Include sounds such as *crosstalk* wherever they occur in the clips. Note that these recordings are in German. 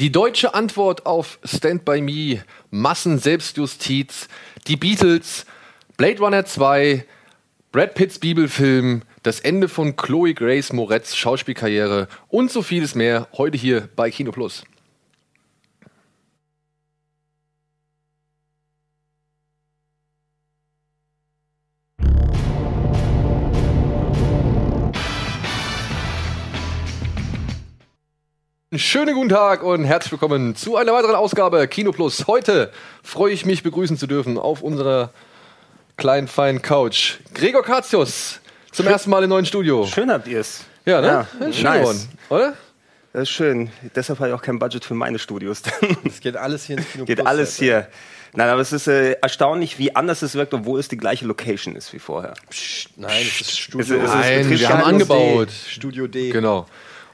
Die deutsche Antwort auf Stand By Me, Massenselbstjustiz, die Beatles, Blade Runner 2, Brad Pitts Bibelfilm, das Ende von Chloe Grace Moretz Schauspielkarriere und so vieles mehr heute hier bei Kino Plus. Schönen guten Tag und herzlich willkommen zu einer weiteren Ausgabe Kino Plus. Heute freue ich mich begrüßen zu dürfen auf unserer kleinen feinen Couch Gregor Katius zum ersten Mal im neuen Studio. Schön habt ihr es. Ja, ne? Ja, Schön nice. geworden, oder? Das ist schön. Deshalb habe ich auch kein Budget für meine Studios. *laughs* Es geht alles hier ins Kino Geht Plus, alles Alter. hier. Nein, aber es ist äh, erstaunlich, wie anders es wirkt, obwohl es die gleiche Location ist wie vorher. Psst, Nein, es ist Es Studio ist- es ist Nein, Betriebsrat wir haben angebaut. Studio D. Genau.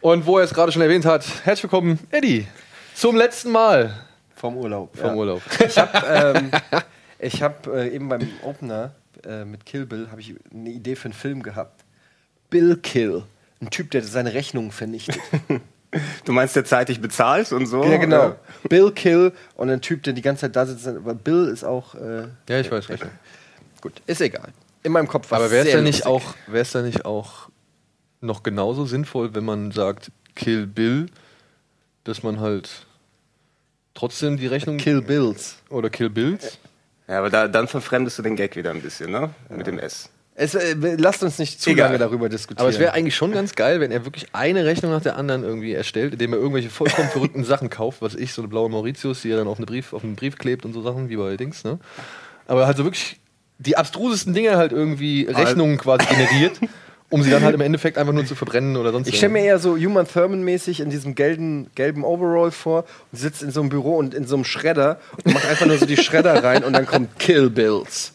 Und wo er es gerade schon erwähnt hat, herzlich willkommen, Eddie. Zum letzten Mal Vom Urlaub. vom ja. Urlaub. Ich habe ähm, *laughs* ich hab, äh, eben beim Opener äh, mit Kill Bill habe ich eine Idee für einen Film gehabt. Bill Kill. Ein Typ, der seine Rechnungen vernichtet. *laughs* Du meinst, der zeitig bezahlt und so? ja, genau. Bill Kill und ein Typ, der die ganze Zeit da sitzt. Aber Bill ist auch. Äh, Ja, ich weiß, Rechnung. gut, ist egal. In meinem Kopf war Aber wäre es da nicht auch, wäre es da nicht auch noch genauso sinnvoll, wenn man sagt Kill Bill, dass man halt trotzdem die Rechnung Kill Bills? oder Kill Bills? Ja, aber da, dann verfremdest du den Gag wieder ein bisschen, ne? Mit dem S. Es, äh, lasst uns nicht zu Egal. lange darüber diskutieren. Aber es wäre eigentlich schon ganz geil, wenn er wirklich eine Rechnung nach der anderen irgendwie erstellt, indem er irgendwelche vollkommen verrückten *laughs* Sachen kauft, was ich, so eine blaue Mauritius, die er dann auf, eine Brief, auf einen Brief klebt und so Sachen, wie bei Dings, ne? Aber halt so wirklich die abstrusesten Dinge halt irgendwie Rechnungen quasi generiert, *laughs* um sie dann halt im Endeffekt einfach nur zu verbrennen oder sonst Ich stelle mir eher so Human Thurman-mäßig in diesem gelben, gelben Overall vor und sitzt in so einem Büro und in so einem Schredder und macht einfach nur so die Schredder rein und dann kommt Kill Bills.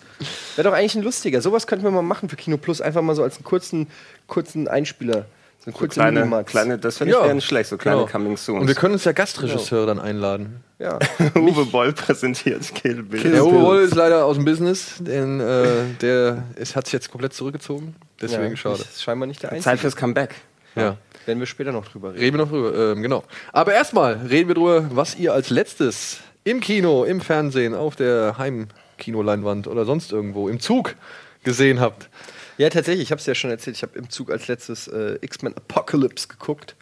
Wäre doch eigentlich ein lustiger. Sowas könnten wir mal machen für Kino Plus. Einfach mal so als einen kurzen, kurzen Einspieler. So eine kurze Kleine, Minimax. kleine, das finde ich Ja. wäre nicht schlecht, so kleine Genau. Coming Soon. Und wir können uns ja Gastregisseure dann einladen. Ja. *laughs* Uwe Boll präsentiert Kill Bill. Kill Der. Uwe Boll ist leider aus dem Business, denn äh, der ist, hat sich jetzt komplett zurückgezogen. Deswegen ja. schade. Ist scheinbar nicht der Einzige. Zeit fürs Comeback. Ja. Werden wir später noch drüber reden. Reden wir noch drüber, ähm, genau. Aber erstmal reden wir drüber, was ihr als letztes im Kino, im Fernsehen, auf der Heimkinoleinwand oder sonst irgendwo im Zug gesehen habt. Ja, tatsächlich, ich habe es ja schon erzählt. Ich habe im Zug als letztes äh, X-Men Apocalypse geguckt.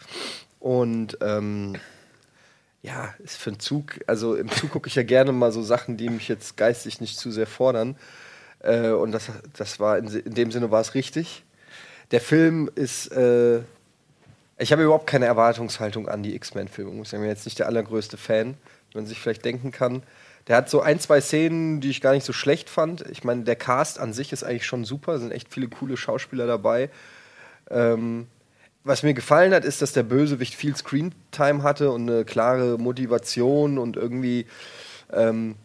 Und ähm, ja, ist für einen Zug, also im Zug gucke ich ja gerne mal so Sachen, die mich jetzt geistig nicht zu sehr fordern. Äh, und das, das war in, in dem Sinne war es richtig. Der Film ist. Äh, ich habe überhaupt keine Erwartungshaltung an die X-Men-Filme. Ich bin jetzt nicht der allergrößte Fan, wie man sich vielleicht denken kann. Der hat so ein, zwei Szenen, die ich gar nicht so schlecht fand. Ich meine, der Cast an sich ist eigentlich schon super, sind echt viele coole Schauspieler dabei. Ähm, was mir gefallen hat, ist, dass der Bösewicht viel Screentime hatte und eine klare Motivation und irgendwie ähm,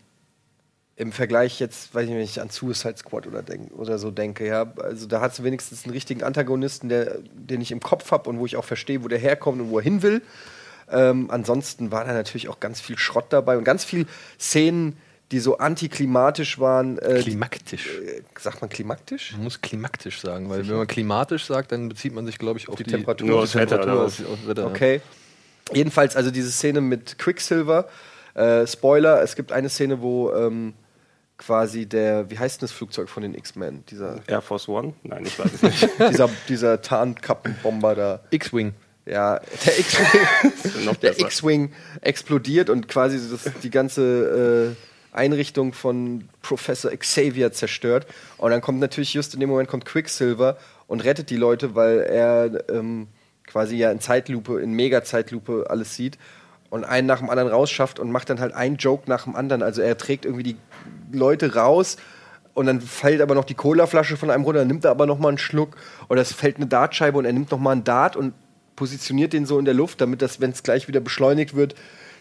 im Vergleich jetzt, weiß ich nicht, an Suicide Squad oder, denk, oder so denke, ja, also da hat es wenigstens einen richtigen Antagonisten, der, den ich im Kopf habe und wo ich auch verstehe, wo der herkommt und wo er hin will. Ähm, ansonsten war da natürlich auch ganz viel Schrott dabei und ganz viel Szenen, die so antiklimatisch waren. Äh, Klimaktisch. äh, sagt man klimaktisch? Man muss klimaktisch sagen, weil wenn man klimatisch sagt, dann bezieht man sich, glaube ich, auf die, Temperatur. Nur auf aufs die Wetter Temperatur, oder auf, auf das Wetter. Okay. Jedenfalls, also diese Szene mit Quicksilver. Äh, Spoiler: Es gibt eine Szene, wo ähm, quasi der, wie heißt denn das Flugzeug von den X-Men? Dieser, Air Force One? Nein, ich weiß es *laughs* nicht. dieser, dieser Tarnkappenbomber da. X-Wing. Ja, der X-Wing. *laughs* Der. X-Wing explodiert und quasi das, die ganze äh, Einrichtung von Professor Xavier zerstört. Und dann kommt natürlich just in dem Moment kommt Quicksilver und rettet die Leute, weil er ähm, quasi ja in Zeitlupe, in Mega-Zeitlupe alles sieht und einen nach dem anderen rausschafft und macht dann halt einen Joke nach dem anderen. Also er trägt irgendwie die Leute raus und dann fällt aber noch die Colaflasche von einem runter, dann nimmt er aber noch mal einen Schluck oder es fällt eine Dartscheibe und er nimmt noch mal einen Dart und positioniert den so in der Luft, damit das, wenn es gleich wieder beschleunigt wird,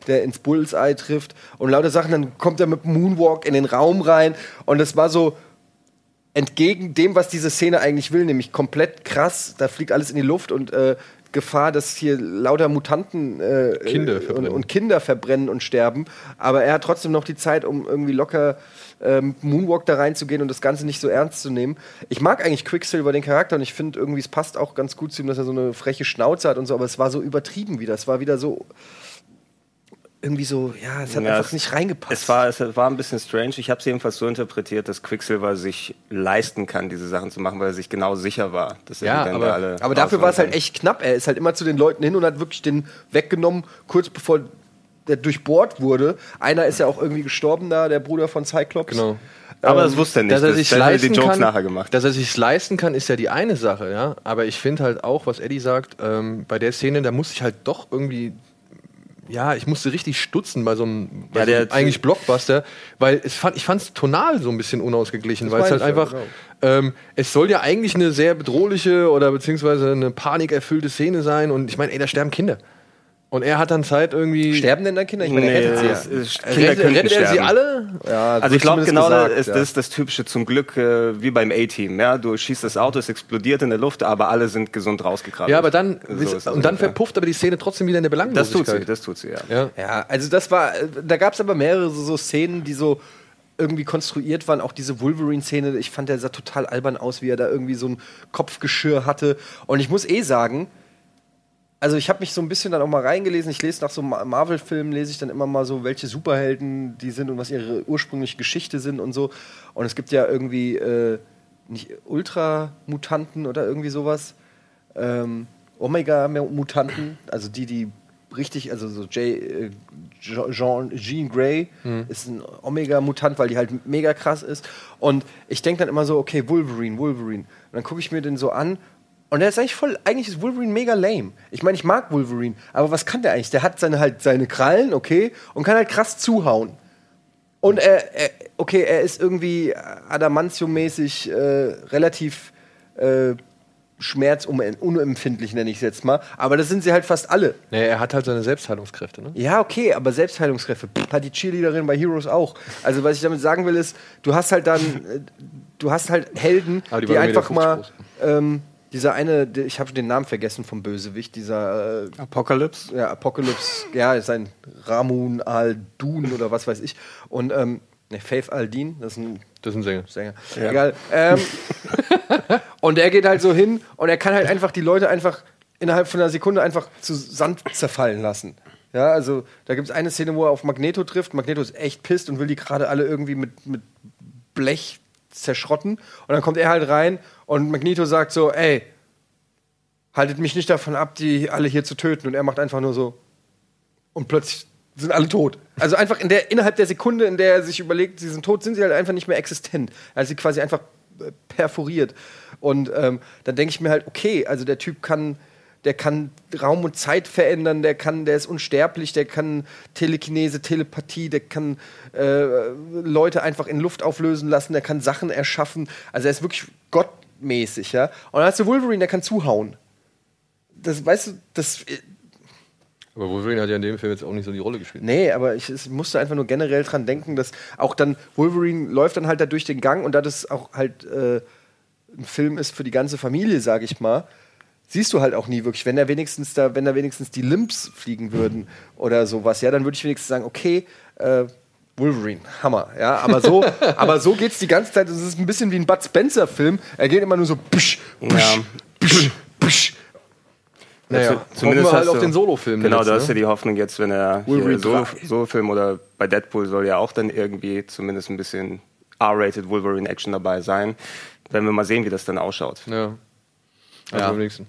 der ins Bullseye trifft. Und lauter Sachen, dann kommt er mit Moonwalk in den Raum rein. Und das war so entgegen dem, was diese Szene eigentlich will, nämlich komplett krass, da fliegt alles in die Luft und äh, Gefahr, dass hier lauter Mutanten äh, Kinder und, und Kinder verbrennen und sterben. Aber er hat trotzdem noch die Zeit, um irgendwie locker ähm, Moonwalk da reinzugehen und das Ganze nicht so ernst zu nehmen. Ich mag eigentlich Quicksilver, den Charakter, und ich finde irgendwie, es passt auch ganz gut zu ihm, dass er so eine freche Schnauze hat und so, aber es war so übertrieben wieder. Es war wieder so irgendwie so, ja, es hat Ja, einfach es- nicht reingepasst. Es war, es war ein bisschen strange. Ich habe es jedenfalls so interpretiert, dass Quicksilver sich leisten kann, diese Sachen zu machen, weil er sich genau sicher war, dass er Ja, die dann aber- da alle aber dafür war es halt echt knapp. Er ist halt immer zu den Leuten hin und hat wirklich den weggenommen, kurz bevor der durchbohrt wurde. Einer ist ja auch irgendwie gestorben da, der Bruder von Cyclops. Genau. kann. Aber das wusste er nicht. Dass er Das- sich hat leisten die Jokes kann, nachher gemacht. Dass er sich leisten kann, ist ja die eine Sache, ja. Aber ich finde halt auch, was Eddie sagt, ähm, bei der Szene, da muss ich halt doch irgendwie. Ja, ich musste richtig stutzen bei so einem, bei Ja, so einem der- eigentlich Blockbuster, weil es fand, ich fand es tonal so ein bisschen unausgeglichen, weil es halt meine ich ja, einfach, ähm, es soll ja eigentlich eine sehr bedrohliche oder beziehungsweise eine panikerfüllte Szene sein und ich meine, ey, da sterben Kinder. Und er hat dann Zeit irgendwie. Sterben denn dann Kinder? Ich meine, er Nee, rettet sie es- ja. es- Kinder Rettet, könnten rettet er sie alle? Ja, Also ich glaube genau, gesagt, das, ist, ja. das das Typische zum Glück äh, wie beim A-Team. Ja? Du schießt das Auto, es explodiert in der Luft, aber alle sind gesund rausgekrabbelt. Ja, aber dann, So ist das und dann verpufft aber die Szene trotzdem wieder in der Das Belanglosigkeit. tut sie, das tut sie, ja. Ja. Ja, also das war, äh, da gab es aber mehrere so, so Szenen, die so irgendwie konstruiert waren. Auch diese Wolverine-Szene, ich fand, der sah total albern aus, wie er da irgendwie so ein Kopfgeschirr hatte. Und ich muss eh sagen, also ich habe mich so ein bisschen dann auch mal reingelesen. Ich lese nach so Ma- Marvel-Filmen, lese ich dann immer mal so, welche Superhelden die sind und was ihre ursprüngliche Geschichte sind und so. Und es gibt ja irgendwie äh, nicht Ultramutanten oder irgendwie sowas. Ähm, Omega-Mutanten, also die, die richtig, also so Jay, äh, Jean, Jean Grey ist ein Omega-Mutant, weil die halt mega krass ist. Und ich denke dann immer so, okay, Wolverine, Wolverine. Und dann gucke ich mir den so an und der ist eigentlich voll, eigentlich ist Wolverine mega lame. Ich meine, ich mag Wolverine, aber was kann der eigentlich? Der hat seine halt seine Krallen, okay, und kann halt krass zuhauen. Und er, er okay, er ist irgendwie Adamantium-mäßig äh, relativ äh, schmerzunempfindlich, nenne ich es jetzt mal. Aber das sind sie halt fast alle. Nee, er hat halt seine Selbstheilungskräfte, ne? Ja, okay, aber Selbstheilungskräfte pff, hat die Cheerleaderin bei Heroes auch. Also was ich damit sagen will ist, du hast halt dann, äh, du hast halt Helden, die die, einfach mal, 50 ähm, dieser eine, ich habe den Namen vergessen vom Bösewicht, dieser äh, Apocalypse? ja, Apocalypse, ja, ist ein Ramun al-Dun oder was weiß ich. Und ähm, ne, Faith al-Din, das ist ein Das ist ein Sänger. Sänger. Egal. Ähm, *laughs* und er geht halt so hin und er kann halt einfach die Leute einfach innerhalb von einer Sekunde einfach zu Sand zerfallen lassen. Ja, also da gibt es eine Szene, wo er auf Magneto trifft. Magneto ist echt pisst und will die gerade alle irgendwie mit, mit Blech zerschrotten. Und dann kommt er halt rein und Magneto sagt so, ey, haltet mich nicht davon ab, die alle hier zu töten. Und er macht einfach nur so. Und plötzlich sind alle tot. Also einfach in der, innerhalb der Sekunde, in der er sich überlegt, sie sind tot, sind sie halt einfach nicht mehr existent. Also sie quasi einfach äh, perforiert. Und ähm, dann denke ich mir halt, okay, also der Typ kann, der kann Raum und Zeit verändern, der kann, der ist unsterblich, der kann Telekinese, Telepathie, der kann äh, Leute einfach in Luft auflösen lassen, der kann Sachen erschaffen. Also er ist wirklich gottmäßig, ja. Und dann hast du Wolverine, der kann zuhauen. Das, weißt du, das, Aber Wolverine hat ja in dem Film jetzt auch nicht so die Rolle gespielt. Nee, aber ich es musste einfach nur generell dran denken, dass auch dann Wolverine läuft dann halt da durch den Gang und da das auch halt äh, ein Film ist für die ganze Familie, sag ich mal, siehst du halt auch nie wirklich. Wenn da wenigstens da, wenn da wenigstens die Limbs fliegen würden oder sowas, ja, dann würde ich wenigstens sagen, okay, äh, Wolverine, Hammer, ja, aber so, *laughs* aber so geht's die ganze Zeit. Es ist ein bisschen wie ein Bud Spencer Film. Er geht immer nur so, psch, psch, Ja. psch, psch. Naja, hoffen zumindest wir halt hast auf du- den Solo-Film. Genau, jetzt, da hast du ne? die Hoffnung jetzt, wenn er. Solo-Film oder bei Deadpool soll ja auch dann irgendwie zumindest ein bisschen R-rated Wolverine-Action dabei sein. Werden wir mal sehen, wie das dann ausschaut. Ja. Also Ja. am nächsten.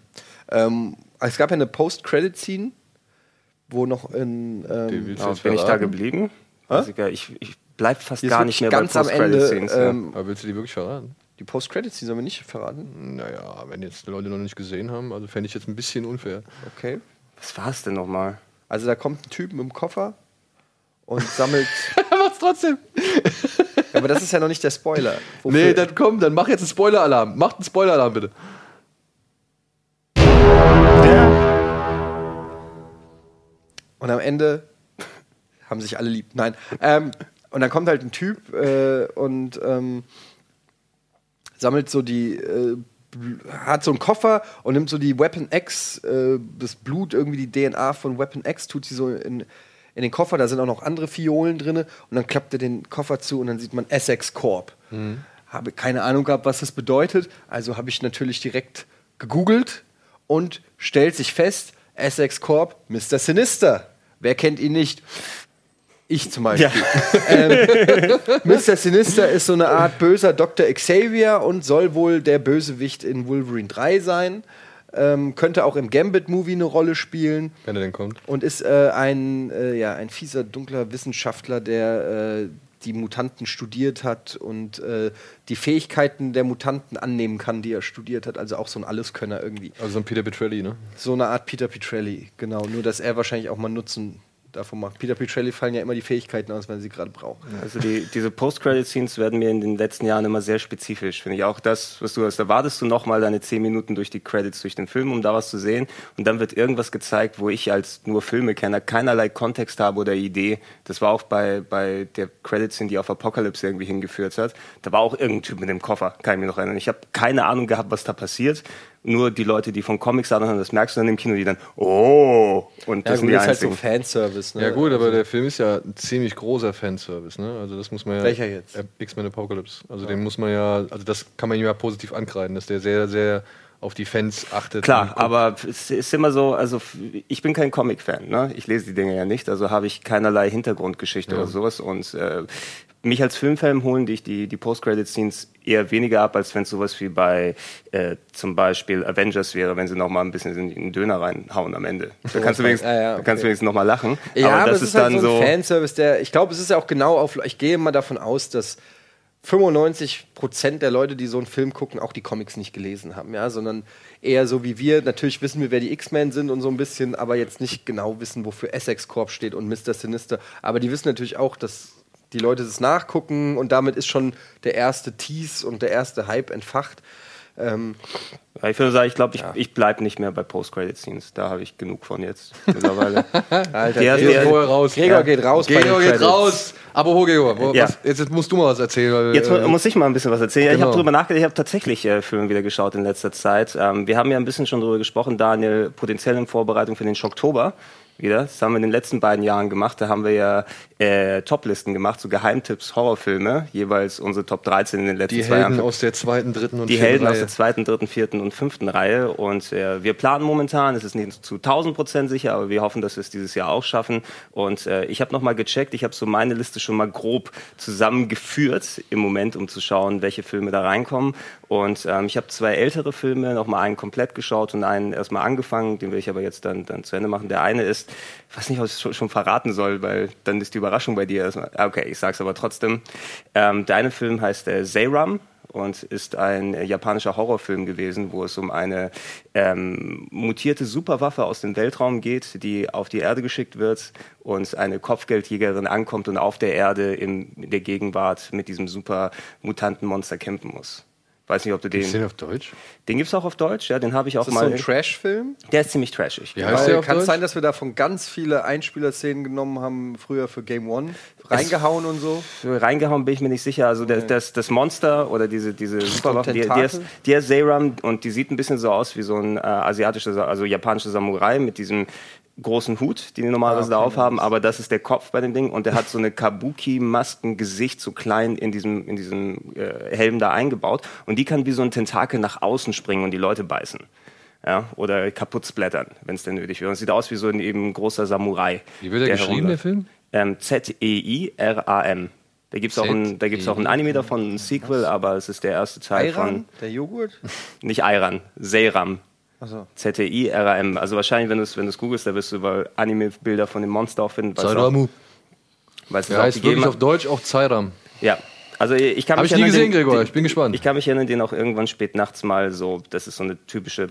Ähm, es gab ja eine Post-Credit-Scene, wo noch in. Ähm, willst du Aber jetzt bin ich da geblieben? Weiß ich, ich, bleib fast gar nicht mehr ganz bei am Ende. Post-Credit-Scenes. ja. Ähm, Aber willst du die wirklich verraten? die Post-Credit-Scene sollen wir nicht verraten. Naja, wenn jetzt die Leute noch nicht gesehen haben, also fände ich jetzt ein bisschen unfair. Okay. Was war es denn nochmal? Also da kommt ein Typ mit dem Koffer und sammelt. *laughs* Er macht's trotzdem. Ja, aber das ist ja noch nicht der Spoiler. Wofür- Nee, dann komm, dann mach jetzt einen Spoiler-Alarm. Macht einen Spoiler-Alarm bitte. Und am Ende haben sich alle lieb. Nein. Ähm, und dann kommt halt ein Typ äh, und ähm, sammelt so die, äh, hat so einen Koffer und nimmt so die Weapon X, äh, das Blut, irgendwie die DNA von Weapon X, tut sie so in, in den Koffer. Da sind auch noch andere Fiolen drin. Und dann klappt er den Koffer zu und dann sieht man Essex Corp. Habe keine Ahnung gehabt, was das bedeutet. Also habe ich natürlich direkt gegoogelt und stellt sich fest, Essex Corp, Mr. Sinister. Wer kennt ihn nicht? Ich zum Beispiel. *laughs* ähm, Mr. Sinister ist so eine Art böser Dr. Xavier und soll wohl der Bösewicht in Wolverine 3 sein. Ähm, könnte auch im Gambit-Movie eine Rolle spielen. Wenn er denn kommt. Und ist äh, ein, äh, ja, ein fieser, dunkler Wissenschaftler, der äh, die Mutanten studiert hat und äh, die Fähigkeiten der Mutanten annehmen kann, die er studiert hat. Also auch so ein Alleskönner irgendwie. Also so ein Peter Petrelli, ne? So eine Art Peter Petrelli, genau. Nur, dass er wahrscheinlich auch mal Nutzen davon macht. Peter Petrelli fallen ja immer die Fähigkeiten aus, wenn sie gerade brauchen. Also die, diese Post-Credit-Scenes werden mir in den letzten Jahren immer sehr spezifisch, finde ich. Auch das, was du hast, da wartest du nochmal deine zehn Minuten durch die Credits, durch den Film, um da was zu sehen. Und dann wird irgendwas gezeigt, wo ich als nur Filmekenner keinerlei Kontext habe oder Idee. Das war auch bei, bei der Credit-Scene, die auf Apocalypse irgendwie hingeführt hat. Da war auch irgendein Typ mit dem Koffer, kann ich mich noch erinnern. Ich habe keine Ahnung gehabt, was da passiert nur die Leute, die von Comics haben, das merkst du dann im Kino, die dann, oh, und das ja, sind gut, die ist halt so. Fanservice. Ne? Ja gut, aber der Film ist ja ein ziemlich großer Fanservice, ne? Also das muss man ja. Welcher jetzt? Äh, X-Men Apocalypse. Also den muss man ja, also das kann man ihm ja positiv ankreiden, dass der sehr, sehr auf die Fans achtet. Klar, aber es ist immer so, also f- ich bin kein Comic-Fan, ne? ich lese die Dinge ja nicht, also habe ich keinerlei Hintergrundgeschichte oder sowas und äh, mich als Filmfan holen dich die, die Post-Credit-Scenes eher weniger ab, als wenn es sowas wie bei äh, zum Beispiel Avengers wäre, wenn sie noch mal ein bisschen in den Döner reinhauen am Ende. Da kannst du wenigstens, Ja, ja, da kannst du okay. wenigstens noch mal lachen. Ja, aber, aber das es ist halt dann so so, ein Fanservice, der, ich glaube, es ist ja auch genau auf, ich gehe mal davon aus, dass 95% der Leute, die so einen Film gucken, auch die Comics nicht gelesen haben, ja, sondern eher so wie wir. Natürlich wissen wir, wer die X-Men sind und so ein bisschen, aber jetzt nicht genau wissen, wofür Essex Corp steht und Mr. Sinister. Aber die wissen natürlich auch, dass die Leute es nachgucken und damit ist schon der erste Tease und der erste Hype entfacht. Ähm, Ja, ich würde sagen, ich glaube, ich, ich bleibe nicht mehr bei Post-Credit-Scenes. Da habe ich genug von jetzt mittlerweile. *laughs* Alter, Der- Gregor, der- raus. Gregor Ja. geht raus. Gregor geht Credits. raus. Aber Gregor, wo, Ja. was, jetzt, jetzt musst du mal was erzählen. Weil, Jetzt äh, muss ich mal ein bisschen was erzählen. Ja, Ich genau. habe drüber nachgedacht, ich habe tatsächlich äh, Filme wieder geschaut in letzter Zeit. Ähm, wir haben ja ein bisschen schon drüber gesprochen, Daniel, potenziell in Vorbereitung für den Schocktober wieder. Das haben wir in den letzten beiden Jahren gemacht. Da haben wir ja äh, Toplisten gemacht, so Geheimtipps, Horrorfilme, jeweils unsere Top 13 in den letzten die zwei Helden Jahren. aus der zweiten, dritten und Die vierten Helden aus Reihe. der zweiten, dritten, vierten und fünften Reihe. Und äh, wir planen momentan, es ist nicht zu 1000 Prozent sicher, aber wir hoffen, dass wir es dieses Jahr auch schaffen. Und äh, ich habe nochmal gecheckt, ich habe so meine Liste schon mal grob zusammengeführt im Moment, um zu schauen, welche Filme da reinkommen. Und ähm, ich habe zwei ältere Filme, nochmal einen komplett geschaut und einen erstmal angefangen, den will ich aber jetzt dann, dann zu Ende machen. Der eine ist, ich weiß nicht, ob ich es schon, schon verraten soll, weil dann ist die Überraschung bei dir erstmal. Ah, Okay, ich sag's aber trotzdem. Ähm, der Film heißt äh, Zeiram und ist ein japanischer Horrorfilm gewesen, wo es um eine ähm, mutierte Superwaffe aus dem Weltraum geht, die auf die Erde geschickt wird und eine Kopfgeldjägerin ankommt und auf der Erde in der Gegenwart mit diesem super mutanten Monster kämpfen muss. Weiß nicht, ob du Ist den. der auf Deutsch? Den gibt's auch auf Deutsch, ja, den habe ich auch Ist das mal. so ein Trash-Film? der ist ziemlich trashig. Heißt der auf kann es Deutsch? sein, dass wir davon ganz viele Einspielerszenen genommen haben, früher für Game One, reingehauen und so? reingehauen bin ich mir nicht sicher. Also das, das, das Monster oder diese, diese Superwaffe, die, die, ist, die ist Zeiram und die sieht ein bisschen so aus wie so ein äh, asiatischer, also japanischer Samurai mit diesem großen Hut, den die normalerweise Ah, da okay, aufhaben, aber das ist der Kopf bei dem Ding und der hat so eine Kabuki-Maskengesicht so klein in diesem, in diesem äh, Helm da eingebaut und die kann wie so ein Tentakel nach außen springen und die Leute beißen. Ja, oder kaputt splattern, wenn es denn nötig wäre. Und sieht aus wie so ein eben großer Samurai. Wie wird der geschrieben, der. Film? Ähm, Z-E-I-R-A-M. Da gibt es auch, ein, da gibt's auch ein Anime davon, ein Sequel, aber es ist der erste Teil Ayran, der Joghurt? von, *laughs* nicht Ayran, Seiram. Achso. Z-E-I-R-A-M. Also wahrscheinlich, wenn du es wenn du's googelst, da wirst du über Anime-Bilder von dem Monster auch finden. weil es Der auch heißt wirklich auf Deutsch auch Zeiram. Ja. Also ich kann Hab mich ich nie erinnern, gesehen, den- Gregor. den- Ich bin gespannt. Ich kann mich erinnern, den auch irgendwann spät nachts mal so, das ist so eine typische, äh,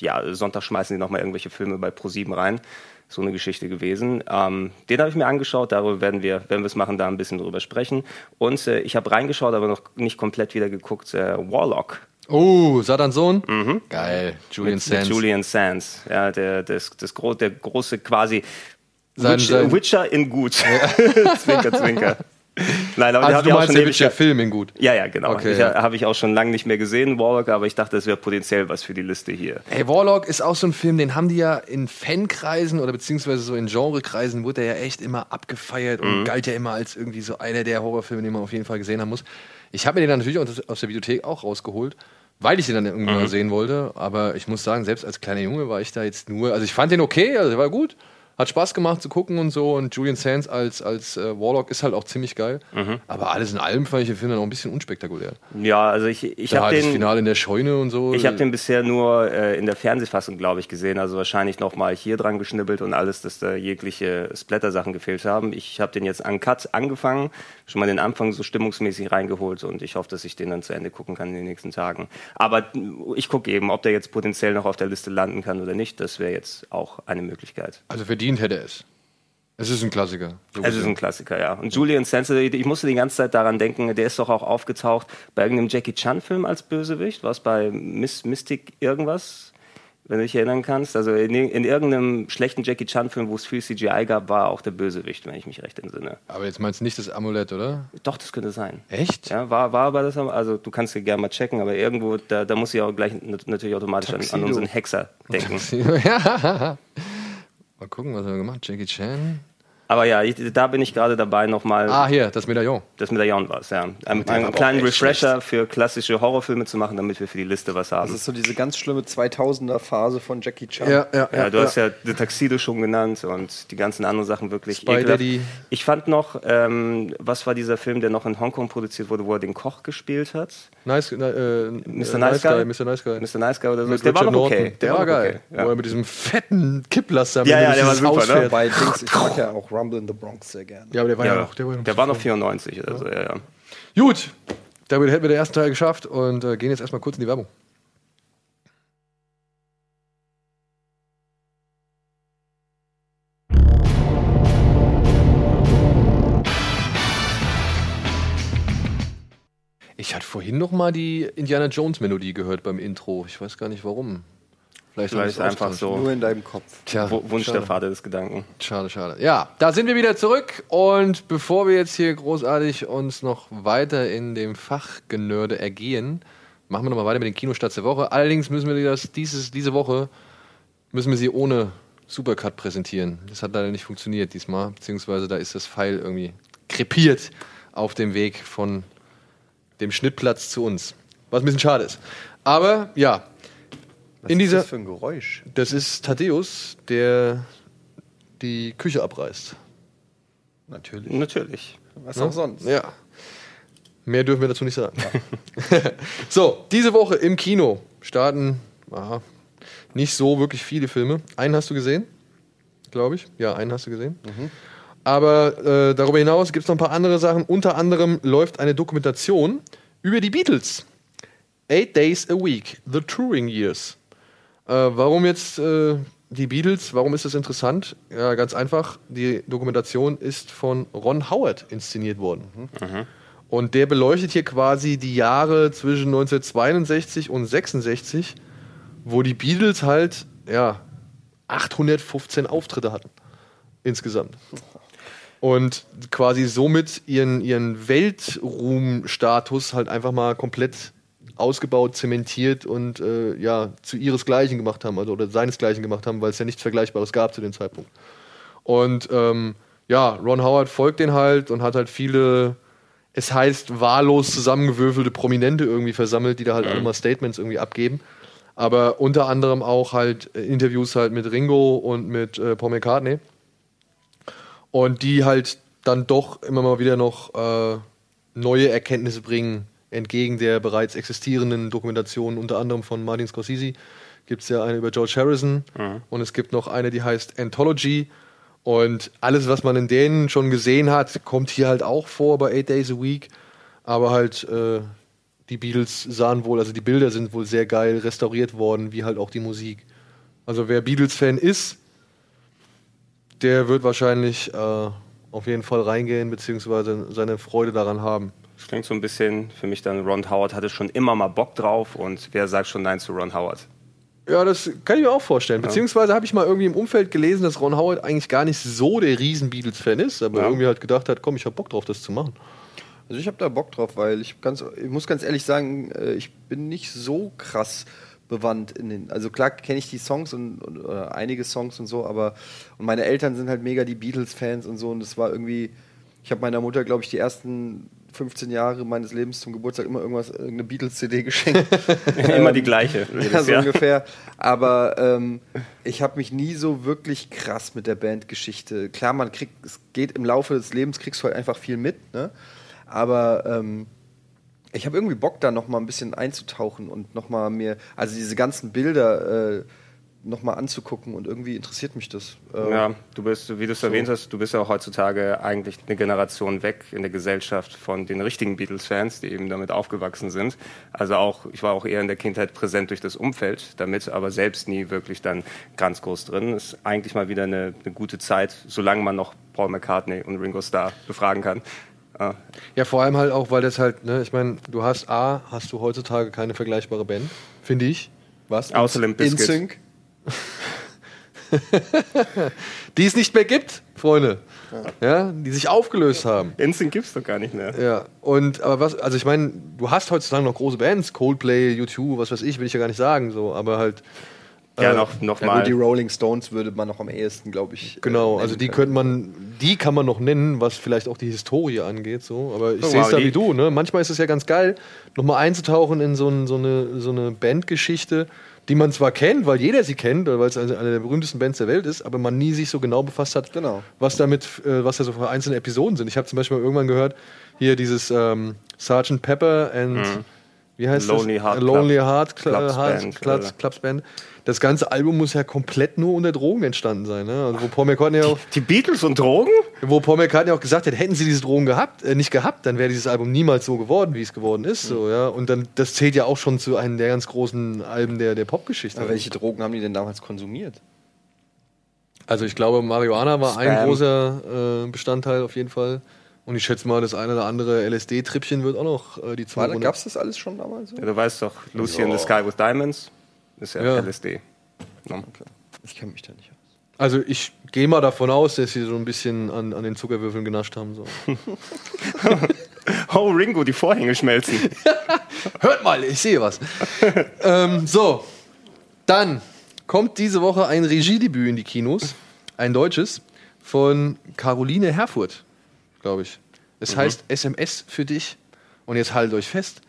ja, Sonntag schmeißen die nochmal irgendwelche Filme bei Pro7 rein. So eine Geschichte gewesen. Ähm, den habe ich mir angeschaut, darüber werden wir, wenn wir es machen, da ein bisschen drüber sprechen. Und äh, ich habe reingeschaut, aber noch nicht komplett wieder geguckt. Äh, Warlock Oh, Satans Sohn? Geil. Julian mit, Sands. mit Julian Sands. Ja, der, das, das gro der große quasi Sein- Witcher, sein- Witcher in gut. *laughs* zwinker, zwinker. Nein, aber Also du ich auch meinst, schon der Witcher Film in gut. Ja, ja, genau. Okay, ja. Habe ich auch schon lange nicht mehr gesehen, Warlock, aber ich dachte, das wäre potenziell was für die Liste hier. Hey, Warlock ist auch so ein Film, den haben die ja in Fankreisen oder beziehungsweise so in Genrekreisen wurde er ja echt immer abgefeiert und galt ja immer als irgendwie so einer der Horrorfilme, den man auf jeden Fall gesehen haben muss. Ich habe mir den dann natürlich aus aus der Videothek auch rausgeholt, weil ich den dann irgendwann mal sehen wollte. Aber ich muss sagen, selbst als kleiner Junge war ich da jetzt nur, also ich fand den okay, also der war gut, Hat Spaß gemacht zu gucken und so. Und Julian Sands als, als äh, Warlock ist halt auch ziemlich geil. Mhm. Aber alles in allem fand ich den Film dann auch ein bisschen unspektakulär. Ja, also ich, ich habe halt das den. Finale in der Scheune und so. Ich habe den bisher nur äh, in der Fernsehfassung, glaube ich, gesehen. Also wahrscheinlich noch mal hier dran geschnibbelt und alles, dass da jegliche Splatter-Sachen gefehlt haben. Ich habe den jetzt uncut angefangen, schon mal den Anfang so stimmungsmäßig reingeholt und ich hoffe, dass ich den dann zu Ende gucken kann in den nächsten Tagen. Aber ich gucke eben, ob der jetzt potenziell noch auf der Liste landen kann oder nicht. Das wäre jetzt auch eine Möglichkeit. also verdient hätte es. Es ist ein Klassiker. So Es ist ein Klassiker, ja. Und Julian Sands, ich musste die ganze Zeit daran denken, der ist doch auch aufgetaucht bei irgendeinem Jackie Chan-Film als Bösewicht. War es bei Miss, Mystic irgendwas, wenn du dich erinnern kannst? Also in, in irgendeinem schlechten Jackie Chan-Film, wo es viel CGI gab, war auch der Bösewicht, wenn ich mich recht entsinne. Aber jetzt meinst du nicht das Amulett, oder? Doch, das könnte sein. Echt? Ja, war, war aber das, also du kannst dir gerne mal checken, aber irgendwo, da, da muss ich auch gleich nat- natürlich automatisch an, an Tuxedo. unseren Hexer denken. *laughs* ja. Mal gucken, was haben wir gemacht? Jackie Chan. Aber ja, ich, da bin ich gerade dabei, nochmal Ah, hier, das Medaillon. Das Medaillon war es, ja. Ein, der war einen kleinen Refresher für klassische Horrorfilme zu machen, damit wir für die Liste was Das haben. ist so diese ganz schlimme 2000er-Phase von Jackie Chan. ja, Ja, du hast ja The Tuxedo schon genannt und die ganzen anderen Sachen wirklich. Daddy. Ich fand noch, ähm, was war dieser Film, der noch in Hongkong produziert wurde, wo er den Koch gespielt hat? Nice, äh, äh, Mr. Nice Guy? Mr. Nice Guy. Mr. Nice Guy oder so. Der war noch okay. Norton. Der, war noch geil. Okay. Wo Ja. er mit diesem fetten Kipplaster Ja, ja, der war super, ne? Bei Dings, ich mag *laughs* ja auch Rumble in the Bronx sehr gerne. Ja, aber der war ja, Ja, noch. Der war, noch der war noch 94 oder so, ja, ja. Gut, damit hätten wir den ersten Teil geschafft und äh, gehen jetzt erstmal kurz in die Werbung. Ich hatte vorhin noch mal die Indiana Jones Melodie gehört beim Intro. Ich weiß gar nicht warum. Vielleicht, Vielleicht ich's einfach so Nur in deinem Kopf. Tja, Wu- Wunsch schade. der Vater des Gedanken. Schade, schade. Ja, da sind wir wieder zurück und bevor wir jetzt hier großartig uns noch weiter in dem Fachgenörde ergehen, machen wir noch mal weiter mit den Kinostarts der Woche. Allerdings müssen wir das dieses, diese Woche müssen wir sie ohne Supercut präsentieren. Das hat leider nicht funktioniert diesmal, beziehungsweise da ist das Pfeil irgendwie krepiert auf dem Weg von dem Schnittplatz zu uns. Was ein bisschen schade ist. Aber ja, Was In ist dieser- das für ein Geräusch? das ist Thaddeus, der die Küche abreißt. Natürlich. Natürlich. Was auch sonst. Ja. Mehr dürfen wir dazu nicht sagen. *laughs* so, diese Woche im Kino starten aha, nicht so wirklich viele Filme. Einen hast du gesehen, glaube ich. Ja, einen hast du gesehen. Aber äh, darüber hinaus gibt es noch ein paar andere Sachen. Unter anderem läuft eine Dokumentation über die Beatles. Eight Days a Week, The Touring Years. Äh, warum jetzt äh, die Beatles? Warum ist das interessant? Ja, ganz einfach. Die Dokumentation ist von Ron Howard inszeniert worden. Und der beleuchtet hier quasi die Jahre zwischen 1962 und 66, wo die Beatles halt ja 815 Auftritte hatten insgesamt. Und quasi somit ihren, ihren Weltruhmstatus halt einfach mal komplett ausgebaut, zementiert und äh, ja, zu ihresgleichen gemacht haben, also oder seinesgleichen gemacht haben, weil es ja nichts Vergleichbares gab zu dem Zeitpunkt. Und ähm, ja, Ron Howard folgt den halt und hat halt viele, es heißt, wahllos zusammengewürfelte Prominente irgendwie versammelt, die da halt alle mal Statements irgendwie abgeben. Aber unter anderem auch halt äh, Interviews halt mit Ringo und mit äh, Paul McCartney. Und die halt dann doch immer mal wieder noch äh, neue Erkenntnisse bringen, entgegen der bereits existierenden Dokumentation, unter anderem von Martin Scorsese. Gibt es ja eine über George Harrison und es gibt noch eine, die heißt Anthology. Und alles, was man in denen schon gesehen hat, kommt hier halt auch vor bei Eight Days a Week. Aber halt, äh, die Beatles sahen wohl, also die Bilder sind wohl sehr geil restauriert worden, wie halt auch die Musik. Also wer Beatles-Fan ist, der wird wahrscheinlich äh, auf jeden Fall reingehen, beziehungsweise seine Freude daran haben. Das klingt so ein bisschen für mich dann, Ron Howard hatte schon immer mal Bock drauf und wer sagt schon Nein zu Ron Howard? Ja, das kann ich mir auch vorstellen. Beziehungsweise habe ich mal irgendwie im Umfeld gelesen, dass Ron Howard eigentlich gar nicht so der riesen Beatles-Fan ist, aber Ja. irgendwie halt gedacht hat, komm, ich habe Bock drauf, das zu machen. Also ich habe da Bock drauf, weil ich ganz, ich muss ganz ehrlich sagen, äh, ich bin nicht so krass bewandt in den. Also klar kenne ich die Songs und, und oder einige Songs und so, aber und meine Eltern sind halt mega die Beatles-Fans und so und es war irgendwie. Ich habe meiner Mutter, glaube ich, die ersten 15 Jahre meines Lebens zum Geburtstag immer irgendwas, irgendeine Beatles-CD geschenkt. *laughs* Immer die gleiche. *laughs* ja, so ungefähr. Aber ähm, ich habe mich nie so wirklich krass mit der Bandgeschichte. Klar, man kriegt, es geht im Laufe des Lebens, kriegst du halt einfach viel mit, ne? Aber ähm, ich habe irgendwie Bock, da noch mal ein bisschen einzutauchen und noch mal mir, also diese ganzen Bilder äh, noch mal anzugucken und irgendwie interessiert mich das. Äh, Ja, du bist, wie du es erwähnt hast, du bist ja auch heutzutage eigentlich eine Generation weg in der Gesellschaft von den richtigen Beatles-Fans, die eben damit aufgewachsen sind. Also auch, ich war auch eher in der Kindheit präsent durch das Umfeld damit, aber selbst nie wirklich dann ganz groß drin. Ist eigentlich mal wieder eine, eine gute Zeit, solange man noch Paul McCartney und Ringo Starr befragen kann. Ah, Ja, vor allem halt auch, weil das halt, ne, ich meine, du hast A, hast du heutzutage keine vergleichbare Band, finde ich. Was? Außer Limp Bizkit. *laughs* Die es nicht mehr gibt, Freunde. Ja, die sich aufgelöst haben. Instinct gibt's doch gar nicht mehr. Ja, und aber was, also ich meine, du hast heutzutage noch große Bands, Coldplay, U2, was weiß ich, will ich ja gar nicht sagen, so, aber halt, Ja, Äh, noch, noch Ja, mal. die Rolling Stones würde man noch am ehesten, glaube ich. äh, genau, nennen also die können. könnte man, die kann man noch nennen, was vielleicht auch die Historie angeht, so, aber ich Oh, sehe es wow, da wie du, ne? Manchmal ist es ja ganz geil, nochmal einzutauchen in so, ein, so eine, so eine Bandgeschichte, die man zwar kennt, weil jeder sie kennt, weil es eine der berühmtesten Bands der Welt ist, aber man nie sich so genau befasst hat, Genau. was damit, äh, was da so für einzelne Episoden sind. Ich habe zum Beispiel mal irgendwann gehört, hier dieses ähm, Sgt. Pepper and wie heißt Mhm. Lonely das? Heart Äh, Lonely Club- Heart, Cl Clubs Heart Band, Clubs, oder? Clubs Band. Das ganze Album muss ja komplett nur unter Drogen entstanden sein. Ne? Also wo Paul McCartney auch, Die Beatles und Drogen? wo Paul McCartney auch gesagt hat, hätten sie diese Drogen gehabt, äh, nicht gehabt, dann wäre dieses Album niemals so geworden, wie es geworden ist. So, ja? Und dann, das zählt ja auch schon zu einem der ganz großen Alben der, der Popgeschichte. Aber welche Drogen haben die denn damals konsumiert? Also ich glaube, Marihuana war ein Spam. großer äh, Bestandteil auf jeden Fall. Und ich schätze mal, das eine oder andere LSD-Trippchen wird auch noch äh, die War, Zunge Gab es das alles schon damals? So? Ja, du weißt doch, Lucy in the Sky with Diamonds ist ja, Ja. LSD. No. Okay. Ich kenne mich da nicht aus. Also ich gehe mal davon aus, dass sie so ein bisschen an, an den Zuckerwürfeln genascht haben. So. *laughs* Oh, Ringo, die Vorhänge schmelzen. *laughs* Hört mal, ich sehe was. ähm, so, dann kommt diese Woche ein Regiedebüt in die Kinos, ein deutsches, von Caroline Herfurth, glaube ich. Es heißt SMS für dich. Und jetzt haltet euch fest,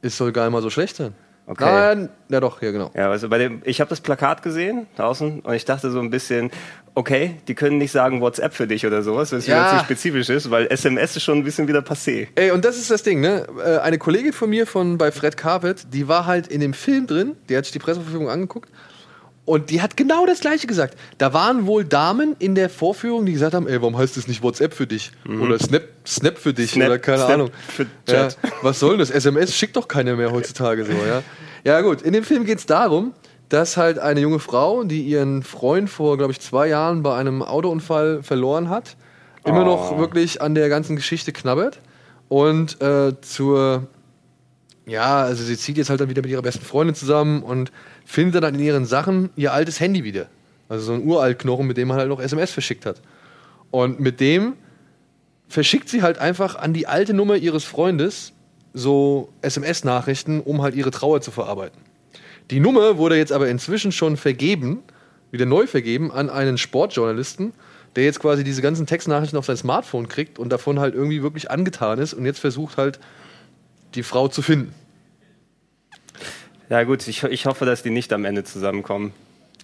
es soll gar nicht mal so schlecht sein. Okay. Nein, ja doch, ja genau. Ja, also bei dem, ich habe das Plakat gesehen draußen und ich dachte so ein bisschen, okay, die können nicht sagen WhatsApp für dich oder sowas, was Ja. wieder zu spezifisch ist, weil SMS ist schon ein bisschen wieder passé. Ey, und das ist das Ding, ne? Äh, Eine Kollegin von mir von bei Fred Carpet, die war halt in dem Film drin, die hat sich die Presseverfügung angeguckt und die hat genau das gleiche gesagt. Da waren wohl Damen in der Vorführung, die gesagt haben, ey, warum heißt das nicht WhatsApp für dich? Oder Snap, Snap für dich Snap- oder keine Snap Ahnung. für Ja, Chat. was soll das? SMS schickt doch keiner mehr heutzutage so, ja? Ja gut, in dem Film geht es darum, dass halt eine junge Frau, die ihren Freund vor, glaube ich, zwei Jahren bei einem Autounfall verloren hat, immer Oh. noch wirklich an der ganzen Geschichte knabbert und äh, zur ja, also sie zieht jetzt halt dann wieder mit ihrer besten Freundin zusammen und findet dann in ihren Sachen ihr altes Handy wieder. Also so ein Uraltknochen, mit dem man halt noch SMS verschickt hat. Und mit dem verschickt sie halt einfach an die alte Nummer ihres Freundes so SMS-Nachrichten, um halt ihre Trauer zu verarbeiten. Die Nummer wurde jetzt aber inzwischen schon vergeben, wieder neu vergeben, an einen Sportjournalisten, der jetzt quasi diese ganzen Textnachrichten auf sein Smartphone kriegt und davon halt irgendwie wirklich angetan ist und jetzt versucht halt die Frau zu finden. Ja gut, ich, ich hoffe, dass die nicht am Ende zusammenkommen.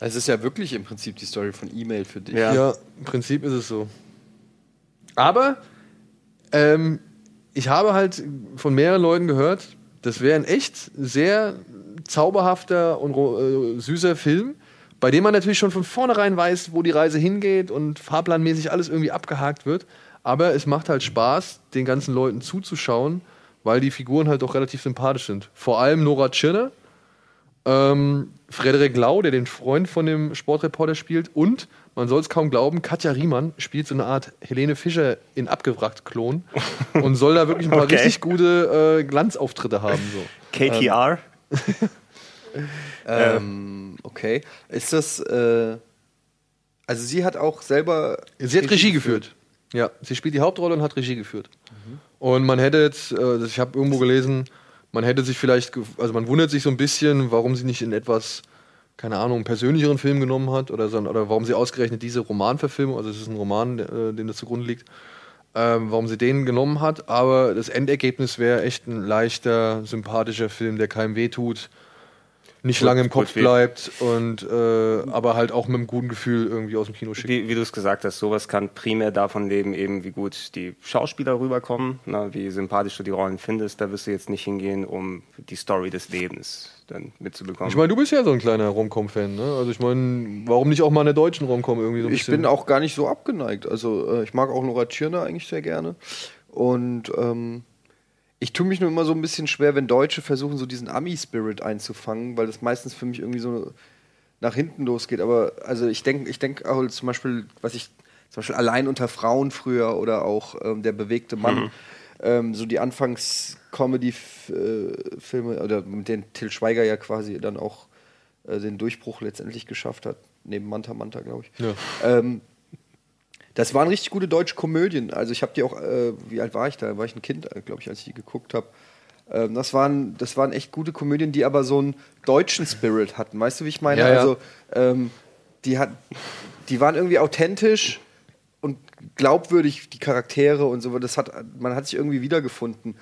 Es ist ja wirklich im Prinzip die Story von E-Mail für dich. Ja. Ja, im Prinzip ist es so. Aber ähm, ich habe halt von mehreren Leuten gehört, das wäre ein echt sehr zauberhafter und äh, süßer Film, bei dem man natürlich schon von vornherein weiß, wo die Reise hingeht und fahrplanmäßig alles irgendwie abgehakt wird. Aber es macht halt Spaß, den ganzen Leuten zuzuschauen, weil die Figuren halt doch relativ sympathisch sind. Vor allem Nora Tschirner, ähm, Frederik Lau, der den Freund von dem Sportreporter spielt, und man soll es kaum glauben, Katja Riemann spielt so eine Art Helene Fischer in Abgewrackt-Klon *laughs* und soll da wirklich ein paar Okay. richtig gute äh, Glanzauftritte haben. So. *laughs* KTR? Ähm, okay. Ist das. Äh, also, sie hat auch selber. Sie hat Regie geführt. Ja, sie spielt die Hauptrolle und hat Regie geführt. Und man hätte jetzt, äh, ich habe irgendwo gelesen, man hätte sich vielleicht, also man wundert sich so ein bisschen, warum sie nicht in etwas, keine Ahnung, persönlicheren Film genommen hat oder, so, oder warum sie ausgerechnet diese Romanverfilmung, also es ist ein Roman, äh, dem das zugrunde liegt, ähm, warum sie den genommen hat, aber das Endergebnis wäre echt ein leichter, sympathischer Film, der keinem wehtut, nicht lange im Kopf bleibt und äh, aber halt auch mit einem guten Gefühl irgendwie aus dem Kino schickt. Wie, wie du es gesagt hast, sowas kann primär davon leben, eben wie gut die Schauspieler rüberkommen, na, wie sympathisch du die Rollen findest. Da wirst du jetzt nicht hingehen, um die Story des Lebens dann mitzubekommen. Ich meine, du bist ja so ein kleiner Romcom-Fan, ne? Also ich meine, warum nicht auch mal eine deutschen Romcom irgendwie so ein Ich bisschen? bin auch gar nicht so abgeneigt. Also äh, ich mag auch Nora Tschirner eigentlich sehr gerne. Und ähm, ich tue mich nur immer so ein bisschen schwer, wenn Deutsche versuchen, so diesen Ami-Spirit einzufangen, weil das meistens für mich irgendwie so nach hinten losgeht. Aber also ich denke ich denk auch zum Beispiel, was ich zum Beispiel allein unter Frauen früher oder auch ähm, der bewegte Mann, ähm, so die Anfangs-Comedy-Filme, oder mit denen Till Schweiger ja quasi dann auch äh, den Durchbruch letztendlich geschafft hat, neben Manta Manta, glaube ich. Ja. Ähm, das waren richtig gute deutsche Komödien. Also ich habe die auch, äh, wie alt war ich da? War ich ein Kind, glaube ich, als ich die geguckt habe. Ähm, das, waren, das waren echt gute Komödien, die aber so einen deutschen Spirit hatten. Weißt du, wie ich meine? Ja, ja. Also ähm, die, hat, die waren irgendwie authentisch und glaubwürdig, die Charaktere und so. Das hat, man hat sich irgendwie wiedergefunden.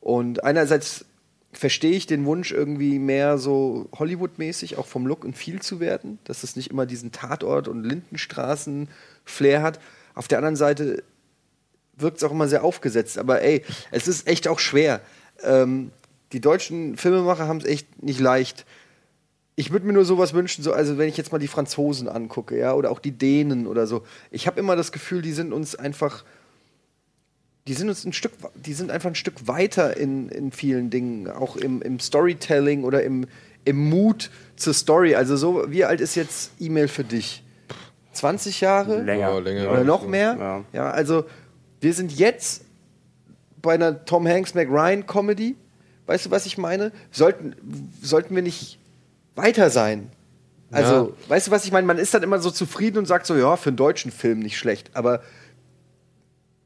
Und einerseits verstehe ich den Wunsch, irgendwie mehr so Hollywood-mäßig, auch vom Look und Feel zu werden, dass es nicht immer diesen Tatort- und Lindenstraßen-Flair hat. Auf der anderen Seite wirkt es auch immer sehr aufgesetzt. Aber ey, es ist echt auch schwer. Ähm, die deutschen Filmemacher haben es echt nicht leicht. Ich würde mir nur sowas wünschen, so, also wenn ich jetzt mal die Franzosen angucke, ja, oder auch die Dänen oder so. Ich habe immer das Gefühl, die sind uns einfach, die sind uns ein Stück, die sind einfach ein Stück weiter in, in vielen Dingen, auch im, im Storytelling oder im, im Mut zur Story. Also so, wie alt ist jetzt E-Mail für dich? 20 Jahre? länger. Ja, länger. Oder noch mehr? Ja. Ja. also wir sind jetzt bei einer Tom Hanks McRyan Comedy. Weißt du, was ich meine? Sollten, sollten wir nicht weiter sein? Also, weißt du, was ich meine? Man ist dann immer so zufrieden und sagt so, ja, für einen deutschen Film nicht schlecht. Aber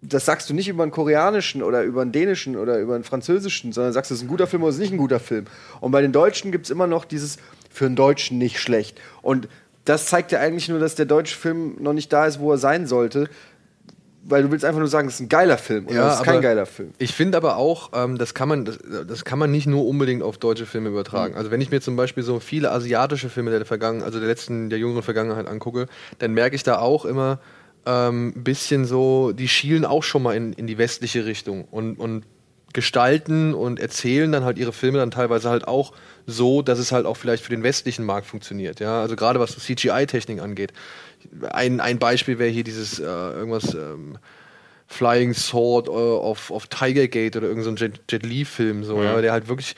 das sagst du nicht über einen koreanischen oder über einen dänischen oder über einen französischen, sondern sagst, es ist ein guter Film oder es ist nicht ein guter Film. Und bei den Deutschen gibt es immer noch dieses für einen Deutschen nicht schlecht. Und das zeigt ja eigentlich nur, dass der deutsche Film noch nicht da ist, wo er sein sollte. Weil du willst einfach nur sagen, das ist ein geiler Film oder das ist kein geiler Film. Ich finde aber auch, ähm, das, kann man, das, das kann man nicht nur unbedingt auf deutsche Filme Mhm. übertragen. Also wenn ich mir zum Beispiel so viele asiatische Filme der Vergangenheit, also der letzten, der jüngeren Vergangenheit angucke, dann merke ich da auch immer ähm, ein bisschen so, die schielen auch schon mal in, in die westliche Richtung und, und gestalten und erzählen dann halt ihre Filme dann teilweise halt auch so, dass es halt auch vielleicht für den westlichen Markt funktioniert. Ja, also gerade was CGI-Technik angeht. Ein, ein Beispiel wäre hier dieses äh, irgendwas ähm, Flying Sword äh, auf, auf Tiger Gate oder irgendein so Jet, Jet Li-Film, so, ja, der halt wirklich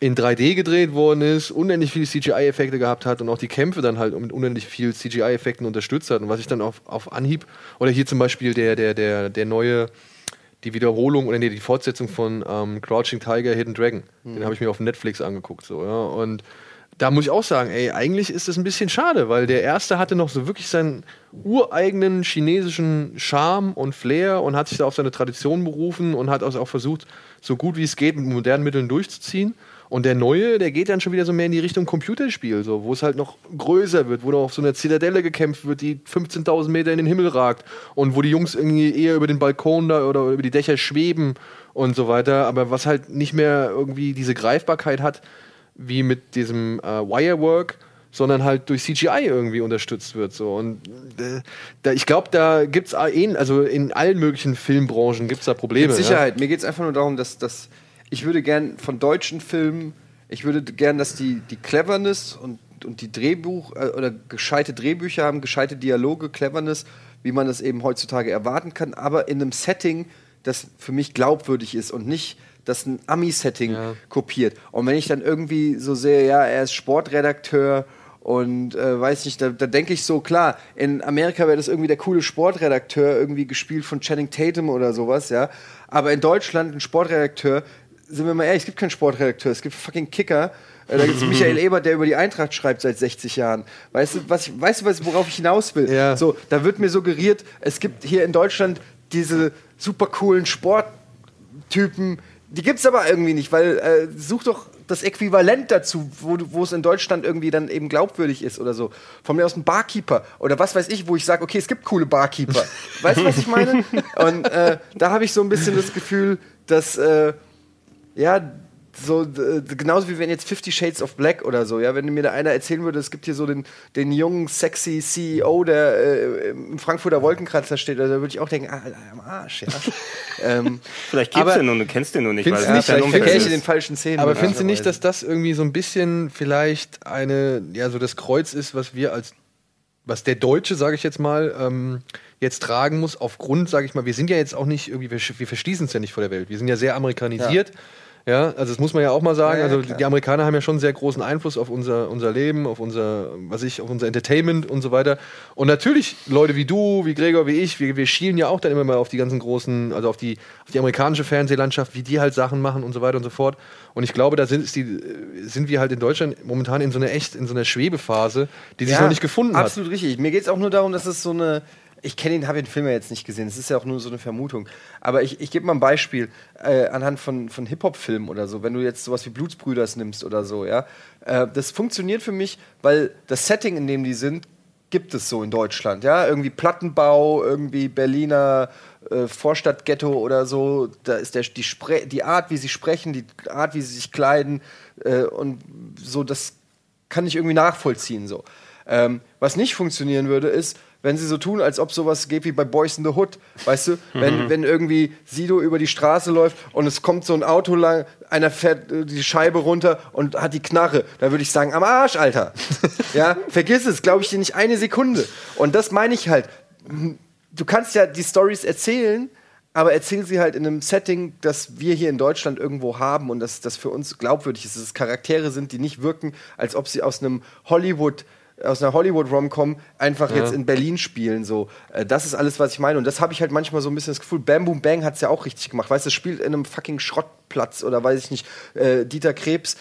in 3D gedreht worden ist, unendlich viele CGI-Effekte gehabt hat und auch die Kämpfe dann halt mit unendlich viel CGI-Effekten unterstützt hat. Und was ich dann auf, auf Anhieb, oder hier zum Beispiel der, der, der, der neue, die Wiederholung oder nee, die Fortsetzung von ähm, Crouching Tiger, Hidden Dragon. Den habe ich mir auf Netflix angeguckt. So, ja. Und da muss ich auch sagen, ey, eigentlich ist das ein bisschen schade, weil der erste hatte noch so wirklich seinen ureigenen chinesischen Charme und Flair und hat sich da auf seine Tradition berufen und hat also auch versucht, so gut wie es geht, mit modernen Mitteln durchzuziehen. Und der neue, der geht dann schon wieder so mehr in die Richtung Computerspiel, so, wo es halt noch größer wird, wo noch auf so einer Zitadelle gekämpft wird, die 15.000 Meter in den Himmel ragt und wo die Jungs irgendwie eher über den Balkon da oder über die Dächer schweben und so weiter, aber was halt nicht mehr irgendwie diese Greifbarkeit hat, wie mit diesem äh, Wirework, sondern halt durch CGI irgendwie unterstützt wird. So. Und äh, da, ich glaube, da gibt es also in allen möglichen Filmbranchen gibt es da Probleme. Mit Sicherheit. Mir geht es einfach nur darum, dass, dass ich würde gern von deutschen Filmen, ich würde gern, dass die, die Cleverness und, und die Drehbuch äh, oder gescheite Drehbücher haben, gescheite Dialoge, Cleverness, wie man das eben heutzutage erwarten kann, aber in einem Setting, das für mich glaubwürdig ist und nicht das ein Ami-Setting Ja. kopiert. Und wenn ich dann irgendwie so sehe, ja, er ist Sportredakteur und äh, weiß nicht, da, da denke ich so, klar, in Amerika wäre das irgendwie der coole Sportredakteur, irgendwie gespielt von Channing Tatum oder sowas, ja. Aber in Deutschland ein Sportredakteur, sind wir mal ehrlich, es gibt keinen Sportredakteur, es gibt fucking Kicker. Äh, Da gibt es Michael *laughs* Ebert, der über die Eintracht schreibt seit 60 Jahren. Weißt du, was ich, weißt du was, worauf ich hinaus will? Ja. So, da wird mir suggeriert, es gibt hier in Deutschland diese super coolen Sporttypen, Die gibt's aber irgendwie nicht, weil äh, such doch das Äquivalent dazu, wo es in Deutschland irgendwie dann eben glaubwürdig ist oder so. Von mir aus ein Barkeeper oder was weiß ich, wo ich sage, okay, es gibt coole Barkeeper. weißt du, was ich meine? *laughs* Und äh, da habe ich so ein bisschen das Gefühl, dass äh, ja, so äh, genauso wie wenn jetzt Fifty Shades of Black oder so, ja, wenn mir da einer erzählen würde, es gibt hier so den, den jungen, sexy CEO, der äh, im Frankfurter Wolkenkratzer steht, also, da würde ich auch denken, ah, am Arsch, ja. *laughs* ähm, Vielleicht gibt's den und du kennst den nur nicht, weil nicht, vielleicht verkehre ich den falschen Szenen. Aber findest du nicht, dass das irgendwie so ein bisschen vielleicht eine, ja, so das Kreuz ist, was wir als, was der Deutsche, sage ich jetzt mal, ähm, jetzt tragen muss, aufgrund, sage ich mal, wir sind ja jetzt auch nicht irgendwie, wir, wir verschließen es ja nicht vor der Welt. Wir sind ja sehr amerikanisiert. Ja, also das muss man ja auch mal sagen. Ja, ja, also die Amerikaner haben ja schon sehr großen Einfluss auf unser, unser Leben, auf unser, was ich, auf unser Entertainment und so weiter. Und natürlich Leute wie du, wie Gregor, wie ich, wir, wir schielen ja auch dann immer mal auf die ganzen großen, also auf die, auf die amerikanische Fernsehlandschaft, wie die halt Sachen machen und so weiter und so fort. Und ich glaube, da sind, die, sind wir halt in Deutschland momentan in so einer echt, in so einer Schwebephase, die sich noch nicht gefunden hat. Absolut richtig. Mir geht es auch nur darum, dass es so eine. Ich kenne den, habe den Film ja jetzt nicht gesehen. Es ist ja auch nur so eine Vermutung. Aber ich, ich gebe mal ein Beispiel äh, anhand von, von Hip-Hop-Filmen oder so. Wenn du jetzt sowas wie Blutsbrüders nimmst oder so, ja. Äh, das funktioniert für mich, weil das Setting, in dem die sind, gibt es so in Deutschland. Ja, irgendwie Plattenbau, irgendwie Berliner äh, Vorstadtghetto oder so. Da ist der, die, Spre die Art, wie sie sprechen, die Art, wie sie sich kleiden äh, und so, das kann ich irgendwie nachvollziehen. So. Ähm, was nicht funktionieren würde, ist, wenn sie so tun, als ob sowas geht wie bei Boys in the Hood. Weißt du, wenn, wenn irgendwie Sido über die Straße läuft und es kommt so ein Auto lang, einer fährt äh, die Scheibe runter und hat die Knarre, da würde ich sagen, am Arsch, Alter. *laughs* ja, vergiss es, glaube ich dir nicht eine Sekunde. Und das meine ich halt. Du kannst ja die Stories erzählen, aber erzähl sie halt in einem Setting, das wir hier in Deutschland irgendwo haben und das, das für uns glaubwürdig ist. Dass es Charaktere sind, die nicht wirken, als ob sie aus einem Hollywood aus einer Hollywood-Rom-Com einfach jetzt in Berlin spielen. So, Äh, das ist alles, was ich meine. Und das habe ich halt manchmal so ein bisschen das Gefühl. Bam Boom Bang hat es ja auch richtig gemacht. Weißt du, das spielt in einem fucking Schrottplatz oder weiß ich nicht. Äh, Dieter Krebs,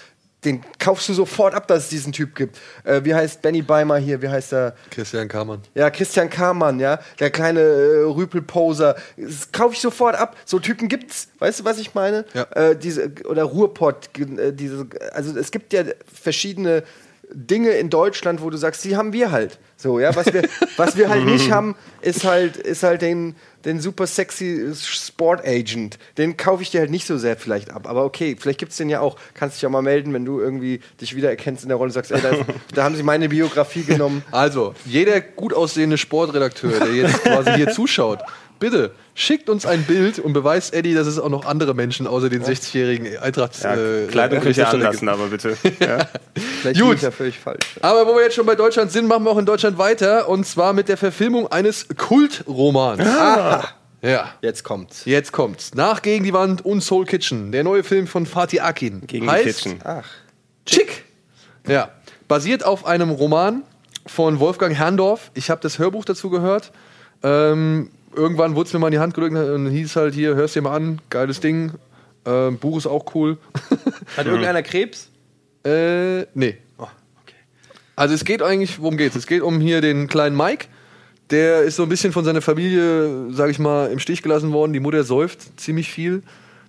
den kaufst du sofort ab, dass es diesen Typ gibt. Äh, wie heißt Benny Beimer hier? Wie heißt er? Christian Kamann. Ja, Christian Kamann, ja, der kleine äh, Rüpelposer, das kaufe ich sofort ab. So Typen gibt's, weißt du, was ich meine? Ja. Äh, diese oder Ruhrpott, äh, diese, also es gibt ja verschiedene Dinge in Deutschland, wo du sagst, die haben wir halt. So, ja, was wir, was wir halt nicht *laughs* haben, ist halt, ist halt den, den super sexy Sport Agent. Den kaufe ich dir halt nicht so sehr vielleicht ab. Aber okay, vielleicht gibt's den ja auch. Kannst dich ja mal melden, wenn du irgendwie dich wiedererkennst in der Rolle und sagst, ey, da, ist, da haben sie meine Biografie genommen. Also, jeder gut aussehende Sportredakteur, der jetzt quasi hier zuschaut, bitte schickt uns ein Bild und beweist Eddie, dass es auch noch andere Menschen außer den 60-jährigen Eintracht Ja, äh, Kleidung könnt ihr Berichterstatter anlassen, aber bitte. *laughs* Ja. Vielleicht Gut. ja völlig falsch. Aber wo wir jetzt schon bei Deutschland sind, machen wir auch in Deutschland weiter und zwar mit der Verfilmung eines Kultromans. Ja. Jetzt kommt's. Jetzt kommt's. Nach Gegen die Wand und Soul Kitchen, der neue Film von Fatih Akin. Gegen die heißt Kitchen. Ach. Chick. Ja. Basiert auf einem Roman von Wolfgang Herrndorf. Ich habe das Hörbuch dazu gehört. Ähm, irgendwann wurde es mir mal in die Hand gedrückt und hieß halt hier, hörst dir mal an, geiles Ding. Ähm, Buch ist auch cool. *laughs* Hat irgendeiner Krebs? äh, nee. Oh, okay. Also es geht eigentlich, worum geht's? Es geht um hier den kleinen Mike. Der ist so ein bisschen von seiner Familie, sag ich mal, im Stich gelassen worden. Die Mutter säuft ziemlich viel.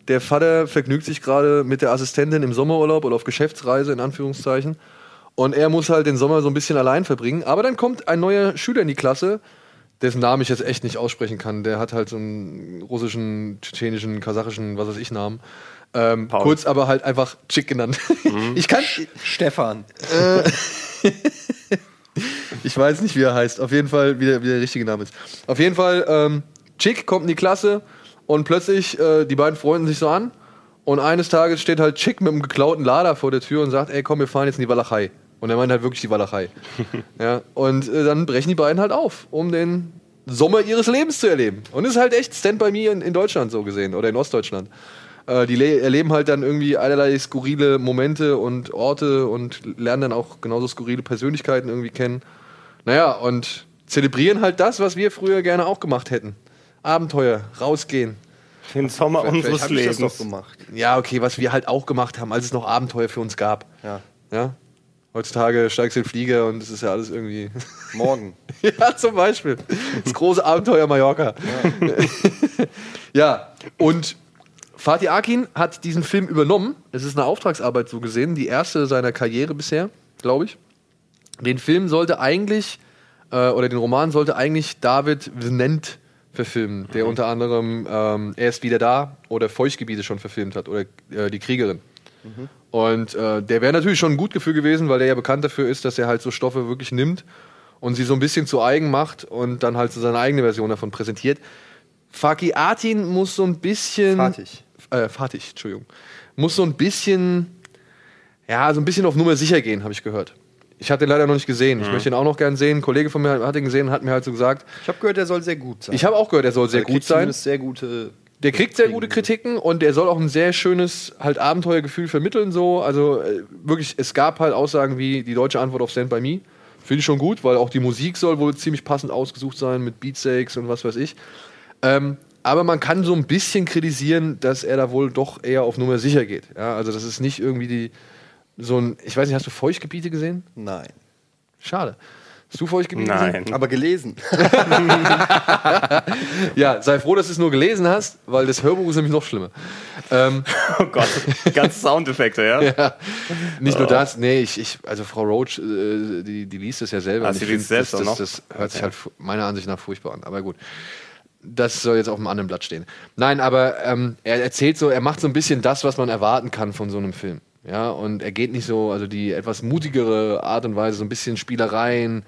Der Vater vergnügt sich gerade mit der Assistentin im Sommerurlaub oder auf Geschäftsreise, in Anführungszeichen. Und er muss halt den Sommer so ein bisschen allein verbringen. Aber dann kommt ein neuer Schüler in die Klasse, dessen Namen ich jetzt echt nicht aussprechen kann. Der hat halt so einen russischen, tschetschenischen, kasachischen, was weiß ich, Namen. Ähm, Paul. kurz aber halt einfach Chick genannt. *laughs* Ich kann, Stefan. *laughs* Ich weiß nicht, wie er heißt. Auf jeden Fall, wie der, wie der richtige Name ist. Auf jeden Fall, ähm, Chick kommt in die Klasse und plötzlich, äh, die beiden freunden sich so an. Und eines Tages steht halt Chick mit einem geklauten Lader vor der Tür und sagt, ey, komm, wir fahren jetzt in die Walachei. Und er meint halt wirklich die Walachei. *laughs* ja, und äh, dann brechen die beiden halt auf, um den Sommer ihres Lebens zu erleben. Und ist halt echt Stand by Me in, in Deutschland so gesehen oder in Ostdeutschland. Äh, die le- erleben halt dann irgendwie allerlei skurrile Momente und Orte und lernen dann auch genauso skurrile Persönlichkeiten irgendwie kennen. Naja, und zelebrieren halt das, was wir früher gerne auch gemacht hätten. Abenteuer, rausgehen. Den Sommer Vielleicht unseres das Lebens. Ja, okay, was wir halt auch gemacht haben, als es noch Abenteuer für uns gab. Ja. Ja? Heutzutage steigst du in den Flieger und es ist ja alles irgendwie. *laughs* Morgen. ja, zum Beispiel. Das große Abenteuer Mallorca. Ja, und Fatih Akin hat diesen Film übernommen. Es ist eine Auftragsarbeit so gesehen, die erste seiner Karriere bisher, glaube ich. Den Film sollte eigentlich, äh, oder den Roman sollte eigentlich David Venant verfilmen, der unter anderem ähm, Er ist wieder da oder Feuchtgebiete schon verfilmt hat oder äh, Die Kriegerin. Und äh, der wäre natürlich schon ein gut Gefühl gewesen, weil der ja bekannt dafür ist, dass er halt so Stoffe wirklich nimmt und sie so ein bisschen zu eigen macht und dann halt so seine eigene Version davon präsentiert. Faki Atin muss so ein bisschen. Fatih. Äh, Fatih, Entschuldigung. Muss so ein bisschen. Ja, so ein bisschen auf Nummer sicher gehen, habe ich gehört. Ich hatte den leider noch nicht gesehen. Ich möchte ihn auch noch gern sehen. Ein Kollege von mir hat ihn gesehen und hat mir halt so gesagt. Ich habe gehört, der soll sehr gut sein. Ich habe auch gehört, er soll sehr Der gut sein. zumindest sehr gute. Der kriegt sehr gute Kritiken und der soll auch ein sehr schönes halt Abenteuergefühl vermitteln so. Also äh, wirklich, es gab halt Aussagen wie die deutsche Antwort auf Stand by Me. Finde ich schon gut, weil auch die Musik soll wohl ziemlich passend ausgesucht sein mit Beatsakes und was weiß ich. Ähm, aber man kann so ein bisschen kritisieren, dass er da wohl doch eher auf Nummer sicher geht. Ja, also das ist nicht irgendwie die so ein, ich weiß nicht, hast du Feuchtgebiete gesehen? Nein. Schade. Hast du Feuchtgebiete gesehen? Nein. Aber gelesen. *laughs* Ja, sei froh, dass du es nur gelesen hast, weil das Hörbuch ist nämlich noch schlimmer. Ähm, *laughs* Oh Gott, ganze Soundeffekte, ja? *laughs* Ja. Nicht nur das, nee, ich, ich also Frau Roach, äh, die, die liest es ja selber. Ah, und sie ich liest find, selbst das, auch das, noch? das hört sich halt meiner Ansicht nach furchtbar an. Aber gut. Das soll jetzt auf einem anderen Blatt stehen. Nein, aber ähm, er erzählt so, er macht so ein bisschen das, was man erwarten kann von so einem Film. Ja, und er geht nicht so, also die etwas mutigere Art und Weise, so ein bisschen Spielereien,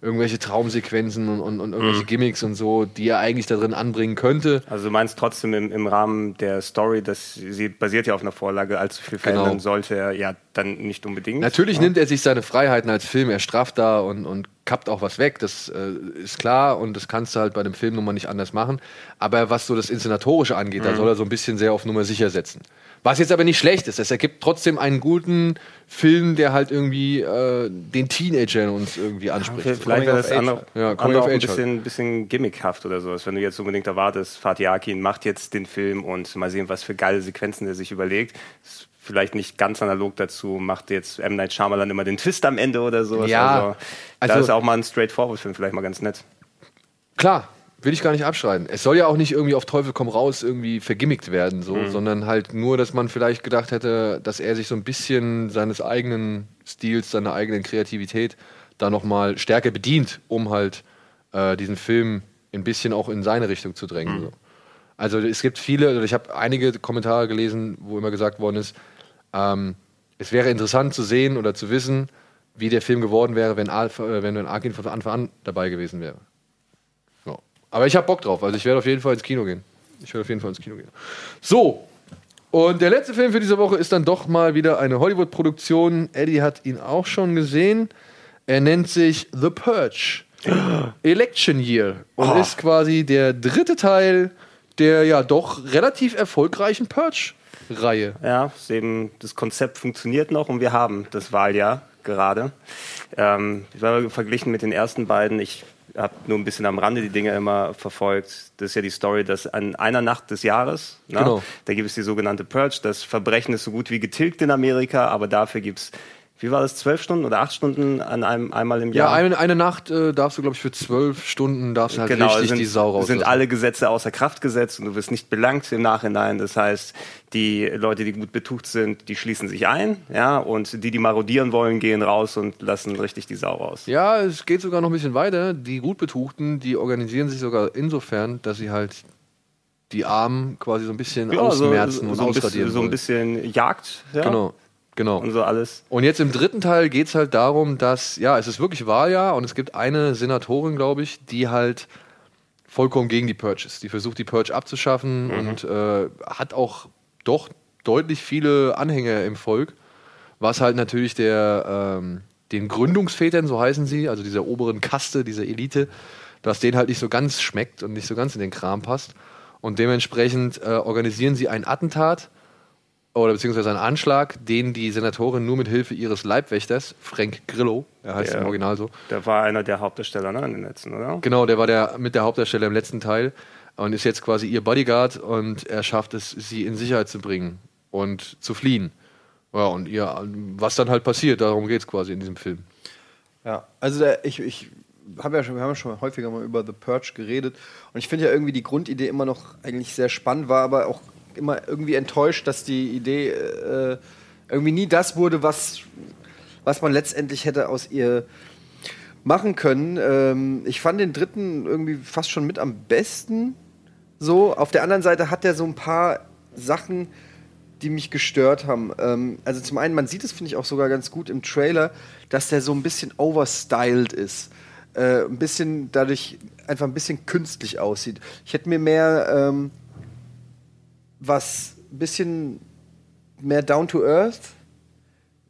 irgendwelche Traumsequenzen und, und, und irgendwelche Mhm. Gimmicks und so, die er eigentlich da drin anbringen könnte. Also du meinst trotzdem im, im Rahmen der Story, dass sie basiert ja auf einer Vorlage, allzu viel Genau. verändern sollte er ja dann nicht unbedingt. Natürlich ja. nimmt er sich seine Freiheiten als Film, er strafft da und, und kappt auch was weg, das äh, ist klar und das kannst du halt bei einem Film nun mal nicht anders machen. Aber was so das Inszenatorische angeht, Mhm. da soll er so ein bisschen sehr auf Nummer sicher setzen. Was jetzt aber nicht schlecht ist, es ergibt trotzdem einen guten Film, der halt irgendwie äh, den Teenagern uns irgendwie anspricht. Vielleicht wäre das andere, Ja, andere auch ein age halt. bisschen, bisschen gimmickhaft oder sowas. Wenn du jetzt unbedingt erwartest, Fatih Akin macht jetzt den Film und mal sehen, was für geile Sequenzen er sich überlegt. Ist vielleicht nicht ganz analog dazu, macht jetzt M. Night Shyamalan immer den Twist am Ende oder sowas. Ja, also, da also- ist auch mal ein Straightforward-Film vielleicht mal ganz nett. Klar, will ich gar nicht abschreiten. Es soll ja auch nicht irgendwie auf Teufel komm raus irgendwie vergimmickt werden, so, Mhm. sondern halt nur, dass man vielleicht gedacht hätte, dass er sich so ein bisschen seines eigenen Stils, seiner eigenen Kreativität da nochmal stärker bedient, um halt äh, diesen Film ein bisschen auch in seine Richtung zu drängen. So. Also es gibt viele, oder ich habe einige Kommentare gelesen, wo immer gesagt worden ist, ähm, es wäre interessant zu sehen oder zu wissen, wie der Film geworden wäre, wenn, Al äh, wenn Arkin von Anfang an dabei gewesen wäre. Ja. Aber ich habe Bock drauf. Also ich werde auf jeden Fall ins Kino gehen. Ich werde auf jeden Fall ins Kino gehen. So. Und der letzte Film für diese Woche ist dann doch mal wieder eine Hollywood-Produktion. Eddie hat ihn auch schon gesehen. Er nennt sich The Purge. *gasps* Election Year. Und ist quasi der dritte Teil der ja doch relativ erfolgreichen Purge-Reihe. Ja, eben, das Konzept funktioniert noch und wir haben das Wahljahr gerade. Ähm, ich war verglichen mit den ersten beiden. Ich habe nur ein bisschen am Rande die Dinge immer verfolgt. Das ist ja die Story, dass an einer Nacht des Jahres, ne, Genau. da gibt es die sogenannte Purge. Das Verbrechen ist so gut wie getilgt in Amerika, aber dafür gibt es, wie war das, zwölf Stunden oder acht Stunden an einem einmal im Ja, Jahr? eine, eine Nacht äh, darfst du, glaube ich, für zwölf Stunden darfst du halt richtig Genau, sind, die Sau raus. sind alle Gesetze außer Kraft gesetzt und du wirst nicht belangt im Nachhinein. Das heißt, die Leute, die gut betucht sind, die schließen sich ein, ja, und die, die marodieren wollen, gehen raus und lassen richtig die Sau raus. Ja, es geht sogar noch ein bisschen weiter. Die Gutbetuchten, die organisieren sich sogar insofern, dass sie halt die Armen quasi so ein bisschen ausmerzen und so, ein bisschen, ausradieren so ein bisschen Jagd, ja, Genau, genau. und so alles. Und jetzt im dritten Teil geht es halt darum, dass, ja, es ist wirklich Wahljahr und es gibt eine Senatorin, glaube ich, die halt vollkommen gegen die Purge ist. Die versucht, die Purge abzuschaffen und äh, hat auch doch deutlich viele Anhänger im Volk, was halt natürlich der, ähm, den Gründungsvätern, so heißen sie, also dieser oberen Kaste, dieser Elite, dass denen halt nicht so ganz schmeckt und nicht so ganz in den Kram passt. Und dementsprechend äh, organisieren sie ein Attentat oder beziehungsweise einen Anschlag, den die Senatorin nur mit Hilfe ihres Leibwächters, Frank Grillo, er heißt Der- im Original so, Der war einer der Hauptdarsteller ne, in den letzten, oder? genau, der war der mit der Hauptdarsteller im letzten Teil und ist jetzt quasi ihr Bodyguard und er schafft es, sie in Sicherheit zu bringen und zu fliehen. Ja, und ihr, was dann halt passiert, darum geht es quasi in diesem Film. Ja, also der, ich, ich habe ja schon, wir haben ja schon häufiger mal über The Purge geredet und ich finde ja irgendwie die Grundidee immer noch eigentlich sehr spannend, war aber auch immer irgendwie enttäuscht, dass die Idee äh, irgendwie nie das wurde, was, was man letztendlich hätte aus ihr machen können. Ähm, ich fand den dritten irgendwie fast schon mit am besten. So, auf der anderen Seite hat er so ein paar Sachen, die mich gestört haben. Ähm, also zum einen, man sieht es, finde ich, auch sogar ganz gut im Trailer, dass der so ein bisschen overstyled ist. Äh, ein bisschen dadurch einfach ein bisschen künstlich aussieht. Ich hätte mir mehr ähm, was ein bisschen mehr down to earth.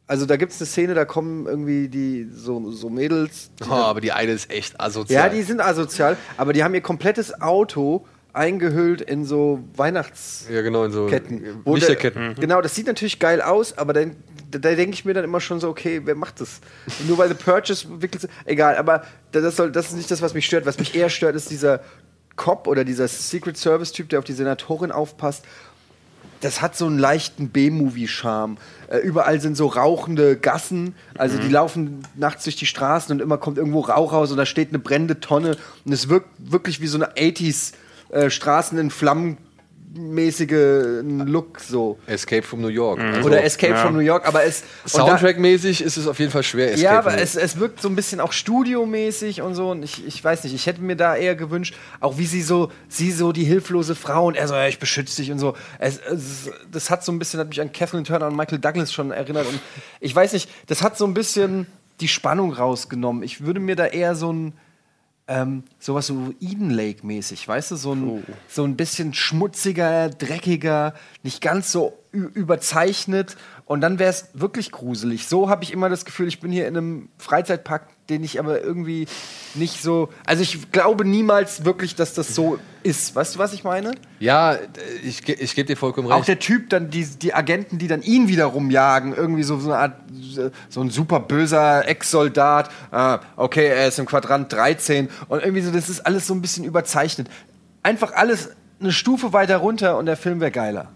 Also da gibt es eine Szene, da kommen irgendwie die so, so Mädels. Oh, aber die eine ist echt asozial. Ja, die sind asozial, aber die haben ihr komplettes Auto eingehüllt in so Weihnachts ja, genau, in so Ketten. Wo der- Lichterketten. Genau, das sieht natürlich geil aus, aber dann, da, da denke ich mir dann immer schon so, okay, wer macht das? Nur weil The Purchase wickelt, egal, aber da- das, soll, das ist nicht das, was mich stört. Was mich eher stört, ist dieser Cop oder dieser Secret Service Typ, der auf die Senatorin aufpasst. Das hat so einen leichten B-Movie-Charme. Äh, überall sind so rauchende Gassen. Also die laufen nachts durch die Straßen und immer kommt irgendwo Rauch raus und da steht eine brennende Tonne. Und es wirkt wirklich wie so eine 80s äh, Straßen in Flammen mäßige Look so. Escape from New York. Also Oder Escape from New York, aber es. Soundtrack-mäßig ist es auf jeden Fall schwer. Escape ja, aber es, es wirkt so ein bisschen auch studiomäßig und so. Und ich, ich weiß nicht, ich hätte mir da eher gewünscht, auch wie sie so, sie so die hilflose Frau und er so, ja, ich beschütze dich und so. Es, es, das hat so ein bisschen, hat mich an Kathleen Turner und Michael Douglas schon erinnert. Und ich weiß nicht, das hat so ein bisschen die Spannung rausgenommen. Ich würde mir da eher so ein. Ähm, sowas so Eden Lake mäßig, weißt du, so ein, so ein bisschen schmutziger, dreckiger, nicht ganz so überzeichnet und dann wäre es wirklich gruselig. So habe ich immer das Gefühl, ich bin hier in einem Freizeitpark, den ich aber irgendwie nicht so, also ich glaube niemals wirklich, dass das so ist. Weißt du, was ich meine? Ja, ich, ich gebe dir vollkommen Auch recht. der Typ, dann die, die Agenten, die dann ihn wieder rumjagen, irgendwie so, so eine Art, so ein super böser Ex-Soldat. Ah, okay, er ist im Quadrant 13 und irgendwie so, das ist alles so ein bisschen überzeichnet. Einfach alles eine Stufe weiter runter und der Film wäre geiler.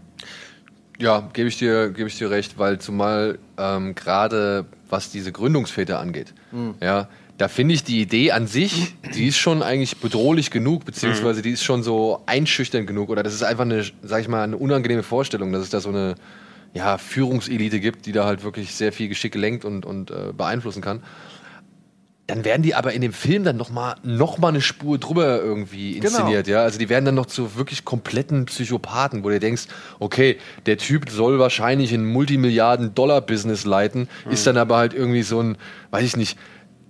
Ja, gebe ich dir, gebe ich dir recht, weil zumal ähm, gerade was diese Gründungsväter angeht, ja, da finde ich die Idee an sich, die ist schon eigentlich bedrohlich genug, beziehungsweise die ist schon so einschüchternd genug, oder das ist einfach eine, sag ich mal, eine unangenehme Vorstellung, dass es da so eine ja, Führungselite gibt, die da halt wirklich sehr viel Geschick lenkt und, und äh, beeinflussen kann. Dann werden die aber in dem Film dann nochmal noch mal eine Spur drüber irgendwie inszeniert, ja. Also die werden dann noch zu wirklich kompletten Psychopathen, wo du denkst, okay, der Typ soll wahrscheinlich ein Multimilliarden-Dollar-Business leiten, ist dann aber halt irgendwie so ein, weiß ich nicht,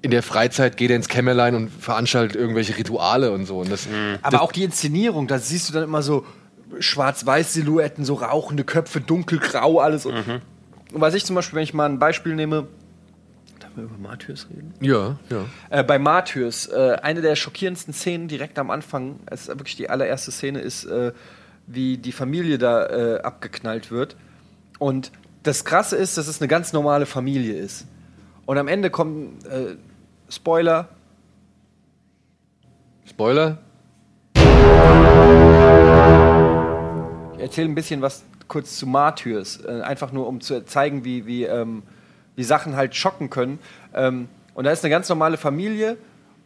in der Freizeit geht er ins Kämmerlein und veranstaltet irgendwelche Rituale und so. Und das, Aber auch die Inszenierung, da siehst du dann immer so Schwarz-Weiß-Silhouetten, so rauchende Köpfe, dunkelgrau, alles. Und, und was ich zum Beispiel, wenn ich mal ein Beispiel nehme, man über Martyrs reden? ja, ja. Äh, bei Martyrs, äh, eine der schockierendsten Szenen direkt am Anfang, es ist wirklich die allererste Szene, ist, äh, wie die Familie da äh, abgeknallt wird. Und das Krasse ist, dass es eine ganz normale Familie ist. Und am Ende kommt, äh, Spoiler, Spoiler? Ich erzähle ein bisschen was kurz zu Martyrs, äh, einfach nur um zu zeigen, wie, wie, ähm, wie Sachen halt schocken können. Ähm, und da ist eine ganz normale Familie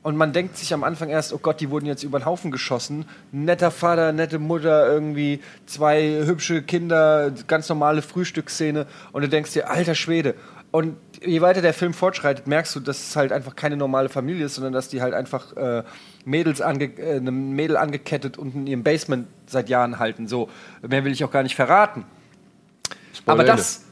und man denkt sich am Anfang erst, oh Gott, die wurden jetzt über den Haufen geschossen. Netter Vater, nette Mutter, irgendwie zwei hübsche Kinder, ganz normale Frühstücksszene und du denkst dir, alter Schwede. Und je weiter der Film fortschreitet, merkst du, dass es halt einfach keine normale Familie ist, sondern dass die halt einfach äh, Mädels ange äh, eine Mädel angekettet und in ihrem Basement seit Jahren halten. So, mehr will ich auch gar nicht verraten. Spoiler Aber das,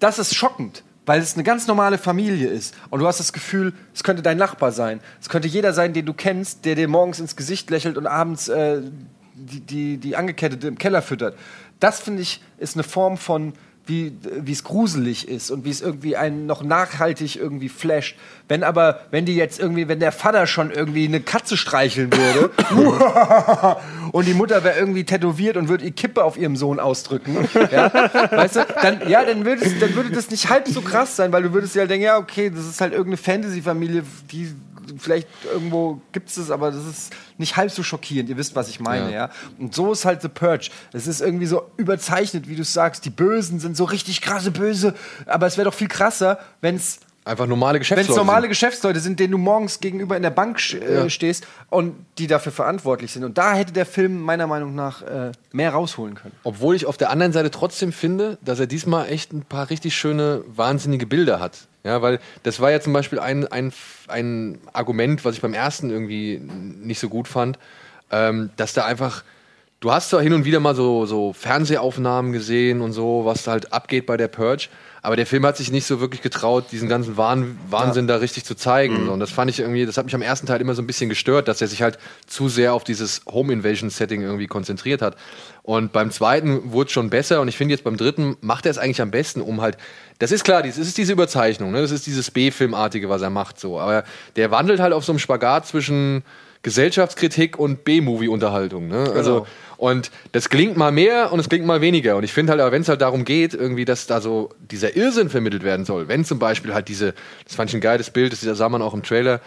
das ist schockend, weil es eine ganz normale Familie ist. Und du hast das Gefühl, es könnte dein Nachbar sein. Es könnte jeder sein, den du kennst, der dir morgens ins Gesicht lächelt und abends äh, die, die, die Angekettete im Keller füttert. Das, finde ich, ist eine Form von, wie, es gruselig ist und wie es irgendwie einen noch nachhaltig irgendwie flasht. Wenn aber, wenn die jetzt irgendwie, wenn der Vater schon irgendwie eine Katze streicheln würde *laughs* und die Mutter wäre irgendwie tätowiert und würde die Kippe auf ihrem Sohn ausdrücken, *laughs* ja, weißt du, dann, ja, dann würde, es, dann würde das nicht halb so krass sein, weil du würdest ja denken, ja, okay, das ist halt irgendeine Fantasy-Familie, die vielleicht irgendwo gibt es das, aber das ist nicht halb so schockierend. Ihr wisst, was ich meine, ja. Ja. Und so ist halt The Purge. Es ist irgendwie so überzeichnet, wie du sagst. Die Bösen sind so richtig krasse Böse, aber es wäre doch viel krasser, wenn es einfach normale Wenn Geschäftsleute es normale sind. Geschäftsleute sind, denen du morgens gegenüber in der Bank äh, Ja. stehst und die dafür verantwortlich sind. Und da hätte der Film meiner Meinung nach äh, mehr rausholen können. Obwohl ich auf der anderen Seite trotzdem finde, dass er diesmal echt ein paar richtig schöne, wahnsinnige Bilder hat. Ja, weil das war ja zum Beispiel ein, ein, ein Argument, was ich beim ersten irgendwie nicht so gut fand, ähm, dass da einfach, du hast zwar hin und wieder mal so, so Fernsehaufnahmen gesehen und so, was da halt abgeht bei der Purge, aber der Film hat sich nicht so wirklich getraut, diesen ganzen Wahn, Wahnsinn da richtig zu zeigen. So, Und das fand ich irgendwie, das hat mich am ersten Teil immer so ein bisschen gestört, dass er sich halt zu sehr auf dieses Home Invasion Setting irgendwie konzentriert hat. Und beim zweiten wurde es schon besser und ich finde jetzt beim dritten macht er es eigentlich am besten, um halt, das ist klar, das ist diese Überzeichnung, ne? das ist dieses B-Filmartige, was er macht so, aber der wandelt halt auf so einem Spagat zwischen Gesellschaftskritik und B-Movie-Unterhaltung. Ne? Also, und das klingt mal mehr und es klingt mal weniger. Und ich finde halt, aber wenn es halt darum geht, irgendwie, dass da so dieser Irrsinn vermittelt werden soll, wenn zum Beispiel halt diese, das fand ich ein geiles Bild, das sah man auch im Trailer,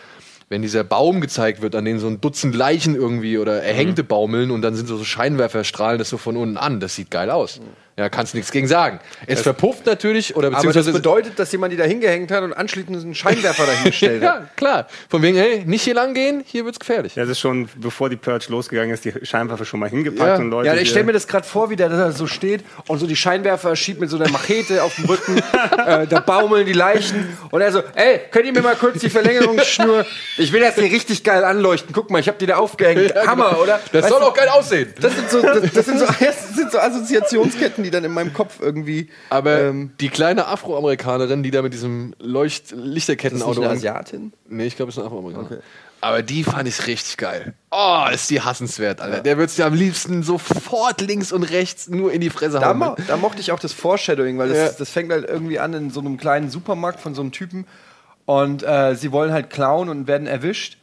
wenn dieser Baum gezeigt wird, an dem so ein Dutzend Leichen irgendwie oder Erhängte baumeln und dann sind so, so Scheinwerfer strahlen das so von unten an. Das sieht geil aus. Ja, kannst nichts gegen sagen. Es verpufft natürlich oder Aber das beziehungsweise bedeutet, dass jemand die da hingehängt hat und anschließend einen Scheinwerfer dahingestellt *laughs* hat. ja, klar. Von wegen, hey, nicht hier lang gehen, hier wird's gefährlich. Ja, das ist schon, bevor die Purge losgegangen ist, die Scheinwerfer schon mal hingepackt Ja. und Leute. Ja, ich stelle mir das gerade vor, wie der da so steht und so die Scheinwerfer schiebt mit so einer Machete auf dem Rücken, *laughs* äh, da baumeln die Leichen und er so, ey, könnt ihr mir mal kurz die Verlängerungsschnur, *laughs* ich will das hier richtig geil anleuchten, guck mal, ich habe die da aufgehängt, Hammer, oder? Das Weißt soll du, auch geil aussehen. das sind, so, das, das, sind so, das sind so Assoziationsketten, die dann in meinem Kopf irgendwie. Aber ähm, die kleine Afroamerikanerin, die da mit diesem Leucht ist das Lichterkettenauto nicht eine Asiatin? Nee, ich glaube, es ist ein Afroamerikaner. Aber die fand ich richtig geil. Oh, ist die hassenswert, Alter. Der wird dir am liebsten sofort links und rechts nur in die Fresse Da, hauen. mo da mochte ich auch das Foreshadowing, weil das, Ja. das fängt halt irgendwie an in so einem kleinen Supermarkt von so einem Typen und äh, sie wollen halt klauen und werden erwischt.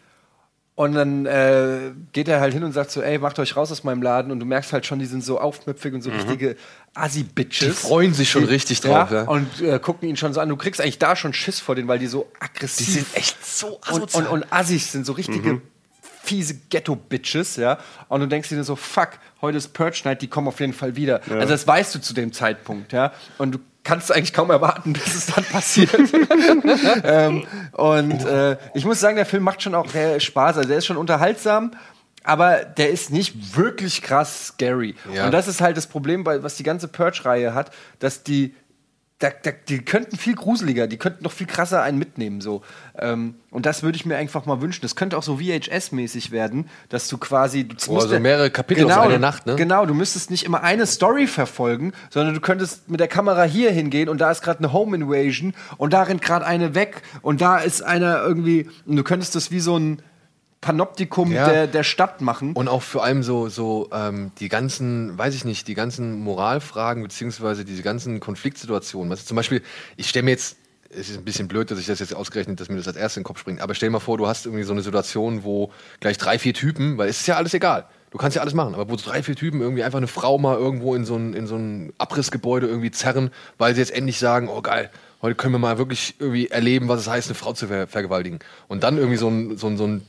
Und dann äh, geht er halt hin und sagt so, ey, macht euch raus aus meinem Laden. Und du merkst halt schon, die sind so aufmüpfig und so richtige Assi-Bitches. Die freuen sich schon richtig drauf, ja. Und äh, gucken ihn schon so an. Du kriegst eigentlich da schon Schiss vor denen, weil die so aggressiv Die sind echt so und, asozial. und, und Assis sind so richtige fiese Ghetto-Bitches, ja. Und du denkst dir so, fuck, heute ist Purge Night, die kommen auf jeden Fall wieder. Also das weißt du zu dem Zeitpunkt, ja. Und du kannst eigentlich kaum erwarten, dass es dann passiert. *laughs* ähm, und äh, ich muss sagen, der Film macht schon auch sehr Spaß. Also der ist schon unterhaltsam. Aber der ist nicht wirklich krass scary. Ja. Und das ist halt das Problem, was die ganze Purge-Reihe hat, dass die da, da, die könnten viel gruseliger, die könnten noch viel krasser einen mitnehmen. So. Ähm, und das würde ich mir einfach mal wünschen. Das könnte auch so VHS-mäßig werden, dass du quasi. Du Oh, so mehrere Kapitel auf eine Nacht, ne? Genau, du müsstest nicht immer eine Story verfolgen, sondern du könntest mit der Kamera hier hingehen und da ist gerade eine Home Invasion und da rennt gerade eine weg und da ist einer irgendwie. Und du könntest das wie so ein Panoptikum Ja. der, der Stadt machen. Und auch vor allem so, so ähm, die ganzen, weiß ich nicht, die ganzen Moralfragen beziehungsweise diese ganzen Konfliktsituationen. Was zum Beispiel, ich stelle mir jetzt, es ist ein bisschen blöd, dass ich das jetzt ausgerechnet, dass mir das als erstes in den Kopf springt, aber stell dir mal vor, du hast irgendwie so eine Situation, wo gleich drei, vier Typen, weil es ist ja alles egal. Du kannst ja alles machen, aber wo so drei, vier Typen irgendwie einfach eine Frau mal irgendwo in so ein, in so ein Abrissgebäude irgendwie zerren, weil sie jetzt endlich sagen, oh geil, heute können wir mal wirklich irgendwie erleben, was es heißt, eine Frau zu ver vergewaltigen. Und dann irgendwie so ein, so ein, so ein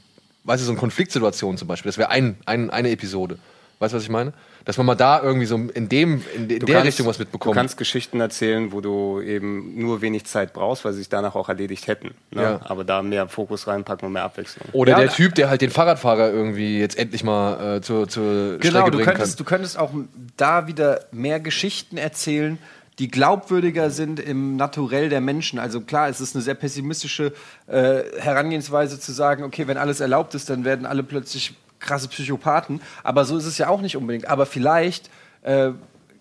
weißt du, so eine Konfliktsituation zum Beispiel. Das wäre ein, ein, eine Episode. Weißt du, was ich meine? Dass man mal da irgendwie so in dem, in de, Du der kannst- Richtung was mitbekommt. Du kannst Geschichten erzählen, wo du eben nur wenig Zeit brauchst, weil sie sich danach auch erledigt hätten. Ne? Ja. Aber da mehr Fokus reinpacken und mehr Abwechslung. Oder Ja, der Typ, der halt den Fahrradfahrer irgendwie jetzt endlich mal äh, zur, zur Genau, Strecke du bringen könntest, kann. du könntest auch da wieder mehr Geschichten erzählen, die glaubwürdiger sind im Naturell der Menschen. Also klar, es ist eine sehr pessimistische äh, Herangehensweise zu sagen, okay, wenn alles erlaubt ist, dann werden alle plötzlich krasse Psychopathen. Aber so ist es ja auch nicht unbedingt. Aber vielleicht äh,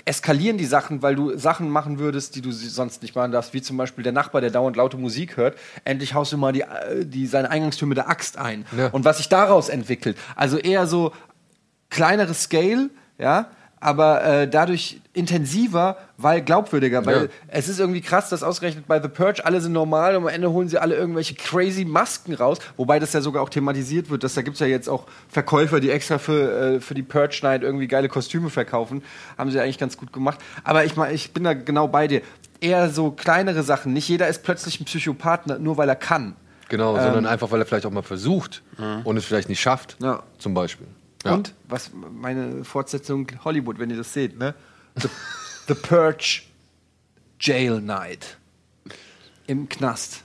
eskalieren die Sachen, weil du Sachen machen würdest, die du sonst nicht machen darfst, wie zum Beispiel der Nachbar, der dauernd laute Musik hört. Endlich haust du mal die, äh, die, seine Eingangstür mit der Axt ein. Ja. Und was sich daraus entwickelt. Also eher so kleinere Scale, ja, aber äh, dadurch intensiver, weil glaubwürdiger. Weil Ja. es ist irgendwie krass, dass ausgerechnet bei The Purge alle sind normal und am Ende holen sie alle irgendwelche crazy Masken raus. Wobei das ja sogar auch thematisiert wird, dass da gibt es ja jetzt auch Verkäufer, die extra für, äh, für die Purge Night irgendwie geile Kostüme verkaufen. Haben sie eigentlich ganz gut gemacht. Aber ich, mein, ich bin da genau bei dir. Eher so kleinere Sachen. Nicht jeder ist plötzlich ein Psychopath, nur weil er kann. Genau, sondern einfach, weil er vielleicht auch mal versucht und es vielleicht nicht schafft. Ja. Zum Beispiel. Ja. Und was meine Fortsetzung Hollywood, wenn ihr das seht, ne? The, The Purge Jail Night. Im Knast.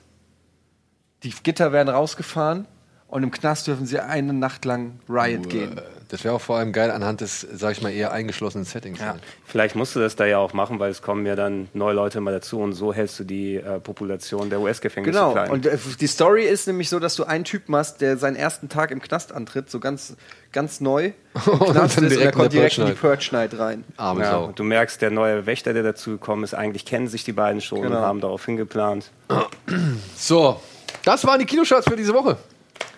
die Gitter werden rausgefahren und im Knast dürfen sie eine Nacht lang Riot gehen. Das wäre auch vor allem geil anhand des, sag ich mal, eher eingeschlossenen Settings. Ja. halt. Vielleicht musst du das da ja auch machen, weil es kommen ja dann neue Leute mal dazu und so hältst du die äh, Population der US-Gefängnisse Genau, klein. und äh, die Story ist nämlich so, dass du einen Typen hast, der seinen ersten Tag im Knast antritt, so ganz, ganz neu. *laughs* Und Knast dann ist und er direkt in kommt direkt in die Purge Night rein. Arme ja, Sau. und du merkst, der neue Wächter, der dazugekommen ist, eigentlich kennen sich die beiden schon Genau. und haben darauf hingeplant. So, das waren die Kinostarts für diese Woche.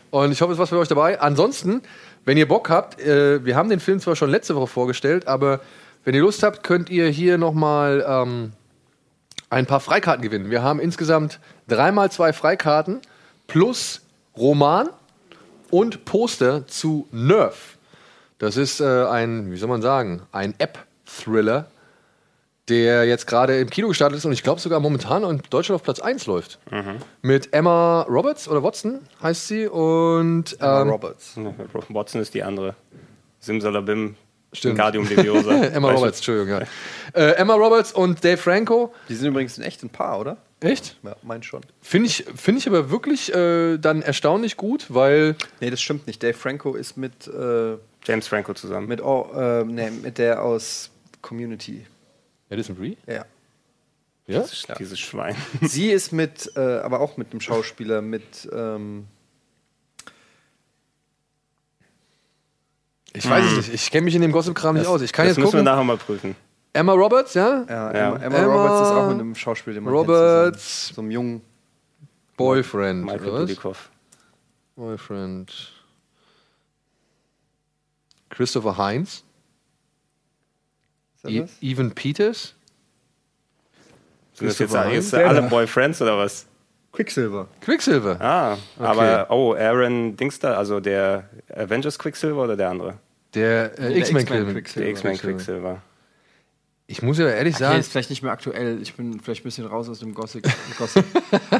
Und ich hoffe, es war für euch dabei. Ansonsten, wenn ihr Bock habt, äh, wir haben den Film zwar schon letzte Woche vorgestellt, aber wenn ihr Lust habt, könnt ihr hier nochmal ähm, ein paar Freikarten gewinnen. Wir haben insgesamt dreimal zwei Freikarten plus Roman und Poster zu Nerf. Das ist äh, ein, wie soll man sagen, ein App-Thriller, der jetzt gerade im Kino gestartet ist und ich glaube sogar momentan in Deutschland auf Platz 1 läuft. Mit Emma Roberts oder Watson heißt sie und ähm, Roberts. Watson ist die andere. Simsalabim, Stimmt. Guardium Leviosa. *laughs* Emma Weißt du? Roberts, Entschuldigung. Ja. Äh, Emma Roberts und Dave Franco. Die sind übrigens ein echt ein Paar, oder? Echt? Ja, mein schon. Finde ich, find ich aber wirklich äh, dann erstaunlich gut, weil Nee, das stimmt nicht. Dave Franco ist mit, äh, James Franco zusammen. mit, oh, äh, nee, mit der aus Community. Addison Brie? Ja. Ja? Dieses Schwein. *laughs* Sie ist mit, äh, aber auch mit einem Schauspieler, mit, ähm, Ich weiß es nicht. Ich kenne mich in dem Gossip-Kram nicht aus. Ich kann das jetzt müssen wir gucken. nachher mal prüfen. Emma Roberts, ja? ja, Ja. Emma, Emma, Emma Roberts ist auch mit einem Schauspieler, den man Roberts. kennt, so, so einem jungen. Boyfriend. Michael? Dudikoff. Boyfriend. Christopher Heinz. E? Evan Peters. Sind das jetzt jetzt alle Boyfriends oder was? Quicksilver. Quicksilver. Ah, aber, oh, Aaron Dingster, also der Avengers Quicksilver oder der andere? Der äh, X-Men Quicksilver. Der X-Men Quicksilver. Ich muss ja ehrlich Okay, sagen, ist vielleicht nicht mehr aktuell. Ich bin vielleicht ein bisschen raus aus dem Gossip. *laughs* Gossip.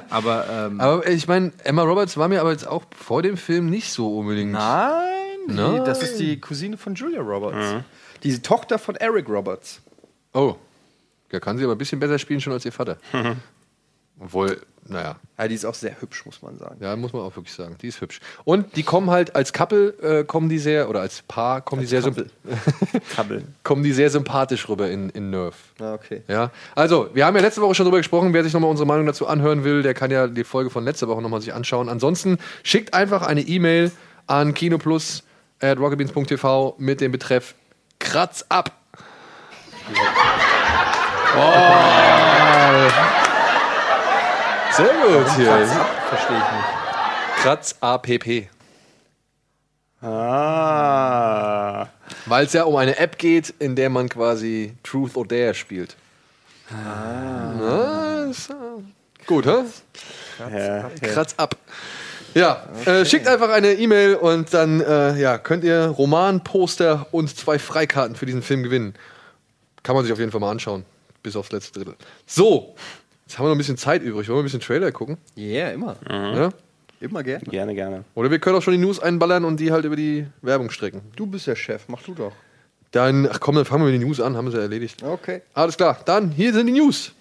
Aber, ähm, aber ich meine, Emma Roberts war mir aber jetzt auch vor dem Film nicht so unbedingt. Nein, die, Nein. das ist die Cousine von Julia Roberts. Die Tochter von Eric Roberts. Oh. Ja, kann sie aber ein bisschen besser spielen schon als ihr Vater. *laughs* Obwohl, naja, Ja, die ist auch sehr hübsch, muss man sagen. ja, muss man auch wirklich sagen. Die ist hübsch. Und die kommen halt als Couple, äh, kommen die sehr, oder als Paar, kommen, die sehr, *laughs* kommen die sehr sympathisch rüber in, in Nerf. Ah, okay. Ja, also, wir haben ja letzte Woche schon drüber gesprochen. Wer sich nochmal unsere Meinung dazu anhören will, der kann ja die Folge von letzter Woche nochmal sich anschauen. Ansonsten schickt einfach eine E-Mail an kinoplus at rockabeans.tv mit dem Betreff Kratz ab. Oh. Sehr gut hier. Verstehe ich nicht. Kratz APP. Ah. Weil es ja um eine App geht, in der man quasi Truth or Dare spielt. Ah. ist, äh, gut, hä? Ja, ja. Kratz ab. Ja, äh, schickt einfach eine E-Mail und dann äh, ja, könnt ihr Roman, Poster und zwei Freikarten für diesen Film gewinnen. Kann man sich auf jeden Fall mal anschauen. Bis aufs letzte Drittel. So, jetzt haben wir noch ein bisschen Zeit übrig. Wollen wir ein bisschen Trailer gucken? Ja, yeah, immer. Ja? Immer gerne. Gerne, gerne. Oder wir können auch schon die News einballern und die halt über die Werbung strecken. Du bist der Chef, mach du doch. Dann, ach komm, dann fangen wir mit den News an, haben wir sie erledigt. Okay. Alles klar, dann hier sind die News.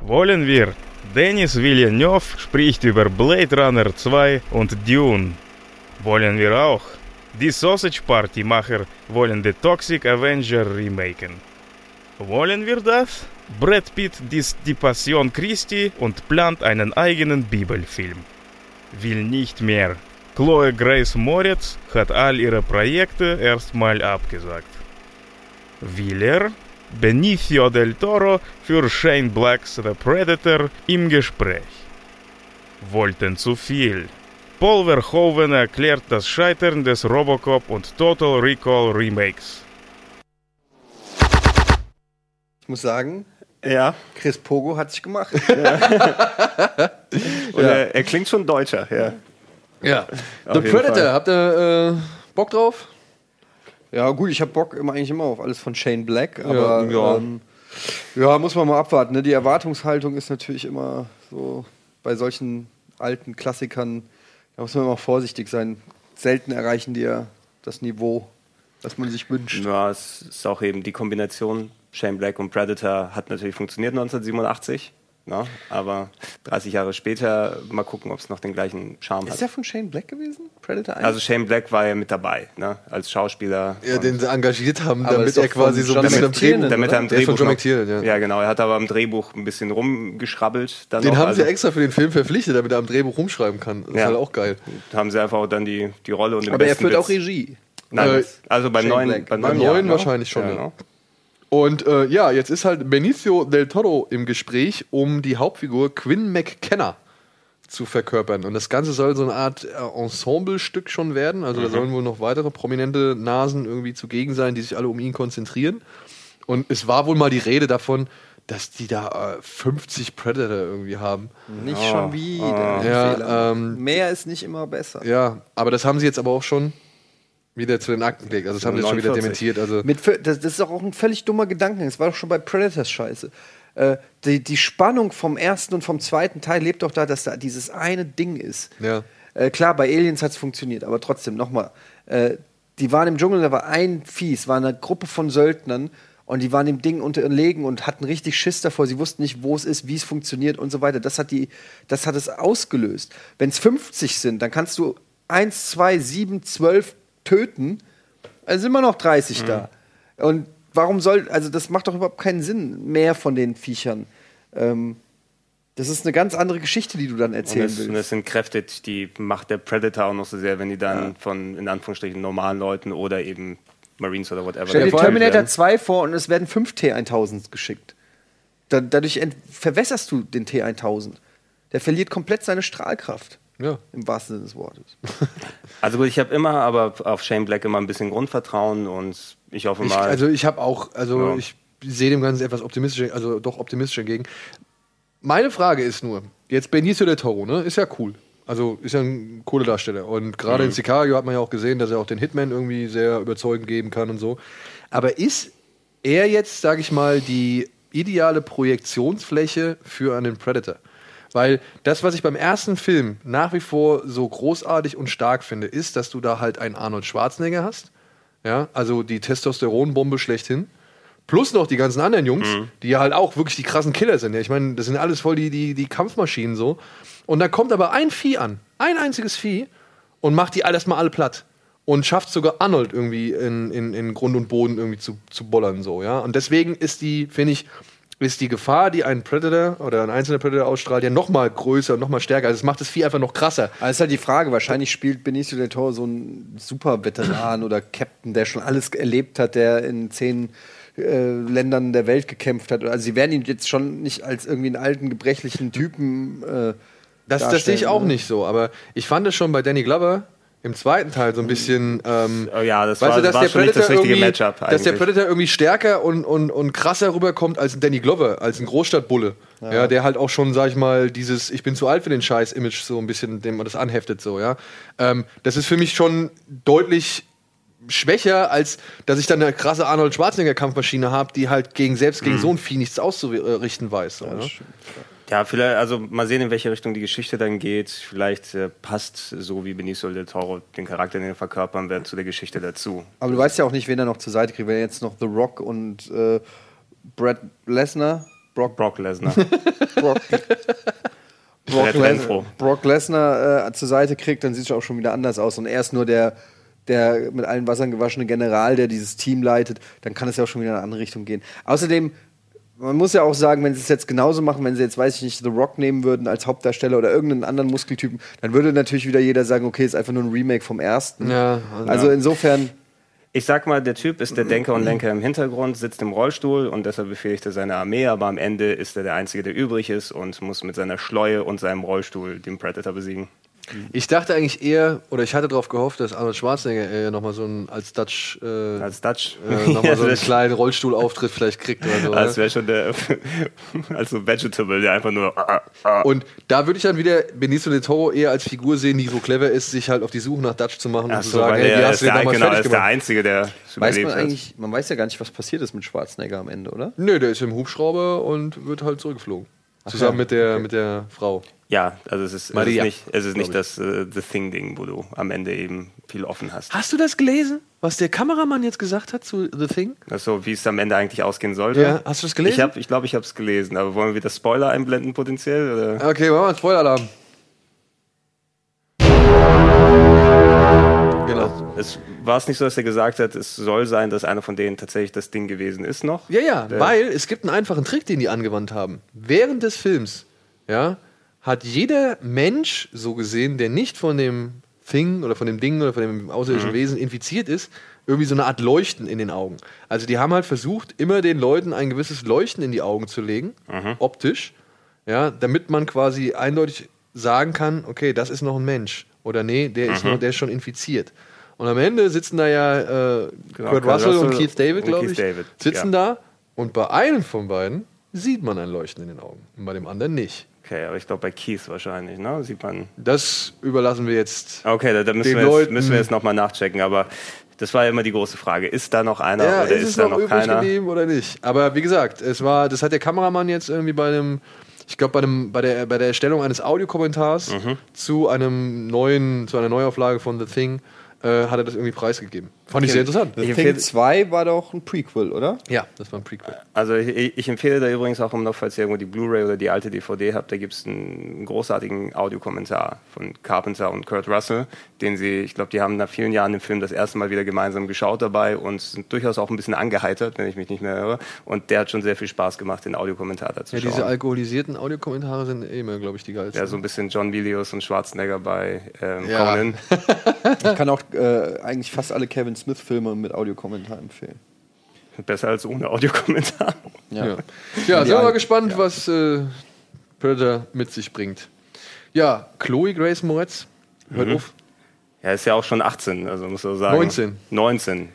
Wollen wir? Dennis Villeneuve spricht über Blade Runner 2 und Dune. Wollen wir auch? Die Sausage Party Macher wollen The Toxic Avenger remaken. Wollen wir das? Brad Pitt disst die Passion Christi und plant einen eigenen Bibelfilm. Will nicht mehr. Chloe Grace Moritz hat all ihre Projekte erstmal abgesagt. Will er? Benicio del Toro für Shane Blacks The Predator im Gespräch. Wollten zu viel. Paul Verhoeven erklärt das Scheitern des Robocop und Total Recall Remakes. Ich muss sagen, Ja, Chris Pogo hat sich gemacht. und er, er klingt schon deutscher. Ja. Ja. The Predator, Fall. habt ihr äh, Bock drauf? Ja, gut, ich habe Bock immer, eigentlich immer auf alles von Shane Black, aber Ja, ja, ähm, ja muss man mal abwarten. Ne? Die Erwartungshaltung ist natürlich immer so bei solchen alten Klassikern, da muss man immer vorsichtig sein. Selten erreichen die ja das Niveau, das man sich wünscht. ja, es ist auch eben die Kombination Shane Black und Predator hat natürlich funktioniert 1987. Ne? Aber 30 Jahre später, mal gucken, ob es noch den gleichen Charme Ist hat. der von Shane Black gewesen? Predator 1? Also Shane Black war ja mit dabei, ne? als Schauspieler. Ja, den sie engagiert haben, Aber damit ist er quasi so ein bisschen am Drehbuch. damit er am Der ist von Drehbuch John McTiernan, ja. ja, genau. Er hat aber am Drehbuch ein bisschen rumgeschrabbelt. Dann Den noch. haben also sie extra für den Film verpflichtet, damit er am Drehbuch rumschreiben kann. Das ist Ja. halt auch geil. haben sie einfach auch dann die, die Rolle und den Aber er führt auch Witz. Regie. Nein, Äh, also beim Shane neuen, Black. beim Beim neuen, Jahr, neuen ne? wahrscheinlich schon, ja. genau. Und äh, ja, jetzt ist halt Benicio del Toro im Gespräch, um die Hauptfigur Quinn McKenna zu verkörpern. Und das Ganze soll so eine Art äh, Ensemblestück schon werden. Also da sollen wohl noch weitere prominente Nasen irgendwie zugegen sein, die sich alle um ihn konzentrieren. Und es war wohl mal die Rede davon, dass die da äh, 50 Predator irgendwie haben. Nicht schon wieder. Ah. Ja, Fehler. ähm, Mehr ist nicht immer besser. Ja, aber das haben sie jetzt aber auch schon wieder zu den Akten gelegt. Also das haben sie schon wieder 49. dementiert. Also Mit, das, das ist auch ein völlig dummer Gedanke. Das war doch schon bei Predators scheiße. Äh, die, die Spannung vom ersten und vom zweiten Teil lebt doch da, dass da dieses eine Ding ist. Ja. Äh, klar, bei Aliens hat es funktioniert, aber trotzdem, nochmal. Äh, die waren im Dschungel, da war ein Vieh, es war eine Gruppe von Söldnern und die waren dem Ding unterlegen und hatten richtig Schiss davor. Sie wussten nicht, wo es ist, wie es funktioniert und so weiter. Das hat, die, das hat es ausgelöst. Wenn es 50 sind, dann kannst du 1, 2, 7, 12 töten, also sind immer noch 30 da. Und warum soll, also das macht doch überhaupt keinen Sinn, mehr von den Viechern. Ähm, das ist eine ganz andere Geschichte, die du dann Und erzählen und willst. es entkräftet die Macht der Predator auch noch so sehr, wenn die dann von, in Anführungsstrichen, normalen Leuten oder eben Marines oder whatever. Stell dir Terminator werden. 2 vor und es werden fünf T1000 geschickt. Da, dadurch ent- verwässerst du den T1000. Der verliert komplett seine Strahlkraft. Ja. Im wahrsten Sinne des Wortes. *laughs* Also gut, ich habe immer aber auf Shane Black immer ein bisschen Grundvertrauen und ich hoffe Ich, mal. also ich habe auch, also Ja. ich sehe dem Ganzen etwas optimistischer, also doch optimistischer entgegen. Meine Frage ist nur, jetzt Benicio del Toro, ne, ist ja cool. Also ist ja ein cooler Darsteller. Und gerade in Sicario hat man ja auch gesehen, dass er auch den Hitman irgendwie sehr überzeugend geben kann und so. Aber ist er jetzt, sage ich mal, die ideale Projektionsfläche für einen Predator? Weil das, was ich beim ersten Film nach wie vor so großartig und stark finde, ist, dass du da halt einen Arnold Schwarzenegger hast. Ja, also die Testosteronbombe schlechthin. Plus noch die ganzen anderen Jungs, die ja halt auch wirklich die krassen Killer sind. Ja, ich meine, das sind alles voll die, die, die Kampfmaschinen so. Und da kommt aber ein Vieh an, ein einziges Vieh, und macht die alles mal alle platt. Und schafft sogar Arnold irgendwie in, in, in Grund und Boden irgendwie zu, zu bollern, so, ja. Und deswegen ist die, finde ich, ist die Gefahr, die ein Predator oder ein einzelner Predator ausstrahlt, ja noch mal größer und noch mal stärker. Also es macht das Vieh einfach noch krasser. Es ist halt die Frage, wahrscheinlich spielt Benicio del Toro so ein super Veteran oder Captain, der schon alles erlebt hat, der in zehn äh, Ländern der Welt gekämpft hat. Also sie werden ihn jetzt schon nicht als irgendwie einen alten, gebrechlichen Typen äh, Das, das sehe ich auch ne? nicht so, aber ich fand es schon bei Danny Glover im zweiten Teil so ein bisschen. Ähm, Oh ja, das weißt war, du, dass war der schon nicht das Predator richtige irgendwie, Matchup dass der. Predator irgendwie stärker und, und, und krasser rüberkommt als ein Danny Glover, als ein Großstadtbulle. Ja. der halt auch schon, sag ich mal, dieses Ich bin zu alt für den Scheiß-Image so ein bisschen, dem man das anheftet, so, ja. Ähm, das ist für mich schon deutlich schwächer, als dass ich dann eine krasse Arnold Schwarzenegger-Kampfmaschine habe, die halt gegen selbst Mhm. gegen so ein Vieh nichts auszurichten weiß. So, ne? Ja, vielleicht, also mal sehen, in welche Richtung die Geschichte dann geht. Vielleicht äh, passt so wie Benicio del Toro den Charakter, den er verkörpern wird, zu der Geschichte dazu. Aber du weißt ja auch nicht, wen er noch zur Seite kriegt. Wenn er jetzt noch The Rock und äh, Brad Lesnar, Brock, Brock Lesnar. *laughs* Brock, Brock, Les. Brock Lesnar äh, zur Seite kriegt, dann sieht es auch schon wieder anders aus. Und er ist nur der, der mit allen Wassern gewaschene General, der dieses Team leitet. Dann kann es ja auch schon wieder in eine andere Richtung gehen. Außerdem, man muss ja auch sagen, wenn sie es jetzt genauso machen, wenn sie jetzt, weiß ich nicht, The Rock nehmen würden als Hauptdarsteller oder irgendeinen anderen Muskeltypen, dann würde natürlich wieder jeder sagen, okay, ist einfach nur ein Remake vom ersten. Ja, also insofern. Ich sag mal, der Typ ist der Denker und Lenker im Hintergrund, sitzt im Rollstuhl und deshalb befehligt er seine Armee, aber am Ende ist er der Einzige, der übrig ist und muss mit seiner Schleue und seinem Rollstuhl den Predator besiegen. Ich dachte eigentlich eher, oder ich hatte darauf gehofft, dass Arnold Schwarzenegger äh, nochmal so einen als Dutch, äh, Als Dutch. äh, nochmal *laughs* so einen das kleinen Rollstuhlauftritt vielleicht kriegt oder so. als ne? wäre schon der, *laughs* als so Vegetable, der einfach nur. ah, ah. Und da würde ich dann wieder Benicio del Toro eher als Figur sehen, die so clever ist, sich halt auf die Suche nach Dutch zu machen und Ach zu so, sagen, weil hey, wie er hast ist du den der, damals genau, er fertig ist der? Einzige, der Weiß überlebt man eigentlich, man weiß ja gar nicht, was passiert ist mit Schwarzenegger am Ende, oder? Nö, der ist im Hubschrauber und wird halt zurückgeflogen. Zusammen mit, der, mit der Frau. Ja, also es ist, es ist nicht, es ist nicht das äh, The Thing-Ding, wo du am Ende eben viel offen hast. Hast du das gelesen, was der Kameramann jetzt gesagt hat zu The Thing? Also wie es am Ende eigentlich ausgehen sollte. Ja, hast du das gelesen? Ich glaube, ich, glaub, ich habe es gelesen, aber wollen wir wieder Spoiler einblenden potenziell? Oder? Okay, machen wir einen Spoiler-Alarm. Es war es nicht so, dass er gesagt hat, es soll sein, dass einer von denen tatsächlich das Ding gewesen ist noch. Ja, ja, Der- weil es gibt einen einfachen Trick, den die angewandt haben. Während des Films, ja, hat jeder Mensch so gesehen, der nicht von dem Thing oder von dem Ding oder von dem außerirdischen Wesen infiziert ist, irgendwie so eine Art Leuchten in den Augen. Also die haben halt versucht, immer den Leuten ein gewisses Leuchten in die Augen zu legen, optisch, ja, damit man quasi eindeutig sagen kann, okay, das ist noch ein Mensch oder nee, der ist noch, der ist schon infiziert. Und am Ende sitzen da ja äh, Genau, Kurt Kurt Russell und Russell Keith David, glaube Keith ich, David, sitzen ja. da und bei einem von beiden sieht man ein Leuchten in den Augen und bei dem anderen nicht. Okay, aber ich glaube bei Keith wahrscheinlich, ne? Sieht man. Das überlassen wir jetzt. Okay, da, da müssen, Den wir jetzt, müssen wir jetzt nochmal nachchecken, aber das war ja immer die große Frage. Ist da noch einer Ja, oder ist ist, es da noch noch übrig keiner? geblieben oder nicht? Aber wie gesagt, es war, das hat der Kameramann jetzt irgendwie bei einem, ich glaube bei einem, bei der, bei der Erstellung eines Audiokommentars Mhm. zu einem neuen, zu einer Neuauflage von The Thing, äh, hat er das irgendwie preisgegeben. Fand ich sehr interessant. Ich Thing empfehle- 2 war doch ein Prequel, oder? Ja, das war ein Prequel. Also ich, ich empfehle da übrigens auch, um noch, falls ihr irgendwo die Blu-ray oder die alte DVD habt, da gibt es einen großartigen Audiokommentar von Carpenter und Kurt Russell, den sie, ich glaube, die haben nach vielen Jahren den Film das erste Mal wieder gemeinsam geschaut dabei und sind durchaus auch ein bisschen angeheitert, wenn ich mich nicht mehr höre. Und der hat schon sehr viel Spaß gemacht, den Audiokommentar dazu Ja, schauen. diese alkoholisierten Audiokommentare sind eh immer, glaube ich, die geilsten. ja, so ein bisschen John Milius und Schwarzenegger bei ähm, Ja. Conan. *laughs* Ich kann auch äh, eigentlich fast alle Kevin Smith-Filme mit Audiokommentar empfehlen. Besser als ohne Audiokommentar. Ja, ja. sind wir mal gespannt, was äh, Predator mit sich bringt. Ja, Chloe Grace Moretz, hört Mhm. auf. Ja, ist ja auch schon 18, also muss man sagen. 19. 19.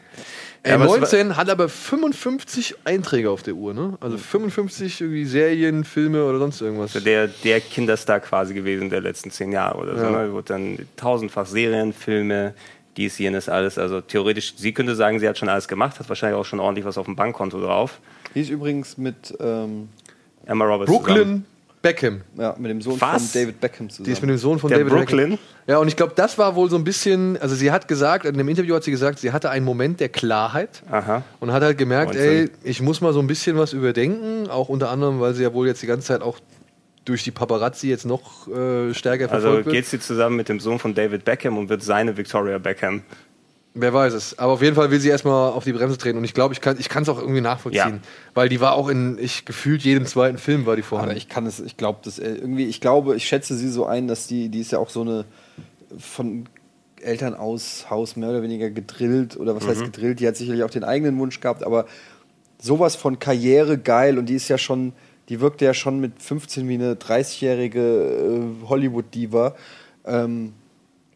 Ey, Ja, was- 19 hat aber 55 Einträge auf der Uhr, ne? Also 55 irgendwie Serien, Filme oder sonst irgendwas. der, der Kinderstar quasi gewesen der letzten zehn Jahre oder so. Ja. Ne? Wurde dann tausendfach Serien, Filme, dies, jenes, alles. Also theoretisch, sie könnte sagen, sie hat schon alles gemacht, hat wahrscheinlich auch schon ordentlich was auf dem Bankkonto drauf. Die ist übrigens mit, ähm, Emma Roberts zusammen. Brooklyn Beckham. ja, mit dem Sohn Was? von David Beckham zusammen. Die ist mit dem Sohn von Der David Brooklyn? Beckham. Ja, und ich glaube, das war wohl so ein bisschen, also sie hat gesagt, in dem Interview hat sie gesagt, sie hatte einen Moment der Klarheit Aha. und hat halt gemerkt, 19. ey, ich muss mal so ein bisschen was überdenken, auch unter anderem, weil sie ja wohl jetzt die ganze Zeit auch durch die Paparazzi jetzt noch äh, stärker Also verfolgt wird. geht sie zusammen mit dem Sohn von David Beckham und wird seine Victoria Beckham. Wer weiß es. Aber auf jeden Fall will sie erstmal auf die Bremse treten. Und ich glaube, ich kann es auch irgendwie nachvollziehen. Ja. Weil die war auch in, ich gefühlt jedem zweiten Film war die vorhanden. Aber ich kann es, ich glaube, das äh, irgendwie, ich glaube, ich schätze sie so ein, dass die, die ist ja auch so eine von Eltern aus Haus mehr oder weniger gedrillt oder was heißt gedrillt, die hat sicherlich auch den eigenen Wunsch gehabt, aber sowas von Karriere geil und die ist ja schon, die wirkte ja schon mit 15 wie eine 30-jährige äh, Hollywood-Diva. Ähm,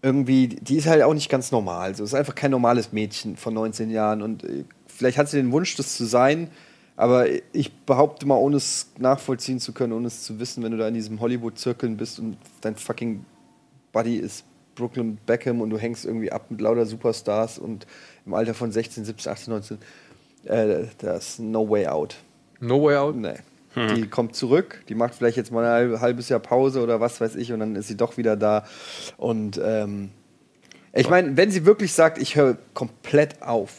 irgendwie, die ist halt auch nicht ganz normal. So, ist einfach kein normales Mädchen von 19 Jahren und äh, vielleicht hat sie den Wunsch, das zu sein, aber ich behaupte mal, ohne es nachvollziehen zu können, ohne es zu wissen, wenn du da in diesem Hollywood-Zirkeln bist und dein fucking Buddy ist Brooklyn Beckham und du hängst irgendwie ab mit lauter Superstars und im Alter von 16, 17, 18, 19, äh, das ist no way out. no Way Out. Nee. Die kommt zurück, die macht vielleicht jetzt mal ein halb- halbes Jahr Pause oder was weiß ich und dann ist sie doch wieder da. Und ähm, ich meine, wenn sie wirklich sagt, ich höre komplett auf,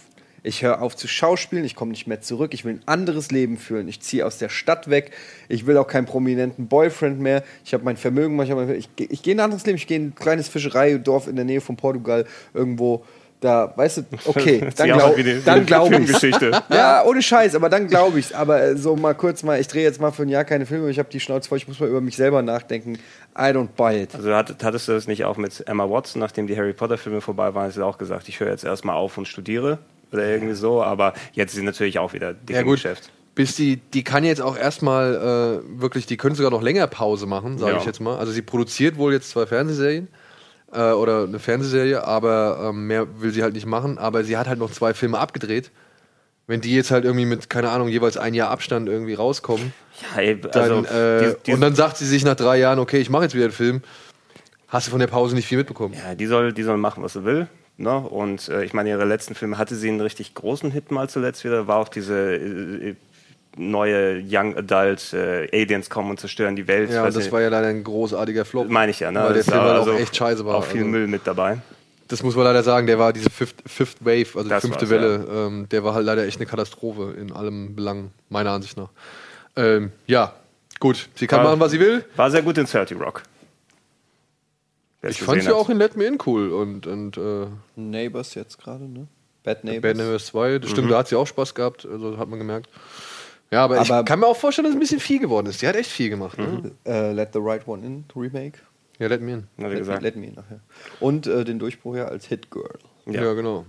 ich höre auf zu schauspielen, ich komme nicht mehr zurück, ich will ein anderes Leben führen, ich ziehe aus der Stadt weg, ich will auch keinen prominenten Boyfriend mehr, ich habe mein Vermögen, ich, geh- ich gehe in ein anderes Leben, ich gehe in ein kleines Fischereidorf in der Nähe von Portugal irgendwo. Da, weißt du, okay, *laughs* dann auch glaube glaub ich's. Filmgeschichte. *laughs* Ja, ohne Scheiß, aber dann glaube ich's. Aber äh, so mal kurz mal, ich drehe jetzt mal für ein Jahr keine Filme, ich habe die Schnauze voll, ich muss mal über mich selber nachdenken. I don't buy it. Also hat, hattest du das nicht auch mit Emma Watson, nachdem die Harry Potter Filme vorbei waren, hat sie auch gesagt, ich höre jetzt erstmal auf und studiere oder irgendwie so, aber jetzt ist sie natürlich auch wieder dick Ja im gut, Geschäft. bis die, die kann jetzt auch erstmal äh, wirklich, die können sogar noch länger Pause machen, sage Ja. ich jetzt mal. Also sie produziert wohl jetzt zwei Fernsehserien äh, oder eine Fernsehserie, aber ähm, mehr will sie halt nicht machen. Aber sie hat halt noch zwei Filme abgedreht. Wenn die jetzt halt irgendwie mit, keine Ahnung, jeweils ein Jahr Abstand irgendwie rauskommen, Ja, ey, dann, also, äh, die, die, und dann sagt sie sich nach drei Jahren, okay, ich mache jetzt wieder einen Film, hast du von der Pause nicht viel mitbekommen. ja, die soll, die soll machen, was sie will. Ne? Und äh, ich meine, ihre letzten Filme hatte sie einen richtig großen Hit mal zuletzt wieder, war auch diese äh, neue Young Adult äh, Aliens kommen und zerstören die Welt. Ja, das nicht. war ja leider ein großartiger Flop. meine ich ja, ne? Weil der Das Film war halt auch echt scheiße war. Auch viel Also- Müll mit dabei. Das muss man leider sagen, der war diese Fifth, Fifth Wave, also die Das fünfte Welle, ähm, der war halt leider echt eine Katastrophe in allem Belang, meiner Ansicht nach. Ähm, ja, gut, sie kann War- machen, was sie will. War sehr gut in 30 Rock. Wer es Ich fand sie hat. auch in Let Me In cool und, und äh, Neighbors jetzt gerade, ne? Bad Neighbors. Bad Neighbors 2, das Mhm. stimmt, da hat sie auch Spaß gehabt, also hat man gemerkt. Ja, aber, Aber- ich kann mir auch vorstellen, dass es ein bisschen viel geworden ist. Die hat echt viel gemacht. Ne? Äh, Let the Right One In, Remake. Ja, Let Me In. Hat er Let, me, gesagt. Let Me In nachher. Und äh, den Durchbruch ja als Hit Girl. Ja. Ja. genau.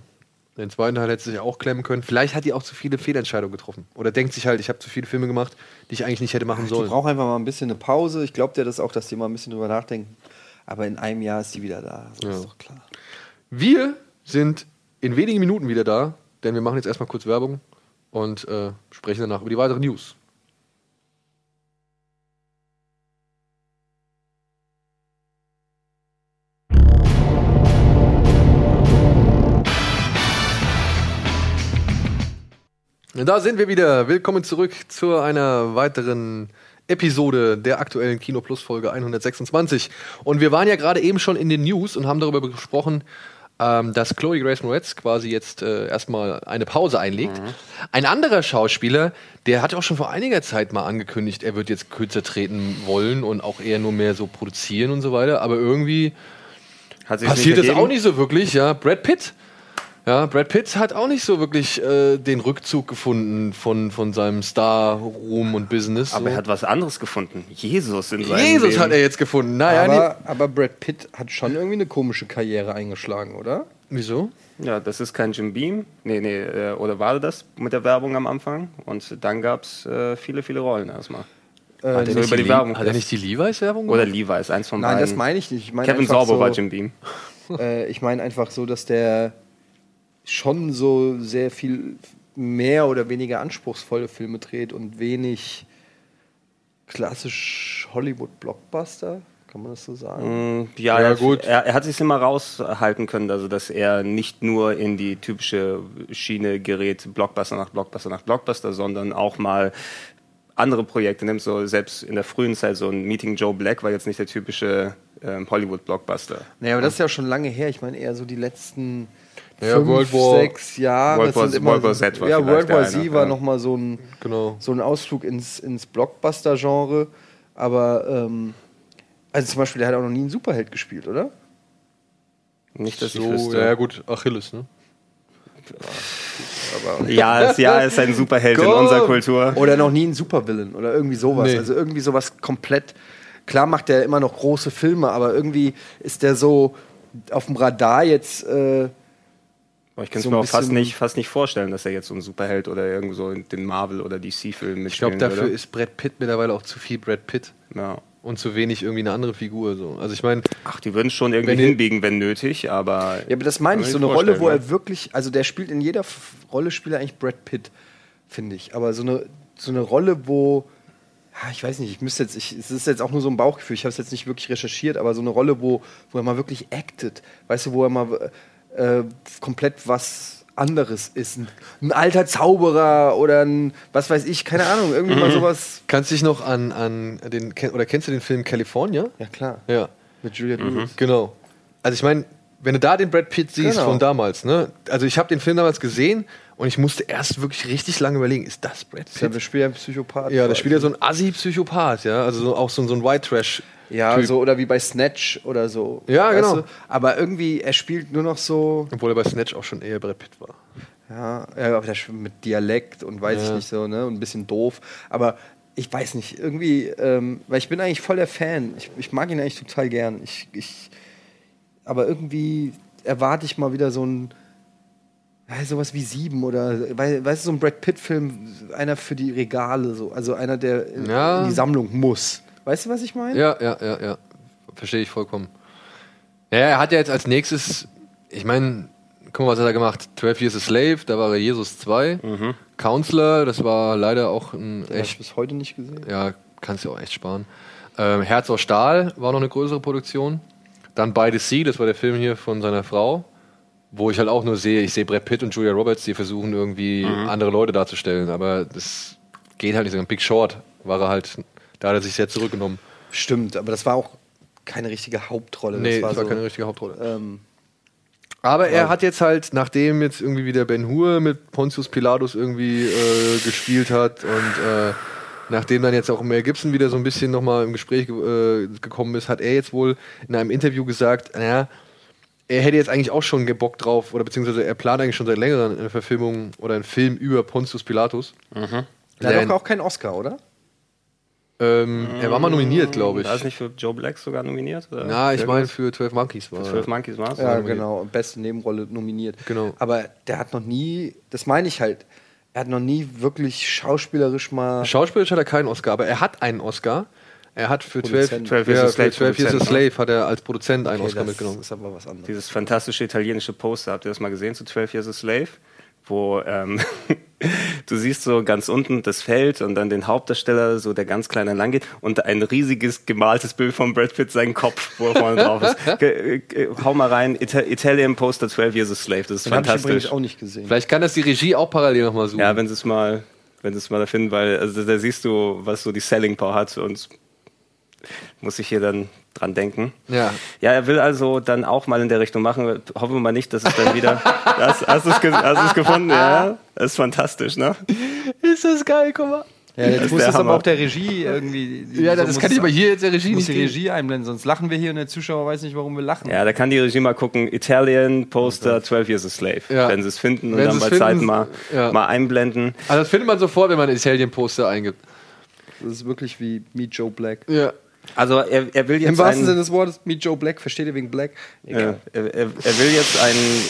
Den zweiten Teil hätte sie sich auch klemmen können. Vielleicht hat die auch zu viele Fehlentscheidungen getroffen. Oder denkt sich halt, ich habe zu viele Filme gemacht, die ich eigentlich nicht hätte machen Die sollen. braucht einfach mal ein bisschen eine Pause. Ich glaube dir das auch, dass die mal ein bisschen drüber nachdenken. Aber in einem Jahr ist die wieder da. Das Ja. ist doch klar. Wir sind in wenigen Minuten wieder da, denn wir machen jetzt erstmal kurz Werbung und äh, sprechen danach über die weiteren News. Da sind wir wieder. Willkommen zurück zu einer weiteren Episode der aktuellen Kino Plus Folge 126. Und wir waren ja gerade eben schon in den News und haben darüber gesprochen, ähm, dass Chloe Grace Moretz quasi jetzt äh, erstmal eine Pause einlegt. Ein anderer Schauspieler, der hat auch schon vor einiger Zeit mal angekündigt, er wird jetzt kürzer treten wollen und auch eher nur mehr so produzieren und so weiter. Aber irgendwie passiert das auch nicht so wirklich, ja. Brad Pitt. Ja, Brad Pitt hat auch nicht so wirklich äh, den Rückzug gefunden von, von seinem Star-Ruhm und Business. Aber so. er hat was anderes gefunden. Jesus in seinem Jesus Leben. hat er jetzt gefunden. Naja, nee. aber, aber Brad Pitt hat schon irgendwie eine komische Karriere eingeschlagen, oder? Wieso? Ja, das ist kein Jim Beam. Nee, nee, äh, oder war das mit der Werbung am Anfang? Und dann gab es äh, viele, viele Rollen erstmal. Äh, Hat er nicht über die Werbung Hat er nicht die Levi's-Werbung Oder? Levi's, eins von Nein, beiden. das meine ich nicht. Ich meine Kevin Sorbo so, war Jim Beam. *laughs* Äh, ich meine einfach so, dass der schon so sehr viel mehr oder weniger anspruchsvolle Filme dreht und wenig klassisch Hollywood-Blockbuster. Kann man das so sagen? Mm, Ja, Ja, er, gut. Er, er hat sich immer raushalten können, also dass er nicht nur in die typische Schiene gerät, Blockbuster nach Blockbuster nach Blockbuster, sondern auch mal andere Projekte nimmt. So selbst in der frühen Zeit so ein Meeting Joe Black war jetzt nicht der typische ähm, Hollywood-Blockbuster. Naja, aber das ist ja schon lange her. Ich meine eher so die letzten Ja, fünf, World War- sechs Jahre. World Das War- immer World War so- Z war Ja, World War der Z eine, war ja. nochmal so ein, Genau. so ein Ausflug ins, ins Blockbuster-Genre. Aber, ähm, also zum Beispiel, der hat auch noch nie einen Superheld gespielt, oder? Nicht, dass ich So, wüsste. ja gut, Achilles, ne? Ja, es, ja, ist ein Superheld in unserer Kultur. Oder noch nie einen Supervillain oder irgendwie sowas. Nee. Also irgendwie sowas komplett. Klar macht er immer noch große Filme, aber irgendwie ist der so auf dem Radar jetzt. Äh, ich kann es so mir auch fast nicht, fast nicht vorstellen, dass er jetzt so ein Superheld oder irgend so in den Marvel- oder DC-Film Ich glaube, dafür würde. ist Brad Pitt mittlerweile auch zu viel Brad Pitt Ja. und zu wenig irgendwie eine andere Figur. So. Also ich meine, Ach, die würden schon irgendwie Wenn hinbiegen, wenn nötig, aber. ja, aber das meine ich, so eine Rolle, wo er wirklich. Also der spielt in jeder Rolle spielt er eigentlich Brad Pitt, finde ich. Aber so eine, so eine Rolle, wo. Ich weiß nicht, ich müsste jetzt, ich, es ist jetzt auch nur so ein Bauchgefühl, ich habe es jetzt nicht wirklich recherchiert, aber so eine Rolle, wo, wo er mal wirklich acted, weißt du, wo er mal äh, komplett was anderes ist. Ein, ein alter Zauberer oder ein, was weiß ich, keine Ahnung, irgendwie mal sowas. kannst du dich noch an, an den, oder kennst du den Film California? Ja, klar. Ja, Mit Juliette Lewis. genau. Also ich meine, wenn du da den Brad Pitt siehst Genau. von damals, ne? Also ich habe den Film damals gesehen und ich musste erst wirklich richtig lange überlegen, ist das Brad Ja, Pitt? wir spielen ja einen Psychopath. Ja, der spielt ja so ein Assi-Psychopath, ja. Also so, auch so, so ein White Trash. Ja, Typ. so oder wie bei Snatch oder so. Ja, genau. du? Aber irgendwie, er spielt nur noch so, Obwohl er bei Snatch auch schon eher Brad Pitt war. ja, ja aber spielt mit Dialekt und weiß ich Ja. nicht so, ne, und ein bisschen doof. Aber ich weiß nicht, irgendwie, ähm, weil ich bin eigentlich voll der Fan. Ich, ich mag ihn eigentlich total gern. Ich, ich, aber irgendwie erwarte ich mal wieder so ein, ja, sowas wie Sieben oder, weil- weißt du, so ein Brad Pitt-Film, einer für die Regale, so, also einer, der in, Ja. in die Sammlung muss. Weißt du, was ich meine? Ja, ja, ja, ja. Verstehe ich vollkommen. Ja, er hat ja jetzt als nächstes, ich meine, guck mal, was hat er gemacht? 12 Years a Slave, da war er Jesus 2. Counselor, das war leider auch ein Den hab ich echt, bis heute nicht gesehen. ja, kannst du auch echt sparen. Ähm, Herz aus Stahl war noch eine größere Produktion. Dann By the Sea, das war der Film hier von seiner Frau, wo ich halt auch nur sehe, ich sehe Brad Pitt und Julia Roberts, die versuchen irgendwie andere Leute darzustellen, aber das geht halt nicht so. Big Short war er halt, da hat er sich sehr zurückgenommen. Stimmt, aber das war auch keine richtige Hauptrolle. Nee, das war, das war so, keine richtige Hauptrolle. ähm, Aber er hat jetzt halt, nachdem jetzt irgendwie wieder Ben Hur mit Pontius Pilatus irgendwie äh, gespielt hat und äh, nachdem dann jetzt auch Mel Gibson wieder so ein bisschen nochmal im Gespräch ge äh, gekommen ist, hat er jetzt wohl in einem Interview gesagt, naja, er hätte jetzt eigentlich auch schon Bock drauf, oder beziehungsweise er plant eigentlich schon seit längerem eine Verfilmung oder einen Film über Pontius Pilatus. der hat Nein. doch auch keinen Oscar, oder? Ähm, er war mal nominiert, glaube ich. War es nicht für Joe Black sogar nominiert? Oder? Na, ich meine für 12 Monkeys war. 12 Monkeys war es? Ja, nominiert. genau. Beste Nebenrolle nominiert. Genau. Aber der hat noch nie, das meine ich halt, er hat noch nie wirklich schauspielerisch mal. Schauspielerisch hat er keinen Oscar, aber er hat einen Oscar. Er hat für 12, Produzent. 12 ja, Years a Slave 12 Years a Slave hat er als Produzent einen Okay, Oscar das mitgenommen. ist aber was anderes. Dieses fantastische italienische Poster, habt ihr das mal gesehen zu 12 Years a Slave? Wo ähm, *laughs* du siehst so ganz unten das Feld und dann den Hauptdarsteller, so der ganz kleine lang geht und ein riesiges gemaltes Bild von Brad Pitt, seinen Kopf, wo er vorne drauf ist. *laughs* Ge ge hau mal rein, Ita Italian Poster 12 Years a Slave, das ist Den habe ich übrigens fantastisch. auch nicht gesehen. Vielleicht kann das die Regie auch parallel nochmal suchen. Ja, wenn sie es mal, wenn sie es mal da finden, weil also da siehst du, was so die Selling Power hat und muss ich hier dann dran denken. Ja. Ja, er will also dann auch mal in der Richtung machen. Hoffen wir mal nicht, dass es dann wieder. *laughs* hast hast du es ge gefunden? Ja, das ist fantastisch, ne? Ist das geil, guck mal. Ja, jetzt muss das aber auch der Regie irgendwie. Ja, das so kann muss- ich aber hier jetzt der Regie muss nicht die. Regie einblenden, sonst lachen wir hier und der Zuschauer weiß nicht, warum wir lachen. Ja, da kann die Regie mal gucken. Italian Poster 12 Years a Slave. Ja. Wenn sie es finden und Wenn dann bei Zeiten mal, ja. mal einblenden. Also das findet man sofort, wenn man Italien-Poster eingibt. Das ist wirklich wie Meet Joe Black. Ja. Also er, er will jetzt Im wahrsten Sinne des Wortes, Meet Joe Black, versteht ihr wegen Black? Ja, er, er, er will jetzt einen.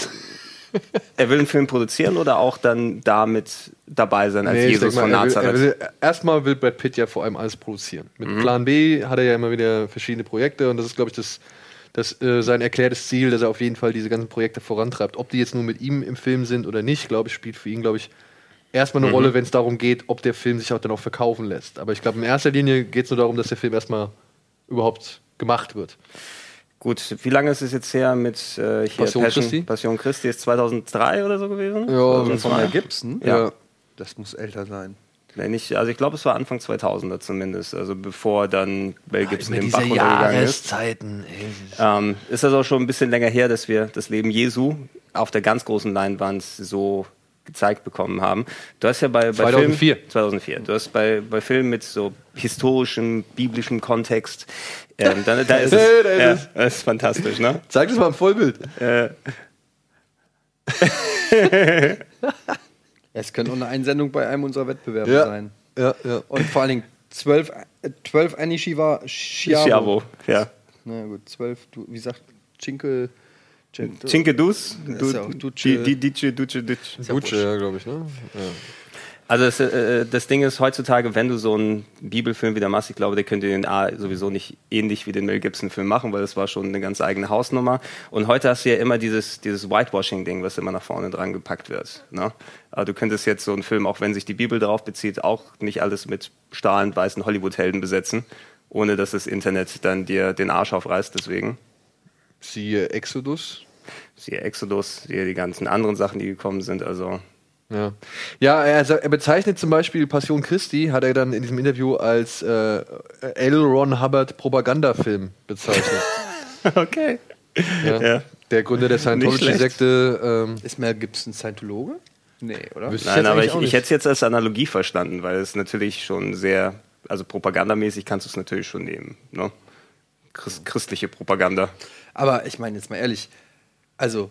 er will einen Film produzieren oder auch dann damit dabei sein als Nee, Jesus von mal, will, Nazareth? er will, erstmal will Brad Pitt ja vor allem alles produzieren. Mit Plan B hat er ja immer wieder verschiedene Projekte und das ist, glaube ich, das, das, äh, sein erklärtes Ziel, dass er auf jeden Fall diese ganzen Projekte vorantreibt. Ob die jetzt nur mit ihm im Film sind oder nicht, glaube ich, spielt für ihn, glaube ich, erstmal eine Rolle, wenn es darum geht, ob der Film sich auch dann auch verkaufen lässt. Aber ich glaube, in erster Linie geht es nur darum, dass der Film erstmal überhaupt gemacht wird. Gut, wie lange ist es jetzt her mit äh, hier Passion Christi? Passion Christi ist 2003 oder so gewesen? Ja, von? Mel Gibson? Ja. Das muss älter sein. Nee, nicht, also ich glaube, es war Anfang 2000er zumindest, also bevor dann Mel Gibson den Bach runtergegangen ist. Jahreszeiten. Ey. Ähm, ist das auch schon ein bisschen länger her, dass wir das Leben Jesu auf der ganz großen Leinwand so gezeigt bekommen haben. Du hast ja bei, bei 2004. Filmen, 2004. Du hast bei, bei Filmen mit so historischem, biblischem Kontext, ähm, *laughs* dann, da ist es, Da ist ja, es. das ist fantastisch, ne? Zeig das mal im Vollbild. *laughs* Es könnte auch eine Einsendung bei einem unserer Wettbewerbe Ja. sein. Ja, ja. Und vor allen Dingen 12, äh, 12 Anishiva Schiavo. Chiavo, ja. Na gut, 12, du, wie sagt Chinkel. Cinque Dus, Duce. di, Dice, Duce, Duce. Gucci, ja, glaube ich, ne? Ja. Also das, äh, das Ding ist heutzutage, wenn du so einen Bibelfilm wieder machst, ich glaube, der könnte den A sowieso nicht ähnlich wie den Mel Gibson-Film machen, weil das war schon eine ganz eigene Hausnummer. Und heute hast du ja immer dieses, dieses Whitewashing-Ding, was immer nach vorne dran gepackt wird. Ne? Aber du könntest jetzt so einen Film, auch wenn sich die Bibel darauf bezieht, auch nicht alles mit strahlend weißen Hollywood-Helden besetzen, ohne dass das Internet dann dir den Arsch aufreißt. Deswegen Siehe Exodus. siehe Exodus, siehe die ganzen anderen Sachen, die gekommen sind. Also Ja, ja er, er bezeichnet zum Beispiel Passion Christi, hat er dann in diesem Interview als äh, L. Ron Hubbard Propagandafilm bezeichnet. *laughs* okay. ja. Ja. Der Gründer der Scientology-Sekte. Ähm, Ist Mel Gibson Scientologe? Nee, oder? Nein, jetzt aber ich, ich hätte es jetzt als Analogie verstanden, weil es natürlich schon sehr, also propagandamäßig kannst du es natürlich schon nehmen. Ne? Christ, christliche Propaganda. Aber ich meine jetzt mal ehrlich, also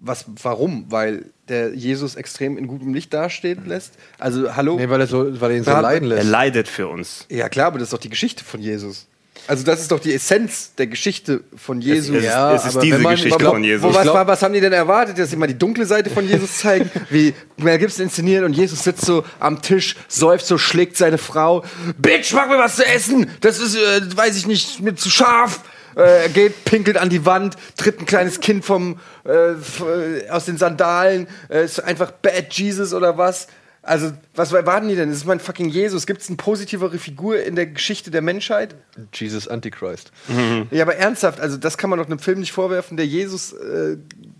was, warum? Weil der Jesus extrem in gutem Licht dastehen lässt? Also hallo? Nee, weil er, so, weil er ihn so leiden Er lässt. leidet für uns. ja klar, aber das ist doch die Geschichte von Jesus. Also das ist doch die Essenz der Geschichte von Jesus. es, Ja, es ist aber diese man- Geschichte aber- von Wo, Jesus. was, glaub- was haben die denn erwartet, dass sie mal die dunkle Seite von Jesus zeigen? *laughs* Wie Mel Gibson inszeniert und Jesus sitzt so am Tisch, säuft so, schlägt seine Frau. Bitch, mach mir was zu essen! Das ist, äh, weiß ich nicht, mir zu scharf! Äh, er geht, pinkelt an die Wand, tritt ein kleines Kind vom, äh, äh, aus den Sandalen, äh, ist einfach Bad Jesus oder was? Also, was erwarten die denn? Das ist mein fucking Jesus. Gibt es eine positivere Figur in der Geschichte der Menschheit? Jesus Antichrist. Ja, aber ernsthaft, also das kann man doch einem Film nicht vorwerfen, der Jesus äh,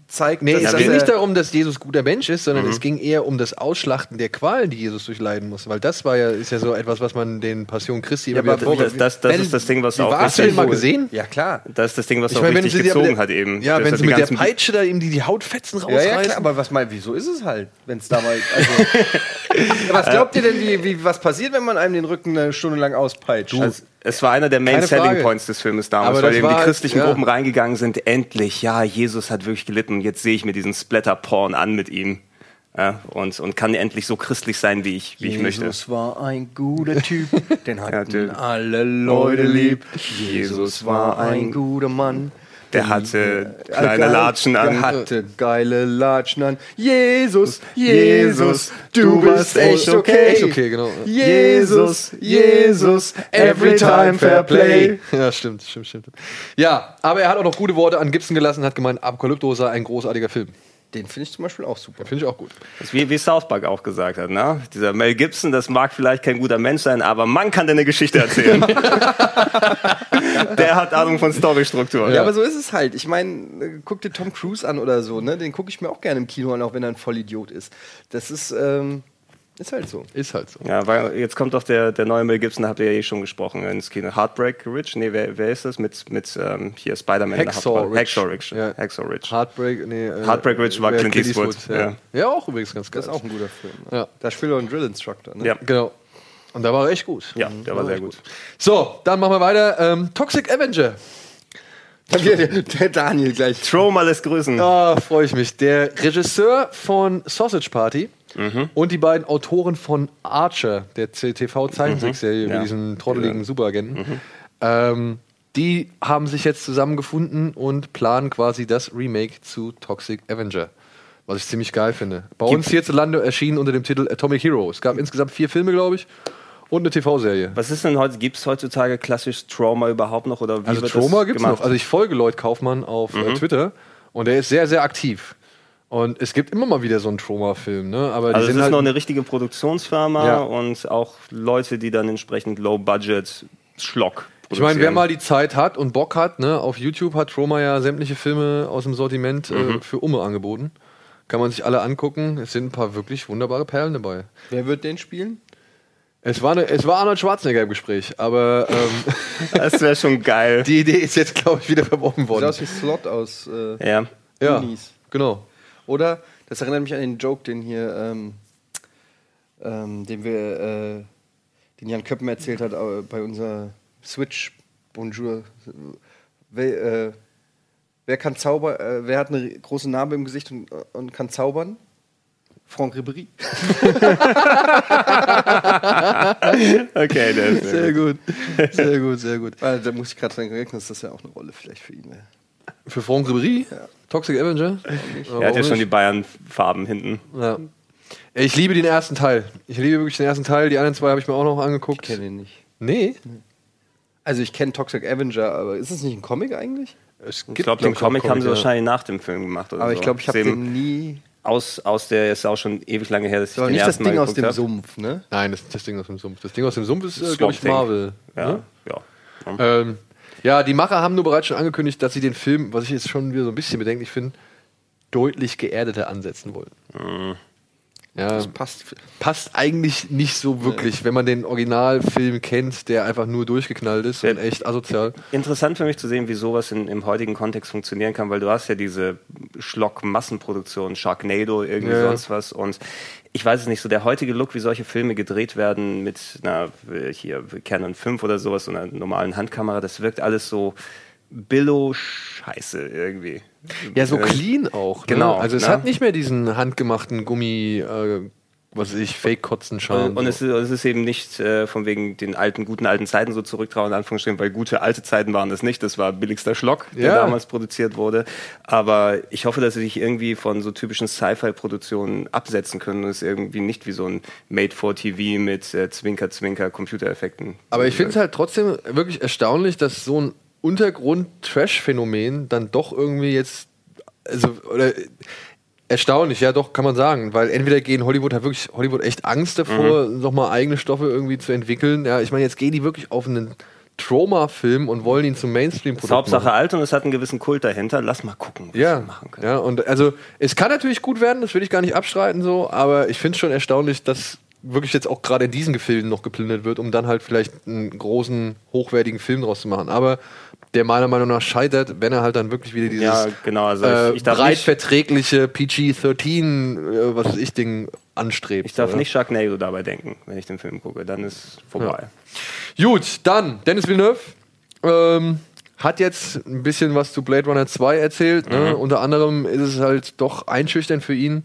zeigt, Nee, dass es ging nicht darum, dass Jesus guter Mensch ist, sondern es ging eher um das Ausschlachten der Qualen, die Jesus durchleiden muss. Weil das war ja, ist ja so etwas, was man den Passion Christi immer Ja, wieder aber vorwirft. Das, das, das ist das Ding, was auch Hast du den mal gesehen? Ja, klar. Das ist das Ding, was Ich auch meine, wenn richtig sie gezogen mit hat eben. Ja, wenn sie mit der Peitsche da ihm die, die Hautfetzen Ja, rausreißen. ja, klar, aber was mal, wieso ist es halt, wenn es da mal. *laughs* Also, Ja, was glaubt ihr denn, wie, wie, was passiert, wenn man einem den Rücken eine Stunde lang auspeitscht? Also, es war einer der Main Keine Selling Frage. Points des Filmes damals, weil eben die war- christlichen ja. Gruppen reingegangen sind. Endlich, ja, Jesus hat wirklich gelitten. Jetzt sehe ich mir diesen Splatter-Porn an mit ihm. Ja, und, und kann endlich so christlich sein, wie ich, wie ich möchte. Jesus war ein guter *laughs* Typ, den hatten natürlich. alle Leute lieb. Jesus war ein guter Mann. Der hatte Äh, kleine geil- Latschen Der an. hatte geile Latschen an. Jesus, Jesus, du bist echt okay. Echt okay, genau. Jesus, Jesus, every time fair play. Ja, stimmt, stimmt, stimmt. Ja, aber er hat auch noch gute Worte an Gibson gelassen, hat gemeint, Apokalypto sei ein großartiger Film. Den finde ich zum Beispiel auch super. Finde ich auch gut. Das ist Wie, wie South Park auch gesagt hat, ne? Dieser Mel Gibson, das mag vielleicht kein guter Mensch sein, aber man kann dir eine Geschichte erzählen. *laughs* Der hat Ahnung von Storystruktur. Ja, aber so ist es halt. Ich meine, guck dir Tom Cruise an oder so, ne? Den gucke ich mir auch gerne im Kino an, auch wenn er ein Vollidiot ist. Das ist, ähm, ist halt so. Ist halt so. Ja, weil jetzt kommt doch der, der neue Mel Gibson, da habt ihr ja eh schon gesprochen ins Kino. Heartbreak Ridge? Nee, wer, wer ist das? Mit, mit ähm, hier Spider-Man. in der Hacksaw. Ridge. Hacksaw Ridge. Ja. Hacksaw Ridge. Heartbreak, nee, äh, Heartbreak Ridge war äh, Clint Eastwood, ja. ja. auch übrigens ganz geil. Das ist auch ein guter Film. Ja. Da spielt er einen Drill Instructor, ne? Ja. Genau. Und da war er echt gut. Ja, der war sehr gut. So, dann machen wir weiter. Ähm, Toxic Avenger. Der, Daniel gleich. Trauma lässt grüßen. Ah, freue ich mich. Der Regisseur von Sausage Party und die beiden Autoren von Archer, der TV-Zeichentrickserie über Ja. diesen trotteligen Superagenten, ähm, die haben sich jetzt zusammengefunden und planen quasi das Remake zu Toxic Avenger. Was ich ziemlich geil finde. Bei uns hierzulande erschienen unter dem Titel Atomic Hero. Es gab insgesamt vier Filme, glaube ich, und eine TV-Serie. Was ist denn heute, gibt es heutzutage klassisch Trauma überhaupt noch? Oder wie Also wird Trauma gibt es noch. Also ich folge Lloyd Kaufmann auf äh, Twitter und der ist sehr, sehr aktiv. Und es gibt immer mal wieder so einen Trauma-Film, ne? Aber die Also es sind ist halt noch eine richtige Produktionsfirma Ja. und auch Leute, die dann entsprechend Low-Budget Schlock Ich meine, wer mal die Zeit hat und Bock hat, ne, auf YouTube hat Trauma ja sämtliche Filme aus dem Sortiment Mhm. äh, für Umme angeboten. Kann man sich alle angucken. Es sind ein paar wirklich wunderbare Perlen dabei. Wer wird den spielen? Es war, eine, es war Arnold Schwarzenegger im Gespräch, aber ähm, *laughs* Das wäre schon geil. die Idee ist jetzt, glaube ich, wieder verworfen Sieht worden. aus wie Slot aus äh, ja. Ja, Goonies. genau. Oder? Das erinnert mich an den Joke, den hier, ähm, ähm, den wir, äh, den Jan Köppen erzählt hat äh, bei unserer Switch Bonjour. Wer, äh, wer kann zaubern? Äh, wer hat eine große Narbe im Gesicht und, und kann zaubern? Franck Ribéry. *laughs* Okay, der ist Sehr gut. Sehr gut, sehr gut. Weil da muss ich gerade dran denken, dass das ja auch eine Rolle vielleicht für ihn wäre. Für Franck Ribéry? Toxic Avenger? Er hat ja schon die Bayern-Farben hinten. Ja. Ich liebe den ersten Teil. Ich liebe wirklich den ersten Teil. Die anderen zwei habe ich mir auch noch angeguckt. Ich kenne ihn nicht. Nee. Also ich kenne Toxic Avenger, aber ist es nicht ein Comic eigentlich? Es Ich glaube, den Comic auch haben sie ja. wahrscheinlich nach dem Film gemacht. Oder Aber ich glaube, ich habe den nie. aus, aus der ist auch schon ewig lange her, dass ich Aber den nicht das ersten Mal Ding aus geguckt dem hab. Sumpf, ne? Nein, das ist das Ding aus dem Sumpf. Das Ding aus dem Sumpf ist, äh, glaube ich. Marvel. Ja, Ne? ja. Ähm, ja, die Macher haben nur bereits schon angekündigt, dass sie den Film, was ich jetzt schon wieder so ein bisschen bedenklich finde, deutlich geerdeter ansetzen wollen. Mhm. Ja, Das passt. passt eigentlich nicht so wirklich, wenn man den Originalfilm kennt, der einfach nur durchgeknallt ist und echt asozial. Interessant für mich zu sehen, wie sowas in, im heutigen Kontext funktionieren kann, weil du hast ja diese Schlock-Massenproduktion, Sharknado, irgendwie Ja. sonst was. Und ich weiß es nicht, so der heutige Look, wie solche Filme gedreht werden mit einer hier Canon 5 oder sowas, so einer normalen Handkamera, das wirkt alles so Billo-Scheiße irgendwie. Ja, so Äh, clean auch. Ne? genau, Also es ne? hat nicht mehr diesen handgemachten Gummi, äh, was ich, Fake-Kotzen-Charme. Und es, ist, es ist eben nicht äh, von wegen den alten, guten alten Zeiten so zurücktrauen, in Anführungsstrichen, weil gute alte Zeiten waren das nicht. Das war billigster Schlock, der Ja. damals produziert wurde. Aber ich hoffe, dass sie sich irgendwie von so typischen Sci-Fi-Produktionen absetzen können und es irgendwie nicht wie so ein Made-for-TV mit äh, Zwinker-Zwinker-Computereffekten. Aber ich finde es halt trotzdem wirklich erstaunlich, dass so ein Untergrund-Trash-Phänomen dann doch irgendwie jetzt, also, oder erstaunlich, ja doch, kann man sagen, weil entweder gehen Hollywood hat wirklich Hollywood echt Angst davor, Mhm. nochmal eigene Stoffe irgendwie zu entwickeln. Ja, ich meine, jetzt gehen die wirklich auf einen Trauma-Film und wollen ihn zum Mainstream-Produkt Hauptsache machen. alt und es hat einen gewissen Kult dahinter. Lass mal gucken, was Ja, wir machen können. ja, und also es kann natürlich gut werden, das will ich gar nicht abstreiten so, aber ich finde es schon erstaunlich, dass wirklich jetzt auch gerade in diesen Gefilden noch geplündert wird, um dann halt vielleicht einen großen, hochwertigen Film draus zu machen. Aber der meiner Meinung nach scheitert, wenn er halt dann wirklich wieder dieses Ja, genau. Also äh, ich, ich darf breit verträgliche PG-13, äh, was weiß ich, Ding anstrebt. ich darf oder? nicht Sharknado dabei denken, wenn ich den Film gucke. Dann ist vorbei. Gut, dann Dennis Villeneuve ähm, hat jetzt ein bisschen was zu Blade Runner 2 erzählt. Ne? Unter anderem ist es halt doch einschüchternd für ihn,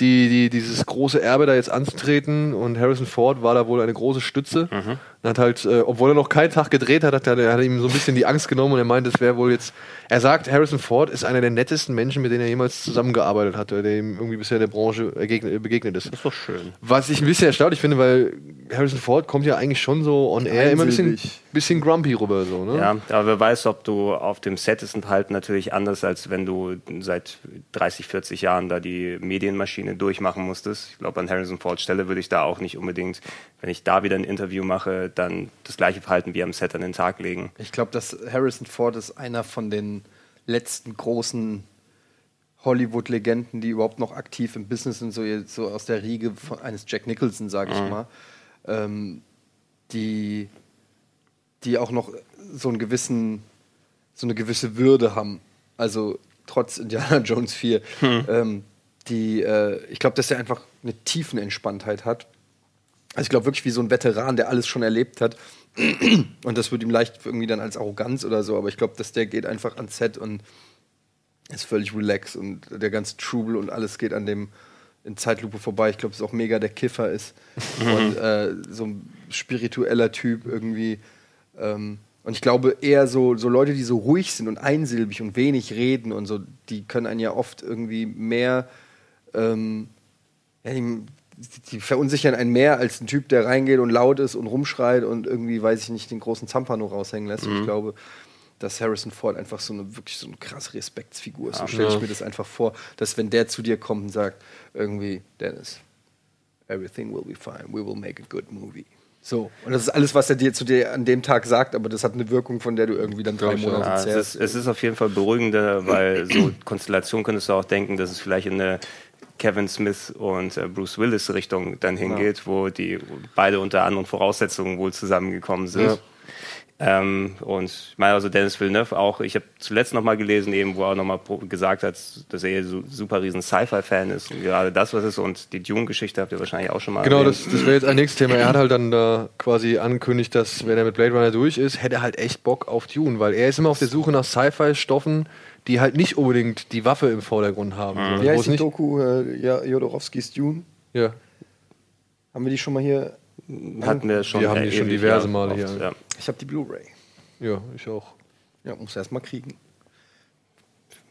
die, die, dieses große Erbe da jetzt anzutreten. Und Harrison Ford war da wohl eine große Stütze. Und hat halt, äh, obwohl er noch keinen Tag gedreht hat, hat er, er hat ihm so ein bisschen die Angst genommen und er meint, es wäre wohl jetzt. Er sagt, Harrison Ford ist einer der nettesten Menschen, mit denen er jemals zusammengearbeitet hat, der ihm irgendwie bisher in der Branche ergegnet, begegnet ist. Ist doch schön. Was ich ein bisschen erstaunlich finde, weil Harrison Ford kommt ja eigentlich schon so on air immer ein bisschen, Einsilbig. bisschen grumpy rüber. So, ne? Ja, aber wer weiß, ob du auf dem Set ist und halt natürlich anders, als wenn du seit 30, 40 Jahren da die Medienmaschine durchmachen musstest. Ich glaube, an Harrison Fords Stelle würde ich da auch nicht unbedingt, wenn ich da wieder ein Interview mache, dann das gleiche Verhalten wie am Set an den Tag legen. Ich glaube, dass Harrison Ford ist einer von den letzten großen Hollywood-Legenden, die überhaupt noch aktiv im Business sind, so, so aus der Riege von, eines Jack Nicholson, sage ich mal, ähm, die, die auch noch so einen gewissen, so eine gewisse Würde haben. Also trotz Indiana *laughs* Jones 4. Ähm, die, äh, ich glaube, dass er einfach eine Tiefenentspanntheit hat. Also ich glaube wirklich wie so ein Veteran, der alles schon erlebt hat. Und das wird ihm leicht irgendwie dann als Arroganz oder so, aber ich glaube, dass der geht einfach ans Set und ist völlig relaxed und der ganze Trubel und alles geht an dem in Zeitlupe vorbei. Ich glaube, dass auch mega der Kiffer ist und äh, so ein spiritueller Typ irgendwie. Ähm, und ich glaube eher so, so Leute, die so ruhig sind und einsilbig und wenig reden und so, die können einen ja oft irgendwie mehr ähm, ja, die, die verunsichern einen mehr als ein Typ, der reingeht und laut ist und rumschreit und irgendwie, weiß ich nicht, den großen Zampano raushängen lässt. Und ich glaube, dass Harrison Ford einfach so eine wirklich so eine krasse Respektsfigur ist. So stelle ich mir das einfach vor, dass wenn der zu dir kommt und sagt, irgendwie, Dennis, everything will be fine, we will make a good movie. So, und das ist alles, was er dir zu dir an dem Tag sagt, aber das hat eine Wirkung, von der du irgendwie dann drei ja. Monate Ja, es, zehrst. ist, es ist auf jeden Fall beruhigender, weil so Konstellation könntest du auch denken, dass es vielleicht in eine Kevin Smith und äh, Bruce Willis Richtung dann hingeht, wo die beide unter anderen Voraussetzungen wohl zusammengekommen sind. Ja. Ähm, und ich meine, also Dennis Villeneuve auch, ich habe zuletzt noch mal gelesen, eben, wo er noch mal pro- gesagt hat, dass er so super riesen Sci-Fi-Fan ist und gerade das, was ist und die Dune-Geschichte habt ihr wahrscheinlich auch schon mal Genau, erwähnt. das, das wäre jetzt ein nächstes Thema. Er hat halt dann da quasi angekündigt, dass wenn er mit Blade Runner durch ist, hätte er halt echt Bock auf Dune, weil er ist immer auf der Suche nach Sci-Fi-Stoffen, die halt nicht unbedingt die Waffe im Vordergrund haben. sondern Wie heißt es die nicht, Doku äh, ja, Jodorowskis Dune? ja. Haben wir die schon mal hier? hatten wir schon Wir haben die schon diverse Male oft, hier. Ja. Ich habe die Blu-ray. ja, ich auch. Ja, muss erst mal kriegen.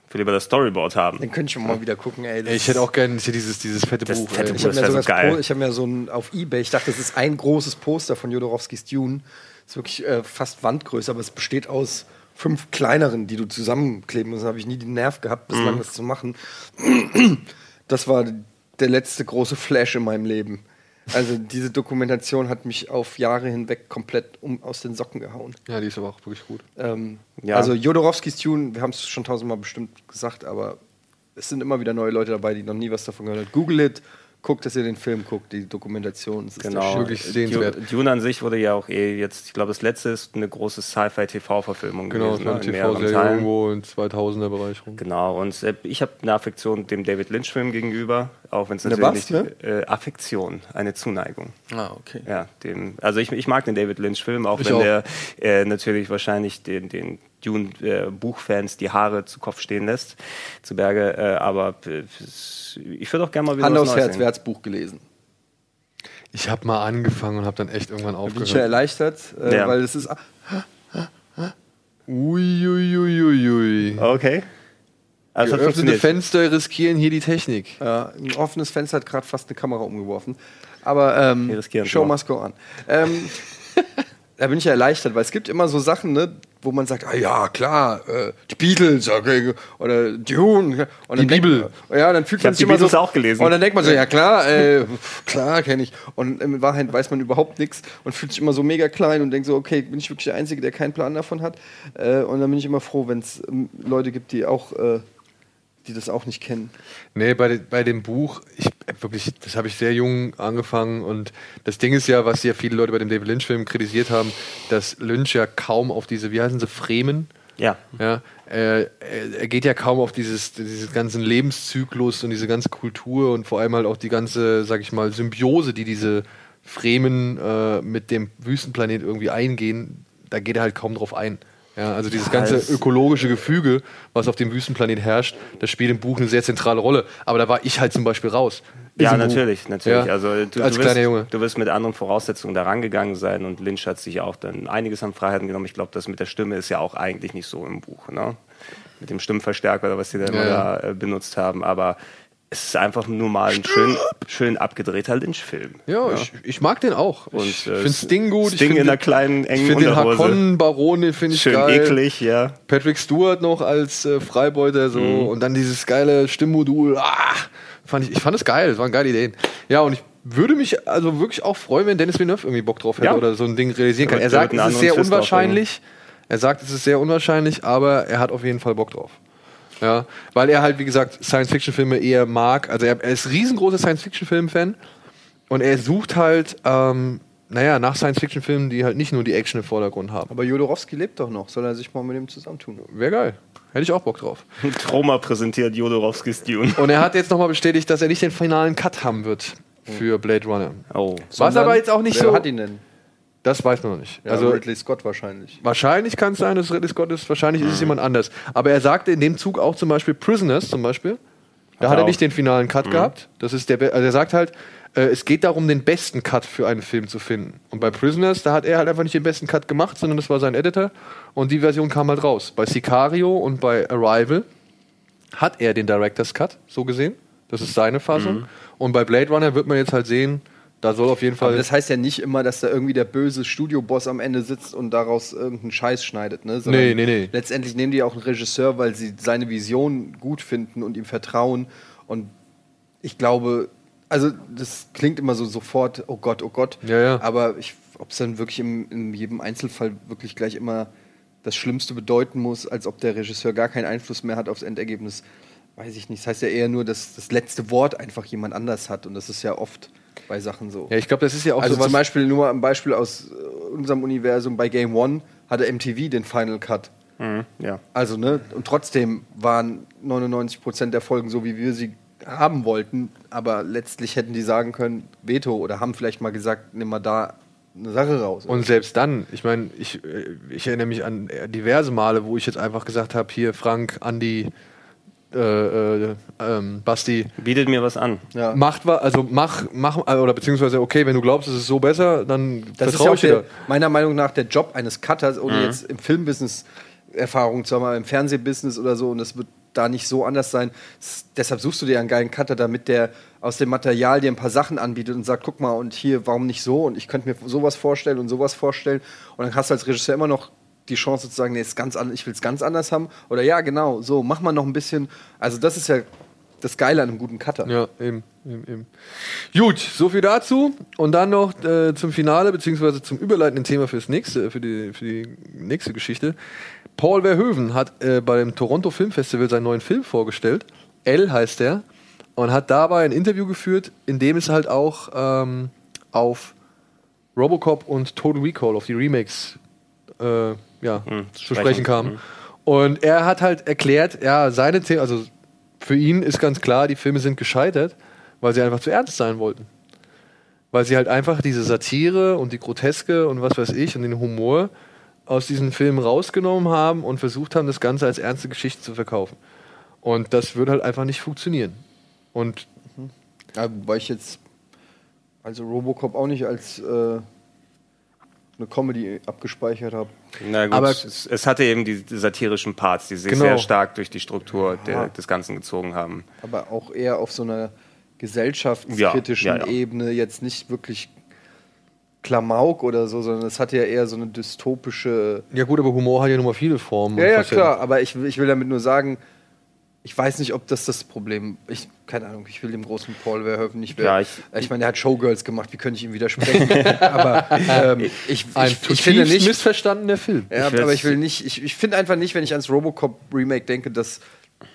Ich will lieber das Storyboard haben. Den könnte ich schon mal wieder gucken, ey. das Ey, ich hätte auch gerne hier dieses, dieses fette Das Buch. fette ey. Ich habe mir, so geil. Ich hab mir so ein auf Ebay, ich dachte, das ist ein großes Poster von Jodorowskis Dune. Das ist wirklich äh, fast Wandgröße, aber es besteht aus fünf kleineren, die du zusammenkleben musst. Da habe ich nie den Nerv gehabt, bislang das zu machen. Das war der letzte große Flash in meinem Leben. Also diese Dokumentation hat mich auf Jahre hinweg komplett um, aus den Socken gehauen. Ja, die ist aber auch wirklich gut. Ähm, Ja. Also Jodorowskis Tune, wir haben es schon tausendmal bestimmt gesagt, aber es sind immer wieder neue Leute dabei, die noch nie was davon gehört haben. Google it, guckt, dass ihr den Film guckt, die Dokumentation. Ist der Genau. Shit. Wirklich sehenswert. Dune, an sich wurde ja auch eh jetzt, ich glaube, das letzte ist eine große Sci-Fi-TV-Verfilmung Genau, gewesen. das war ne, TV-Serie Teilen. irgendwo im 2000er Bereich rum. Genau, und äh, ich habe eine Affektion dem David Lynch-Film gegenüber, auch wenn es Eine natürlich was, nicht äh, Affektion, eine Zuneigung. Ah, okay. Ja, dem, also ich, ich mag den David Lynch-Film, auch Ich wenn auch. der äh, natürlich wahrscheinlich den, den Dune-Buchfans die Haare zu Kopf stehen lässt, zu Berge. Äh, aber äh, ich würde auch gerne mal wieder Hand was aufs Neues Herz, wer hat's Buch gelesen? Ich habe mal angefangen und habe dann echt irgendwann Bin ich ja aufgehört. erleichtert, äh, Ja. weil es ist. Uiuiuiui. Okay. Also Geöffnete. Fenster riskieren hier die Technik. Äh, ein offenes Fenster hat gerade fast eine Kamera umgeworfen. Aber ähm, Wir riskieren Show must go on. Ähm, *laughs* da bin ich ja erleichtert, weil es gibt immer so Sachen, ne, wo man sagt, ah ja, klar, äh, die Beatles okay, oder Dune und Die Bibel. Man, ja, dann fühlt man hab sich die immer Beatles so auch gelesen. Und dann denkt man so, ja klar, äh, klar kenne ich. Und in Wahrheit weiß man überhaupt nichts und fühlt sich immer so mega klein und denkt so, okay, bin ich wirklich der Einzige, der keinen Plan davon hat? Äh, und dann bin ich immer froh, wenn es ähm, Leute gibt, die auch, äh, die das auch nicht kennen. Nee, bei, de- bei dem Buch, ich wirklich, das habe ich sehr jung angefangen und das Ding ist ja, was ja viele Leute bei dem David Lynch-Film kritisiert haben, dass Lynch ja kaum auf diese, wie heißen sie, Fremen, Ja. ja, äh, er, er geht ja kaum auf dieses, dieses ganzen Lebenszyklus und diese ganze Kultur und vor allem halt auch die ganze, sag ich mal, Symbiose, die diese Fremen äh, mit dem Wüstenplanet irgendwie eingehen, da geht er halt kaum drauf ein. Ja, also dieses ganze ökologische Gefüge, was auf dem Wüstenplanet herrscht, das spielt im Buch eine sehr zentrale Rolle. Aber da war ich halt zum Beispiel raus. Ja, natürlich, natürlich. Ja, Also du, als du, wirst, Junge. du wirst mit anderen Voraussetzungen da rangegangen sein und Lynch hat sich auch dann einiges an Freiheiten genommen. Ich glaube, das mit der Stimme ist ja auch eigentlich nicht so im Buch, ne? Mit dem Stimmverstärker oder was sie Ja, da äh, benutzt haben. Aber es ist einfach nur mal ein schön, schön abgedrehter Lynch-Film. Ja, Ich, ich mag den auch. Und, ich äh, finde Sting gut. ich Sting find in einer kleinen, Ich engen finde den. Hakon-Baron, den finde ich Schön geil. eklig, ja. Patrick Stewart noch als äh, Freibeuter so Mhm. und dann dieses geile Stimmmodul. Ah, fand ich, ich fand es geil, das waren geile Ideen. Ja, und ich würde mich also wirklich auch freuen, wenn Dennis Villeneuve irgendwie Bock drauf hätte Ja. oder so ein Ding realisieren kann. Er sagt, es ist sehr unwahrscheinlich. Er sagt, es ist sehr unwahrscheinlich, aber er hat auf jeden Fall Bock drauf. Ja, weil er halt, wie gesagt, Science-Fiction-Filme eher mag. Also er, er ist riesengroßer Science-Fiction-Film-Fan und er sucht halt, ähm, naja, nach Science-Fiction-Filmen, die halt nicht nur die Action im Vordergrund haben. Aber Jodorowsky lebt doch noch, soll er sich mal mit ihm zusammentun? Wäre geil. Hätte ich auch Bock drauf. *laughs* Troma präsentiert Jodorowskis Dune. Und er hat jetzt nochmal bestätigt, dass er nicht den finalen Cut haben wird für Blade Runner. Oh. Was aber jetzt auch nicht Wer so. hat ihn denn? Das weiß man noch nicht. Ja, also Ridley Scott wahrscheinlich. wahrscheinlich kann es sein, dass Ridley Scott ist, wahrscheinlich ist es jemand anders. Aber er sagte in dem Zug auch zum Beispiel Prisoners zum Beispiel. Da Hat hat er er nicht den finalen Cut gehabt. Das ist der, be- also er sagt halt, äh, es geht darum, den besten Cut für einen Film zu finden. Und bei Prisoners, da hat er halt einfach nicht den besten Cut gemacht, sondern das war sein Editor. Und die Version kam halt raus. Bei Sicario und bei Arrival hat er den Director's Cut, so gesehen. Das ist seine Fassung. Und bei Blade Runner wird man jetzt halt sehen, da soll auf jeden Fall. Aber das heißt ja nicht immer, dass da irgendwie der böse Studioboss am Ende sitzt und daraus irgendeinen Scheiß schneidet. Ne? Sondern Nee, nee, nee. Letztendlich nehmen die auch einen Regisseur, weil sie seine Vision gut finden und ihm vertrauen. Und ich glaube, also das klingt immer so sofort, oh Gott, oh Gott. Ja, ja. Aber ob es dann wirklich im, in jedem Einzelfall wirklich gleich immer das Schlimmste bedeuten muss, als ob der Regisseur gar keinen Einfluss mehr hat aufs Endergebnis, weiß ich nicht. Das heißt ja eher nur, dass das letzte Wort einfach jemand anders hat. Und das ist ja oft bei Sachen so. ja, ich glaube, das ist ja auch Also sowas. zum Beispiel nur mal ein Beispiel aus äh, unserem Universum bei Game One hatte MTV den Final Cut. Mhm, ja. Also ne und trotzdem waren 99% der Folgen so, wie wir sie haben wollten, aber letztlich hätten die sagen können Veto oder haben vielleicht mal gesagt, nimm mal da eine Sache raus. Und selbst dann, ich meine, ich, äh, ich erinnere mich an diverse Male, wo ich jetzt einfach gesagt habe, hier Frank, Andi, äh, äh, ähm, Basti, Bietet mir was an. ja. macht was, also mach, mach, oder beziehungsweise, okay, wenn du glaubst, es ist so besser, dann Das ist ja vertraue auch ich dir. der, meiner Meinung nach der Job eines Cutters, Mhm. ohne jetzt im Filmbusiness Erfahrung zu haben, im Fernsehbusiness oder so, und das wird da nicht so anders sein. Deshalb suchst du dir einen geilen Cutter, damit der aus dem Material dir ein paar Sachen anbietet und sagt, guck mal, und hier, warum nicht so? Und ich könnte mir sowas vorstellen und sowas vorstellen. Und dann hast du als Regisseur immer noch die Chance zu sagen, nee, ist ganz an, ich will es ganz anders haben. Oder ja, genau, so, mach mal noch ein bisschen. Also das ist ja das Geile an einem guten Cutter. Ja, eben, eben, eben. Gut, so viel dazu. Und dann noch äh, zum Finale, beziehungsweise zum überleitenden Thema fürs nächste, für die, für die nächste Geschichte. Paul Verhoeven hat äh, beim Toronto Film Festival seinen neuen Film vorgestellt. L heißt er. Und hat dabei ein Interview geführt, in dem es halt auch ähm, auf Robocop und Total Recall, auf die Remakes, äh, ja, zu sprechen. sprechen kam. Und er hat halt erklärt, ja, seine Themen, also für ihn ist ganz klar, die Filme sind gescheitert, weil sie einfach zu ernst sein wollten. Weil sie halt einfach diese Satire und die Groteske und was weiß ich und den Humor aus diesen Filmen rausgenommen haben und versucht haben, das Ganze als ernste Geschichte zu verkaufen. Und das würde halt einfach nicht funktionieren. Und Ja, wobei ich jetzt also Robocop auch nicht als äh, eine Comedy abgespeichert habe. Na gut, Aber- es, es hatte eben die, die satirischen Parts, die sich Genau. sehr stark durch die Struktur der, des Ganzen gezogen haben. aber auch eher auf so einer gesellschaftskritischen Ja, ja, ja. Ebene jetzt nicht wirklich Klamauk oder so, sondern es hatte ja eher so eine dystopische. Ja gut, aber Humor hat ja nun mal viele Formen. Ja, und ja, klar, aber ich, ich will damit nur sagen, ich weiß nicht, ob das das Problem Ich, keine Ahnung, ich will dem großen Paul Verhoeven nicht Ja, ich, ich- ich meine, er hat Showgirls gemacht, wie könnte ich ihm widersprechen? *laughs* aber ähm, ich, Ein ich, ich finde nicht. missverstandener Film. Ja, Ich aber ich will nicht, ich, ich finde einfach nicht, wenn ich ans Robocop-Remake denke, dass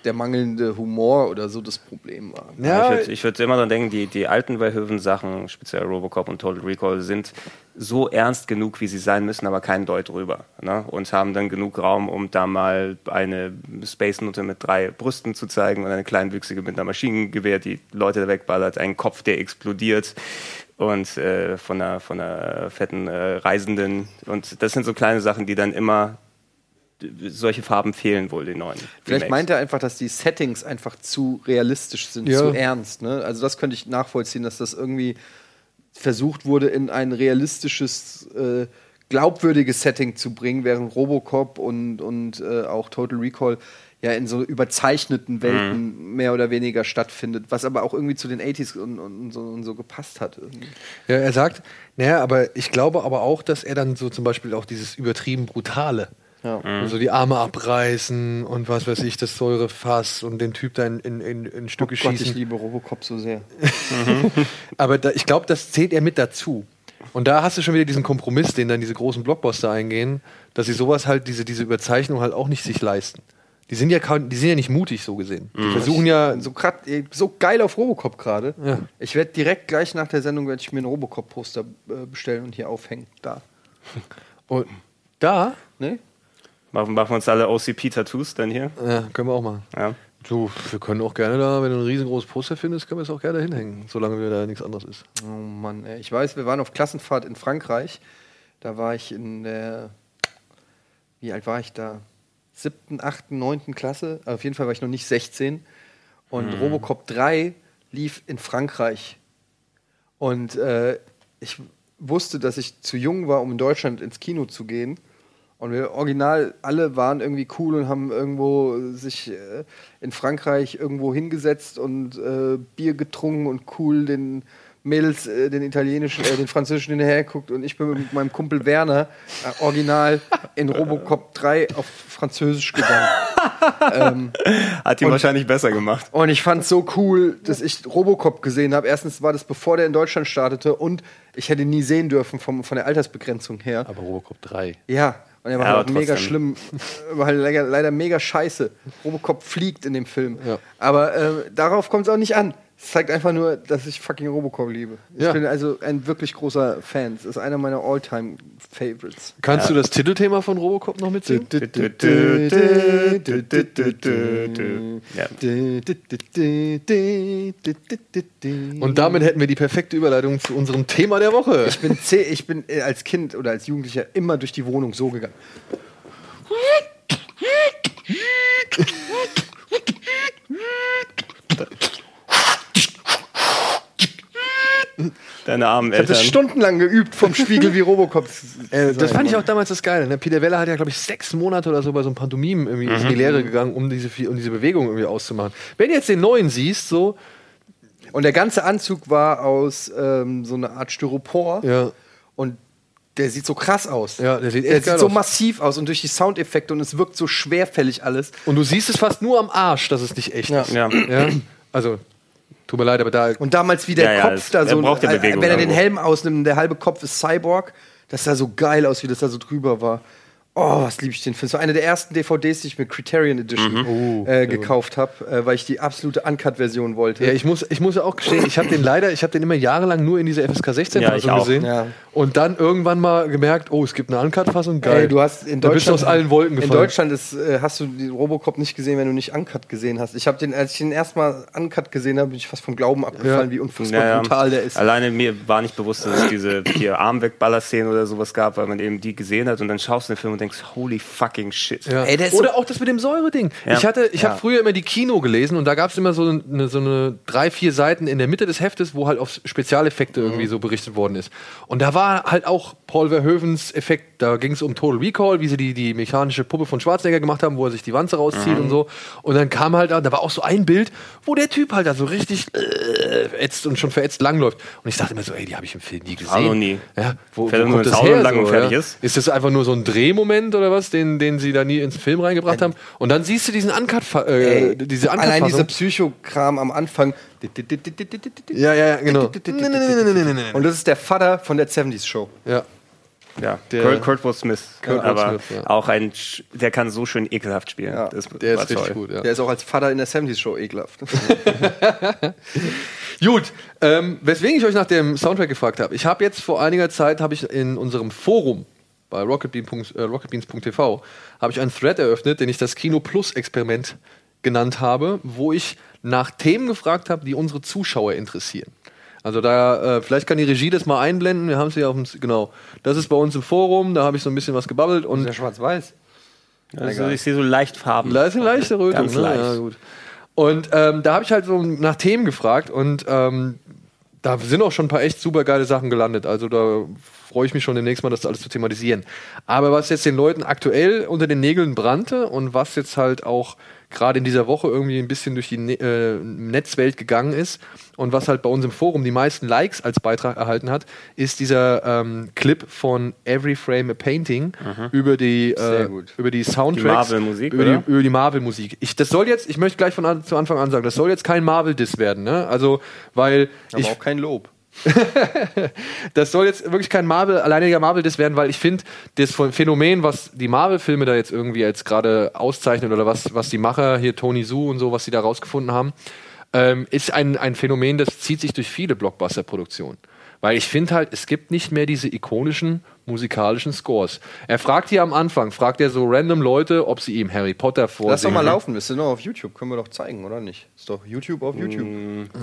der mangelnde Humor oder so das Problem war. Ja, ich würde ich würd immer dann denken, die, die alten Verhoeven-Sachen, speziell Robocop und Total Recall, sind so ernst genug, wie sie sein müssen, aber kein Deut drüber. Ne? Und haben dann genug Raum, um da mal eine Space-Nutte mit drei Brüsten zu zeigen und eine kleinwüchsige mit einer Maschinengewehr, die Leute wegballert, einen Kopf, der explodiert und äh, von, einer, von einer fetten äh, Reisenden. Und das sind so kleine Sachen, die dann immer solche Farben fehlen wohl den neuen. Vielleicht Remakes. meint er einfach, dass die Settings einfach zu realistisch sind, Ja. zu ernst. Ne? Also das könnte ich nachvollziehen, dass das irgendwie versucht wurde, in ein realistisches, äh, glaubwürdiges Setting zu bringen, während Robocop und, und äh, auch Total Recall ja in so überzeichneten Welten mehr oder weniger stattfindet, was aber auch irgendwie zu den 80s und, und, so, und so gepasst hat. Irgendwie. Ja, er sagt, naja, aber ich glaube aber auch, dass er dann so zum Beispiel auch dieses übertrieben Brutale, Ja. so die Arme abreißen und was weiß ich, das Säurefass und den Typ dann in, in, in Stücke Oh Gott, ich schießen. liebe Robocop so sehr. *laughs* Aber da, ich glaube, das zählt er mit dazu. Und da hast du schon wieder diesen Kompromiss, den dann diese großen Blockbuster eingehen, dass sie sowas halt, diese, diese Überzeichnung halt auch nicht sich leisten. Die sind ja, kaum- die sind ja nicht mutig, so gesehen. Die versuchen ja, So, grad, so geil auf Robocop gerade. Ja. Ich werde direkt gleich nach der Sendung werde ich mir ein Robocop-Poster äh, bestellen und hier aufhängen. Da. und da, Ne? Machen, machen wir uns alle OCP-Tattoos dann hier? ja, können wir auch machen. Ja. Du, wir können auch gerne da, wenn du ein riesengroßes Poster findest, können wir es auch gerne hinhängen, solange wir da nichts anderes ist. Oh Mann, ey. ich weiß, wir waren auf Klassenfahrt in Frankreich. Da war ich in der. Wie alt war ich da? Siebten, achten, neunten Klasse. Also auf jeden Fall war ich noch nicht 16. Und Robocop 3 lief in Frankreich. Und äh, ich wusste, dass ich zu jung war, um in Deutschland ins Kino zu gehen. Und wir original alle waren irgendwie cool und haben irgendwo sich äh, in Frankreich irgendwo hingesetzt und äh, Bier getrunken und cool den Mädels äh, den italienischen, äh, den französischen hinterher geguckt und ich bin mit meinem Kumpel Werner äh, original in Robocop 3 auf Französisch gegangen. *laughs* Hat ihn Und- wahrscheinlich besser gemacht. Und ich fand so cool, dass ich Robocop gesehen habe. Erstens war das bevor der in Deutschland startete und ich hätte ihn nie sehen dürfen vom, von der Altersbegrenzung her. Aber Robocop 3. Ja, und er war Ja, halt mega schlimm. *laughs* War halt leider, leider mega scheiße. Robocop fliegt in dem Film. Ja. Aber äh, darauf kommt es auch nicht an. Es zeigt einfach nur, dass ich fucking Robocop liebe. Ich Ja. bin also ein wirklich großer Fan. Es ist einer meiner All-Time-Favorites. Kannst du das Titelthema von Robocop noch mitsingen? Ja. Und damit hätten wir die perfekte Überleitung zu unserem Thema der Woche. Ich bin, zeh- ich bin äh, als Kind oder als Jugendlicher immer durch die Wohnung so gegangen. *laughs* Deine armen Ich habe das Eltern. stundenlang geübt vom Spiegel wie Robocop. Äh, das fand ich auch damals das Geile. Ne? Peter Weller hat ja, glaube ich, sechs Monate oder so bei so einem Pantomim irgendwie in die Lehre gegangen, um diese, um diese Bewegung irgendwie auszumachen. Wenn du jetzt den neuen siehst, so, Und der ganze Anzug war aus ähm, so einer Art Styropor. ja, Und der sieht so krass aus. Ja, der sieht der sieht so aus. massiv aus und durch die Soundeffekte und es wirkt so schwerfällig alles. und du siehst es fast nur am Arsch, dass es nicht echt Ja. ist. Ja. Ja? Also, tut mir leid, aber da. Und damals wie der Ja, ja, Kopf es- da so, braucht ja äh, Bewegung wenn er den irgendwo. Helm ausnimmt, der halbe Kopf ist Cyborg, das sah so geil aus, wie das da so drüber war. Oh, was liebe ich den Film. So eine der ersten DVDs, die ich mit Criterion Edition äh, gekauft habe, äh, weil ich die absolute Uncut-Version wollte. Ja, ich muss, ich muss ja auch gestehen, ich habe den leider, ich habe den immer jahrelang nur in dieser FSK 16 Ja, gesehen Ja. und dann irgendwann mal gemerkt, oh, es gibt eine Uncut-Fassung, geil. Ey, du hast in Da bist du Deutschland aus allen Wolken In gefallen. Deutschland ist, äh, hast du die Robocop nicht gesehen, wenn du nicht Uncut gesehen hast. Ich habe den, als ich den erstmal Uncut gesehen habe, bin ich fast vom Glauben abgefallen, Ja. wie unfassbar Ja, ja. brutal der ist. Alleine mir war nicht bewusst, dass es diese hier Armwegballer-Szenen oder sowas gab, weil man eben die gesehen hat und dann schaust du den Film und denkst, holy fucking shit. Ja. Ey, Oder auch das mit dem Säure-Ding. Ja. Ich, hatte, ich Ja. habe früher immer die Kino gelesen und da gab es immer so eine, so eine drei, vier Seiten in der Mitte des Heftes, wo halt auf Spezialeffekte irgendwie so berichtet worden ist. Und da war halt auch Paul Verhoevens Effekt da ging es um Total Recall, wie sie die, die mechanische Puppe von Schwarzenegger gemacht haben, wo er sich die Wanze rauszieht und so. Und dann kam halt, da war auch so ein Bild, wo der Typ halt da so richtig äh, ätzt und schon verätzt langläuft. Und ich dachte mir so, ey, die habe ich im Film nie gesehen. Auch noch nie. Ja, wo, Fällt wo kommt das her? lang und so, fertig ja? ist. Ist das einfach nur so ein Drehmoment oder was, den, den sie da nie ins Film reingebracht haben? Und dann siehst du diesen Uncut, äh, Ey, diese Uncut Allein dieser Psychokram am Anfang. Ja, ja, ja, genau. Und das ist der Vater von der 70s Show. Ja. Ja, Der- Kurt, Kurtwood Smith. Kurtwood aber Smith, ja. auch ein, der kann so schön ekelhaft spielen. Ja, das Der ist richtig toll. gut, ja. Der ist auch als Vater in der 70s Show ekelhaft. *laughs* Gut, ähm, weswegen ich euch nach dem Soundtrack gefragt habe. Ich habe jetzt vor einiger Zeit, habe ich in unserem Forum bei rocketbean.- äh, rocketbeans.tv, habe ich einen Thread eröffnet, den ich das Kino Plus Experiment genannt habe, wo ich nach Themen gefragt habe, die unsere Zuschauer interessieren. Also da, äh, vielleicht kann die Regie das mal einblenden. Wir haben es hier auf dem, genau. Das ist bei uns im Forum, da habe ich so ein bisschen was gebabbelt und der schwarz-weiß. Also ich sehe so leicht Farben. da ist eine leichte Rötung. Ganz ne? leicht. Ja, gut. Und ähm, da habe ich halt so nach Themen gefragt und ähm, da sind auch schon ein paar echt super geile Sachen gelandet. Also da freue ich mich schon demnächst mal, das alles zu thematisieren. Aber was jetzt den Leuten aktuell unter den Nägeln brannte und was jetzt halt auch gerade in dieser Woche irgendwie ein bisschen durch die Ne- äh, Netzwelt gegangen ist und was halt bei uns im Forum die meisten Likes als Beitrag erhalten hat, ist dieser ähm, Clip von Every Frame a Painting über die äh, über die Soundtracks, Marvel-Musik, über, oder? die, über die Marvel-Musik. Ich, das soll jetzt, ich möchte gleich von an, zu Anfang an sagen, das soll jetzt kein Marvel-Diss werden, ne? Also, weil Aber ich, auch kein Lob. *laughs* das soll jetzt wirklich kein Marvel, alleiniger Marvel-Diss werden, weil ich finde, das Phänomen, was die Marvel-Filme da jetzt irgendwie jetzt gerade auszeichnen oder was, was die Macher hier, Tony Su und so, was die da rausgefunden haben, ähm, ist ein, ein Phänomen, das zieht sich durch viele Blockbuster-Produktionen. Weil ich finde halt, es gibt nicht mehr diese ikonischen musikalischen Scores. Er fragt hier am Anfang, fragt er so random Leute, ob sie ihm Harry Potter vorsingen. Lass doch mal laufen, wir sind noch auf YouTube, können wir doch zeigen, oder nicht? Ist doch YouTube auf YouTube.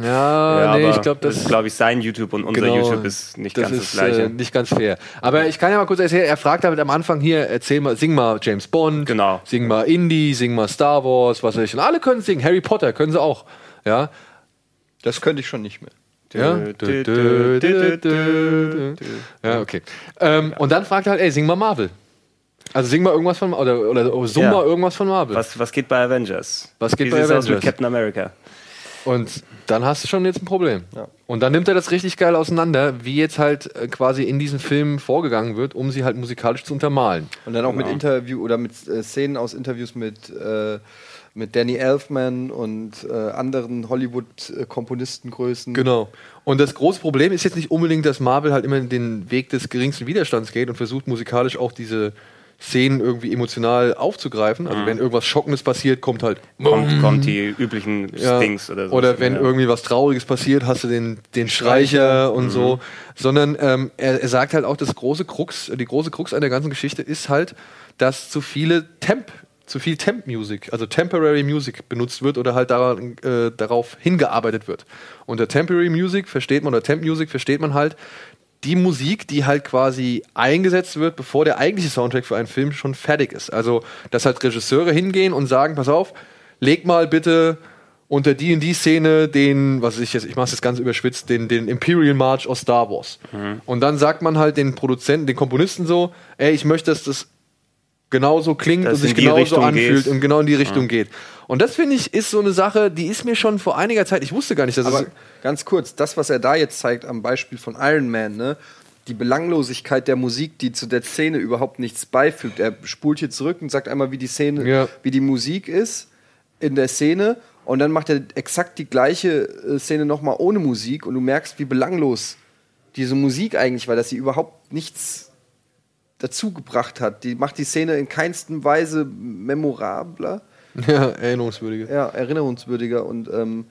Ja, Ja, nee, aber ich glaube, das ist, glaube ich, sein YouTube und unser Genau, YouTube ist nicht das ganz ist, das Gleiche. Äh, nicht ganz fair. Aber ich kann ja mal kurz erzählen, er fragt damit am Anfang hier, erzähl mal, sing mal James Bond, Genau. sing mal Indie, sing mal Star Wars, was weiß ich. Und alle können singen, Harry Potter können sie auch. Ja. Das könnte ich schon nicht mehr. Ja, ja okay. Ähm, und dann fragt er halt, ey, sing mal Marvel. Also sing mal irgendwas von oder, oder, oder summ Ja. mal irgendwas von Marvel. Was, was geht bei Avengers? Was geht Wie bei sieht's aus Avengers? mit Captain America? Und dann hast du schon jetzt ein Problem. Ja. Und dann nimmt er das richtig geil auseinander, wie jetzt halt äh, quasi in diesen Filmen vorgegangen wird, um sie halt musikalisch zu untermalen. Und dann auch mit Genau. Interview oder mit äh, Szenen aus Interviews mit, äh, mit Danny Elfman und äh, anderen Hollywood-Komponistengrößen. Genau. Und das große Problem ist jetzt nicht unbedingt, dass Marvel halt immer den Weg des geringsten Widerstands geht und versucht musikalisch auch diese Szenen irgendwie emotional aufzugreifen. Also wenn irgendwas Schockendes passiert, kommt halt Kommt, kommt die üblichen ja, Stings oder so. Oder wenn ja. irgendwie was Trauriges passiert, hast du den, den Streicher und so. Sondern ähm, er, er sagt halt auch, das große Krux, die große Krux an der ganzen Geschichte ist halt, dass zu viele Temp, zu viel Temp-Music, also Temporary Music benutzt wird oder halt daran, äh, darauf hingearbeitet wird. Unter Temporary Music versteht man, oder Temp Music versteht man halt die Musik, die halt quasi eingesetzt wird, bevor der eigentliche Soundtrack für einen Film schon fertig ist. Also, dass halt Regisseure hingehen und sagen, pass auf, leg mal bitte unter die in die Szene den, was ich jetzt, ich mach's jetzt ganz überschwitzt, den, den Imperial March aus Star Wars. Und dann sagt man halt den Produzenten, den Komponisten so, ey, ich möchte, dass das genauso klingt Dass und sich genauso Richtung anfühlt geht. und genau in die Richtung geht. Und das finde ich ist so eine Sache, die ist mir schon vor einiger Zeit, ich wusste gar nicht, dass Aber es ganz kurz, das, was er da jetzt zeigt am Beispiel von Iron Man, ne? die Belanglosigkeit der Musik, die zu der Szene überhaupt nichts beifügt. Er spult hier zurück und sagt einmal, wie die Szene, Ja. wie die Musik ist in der Szene und dann macht er exakt die gleiche äh, Szene nochmal ohne Musik und du merkst, wie belanglos diese Musik eigentlich war, dass sie überhaupt nichts dazu gebracht hat. Die macht die Szene in keinster Weise memorabler, *laughs* ja, erinnerungswürdige. ja, erinnerungswürdiger und ähm,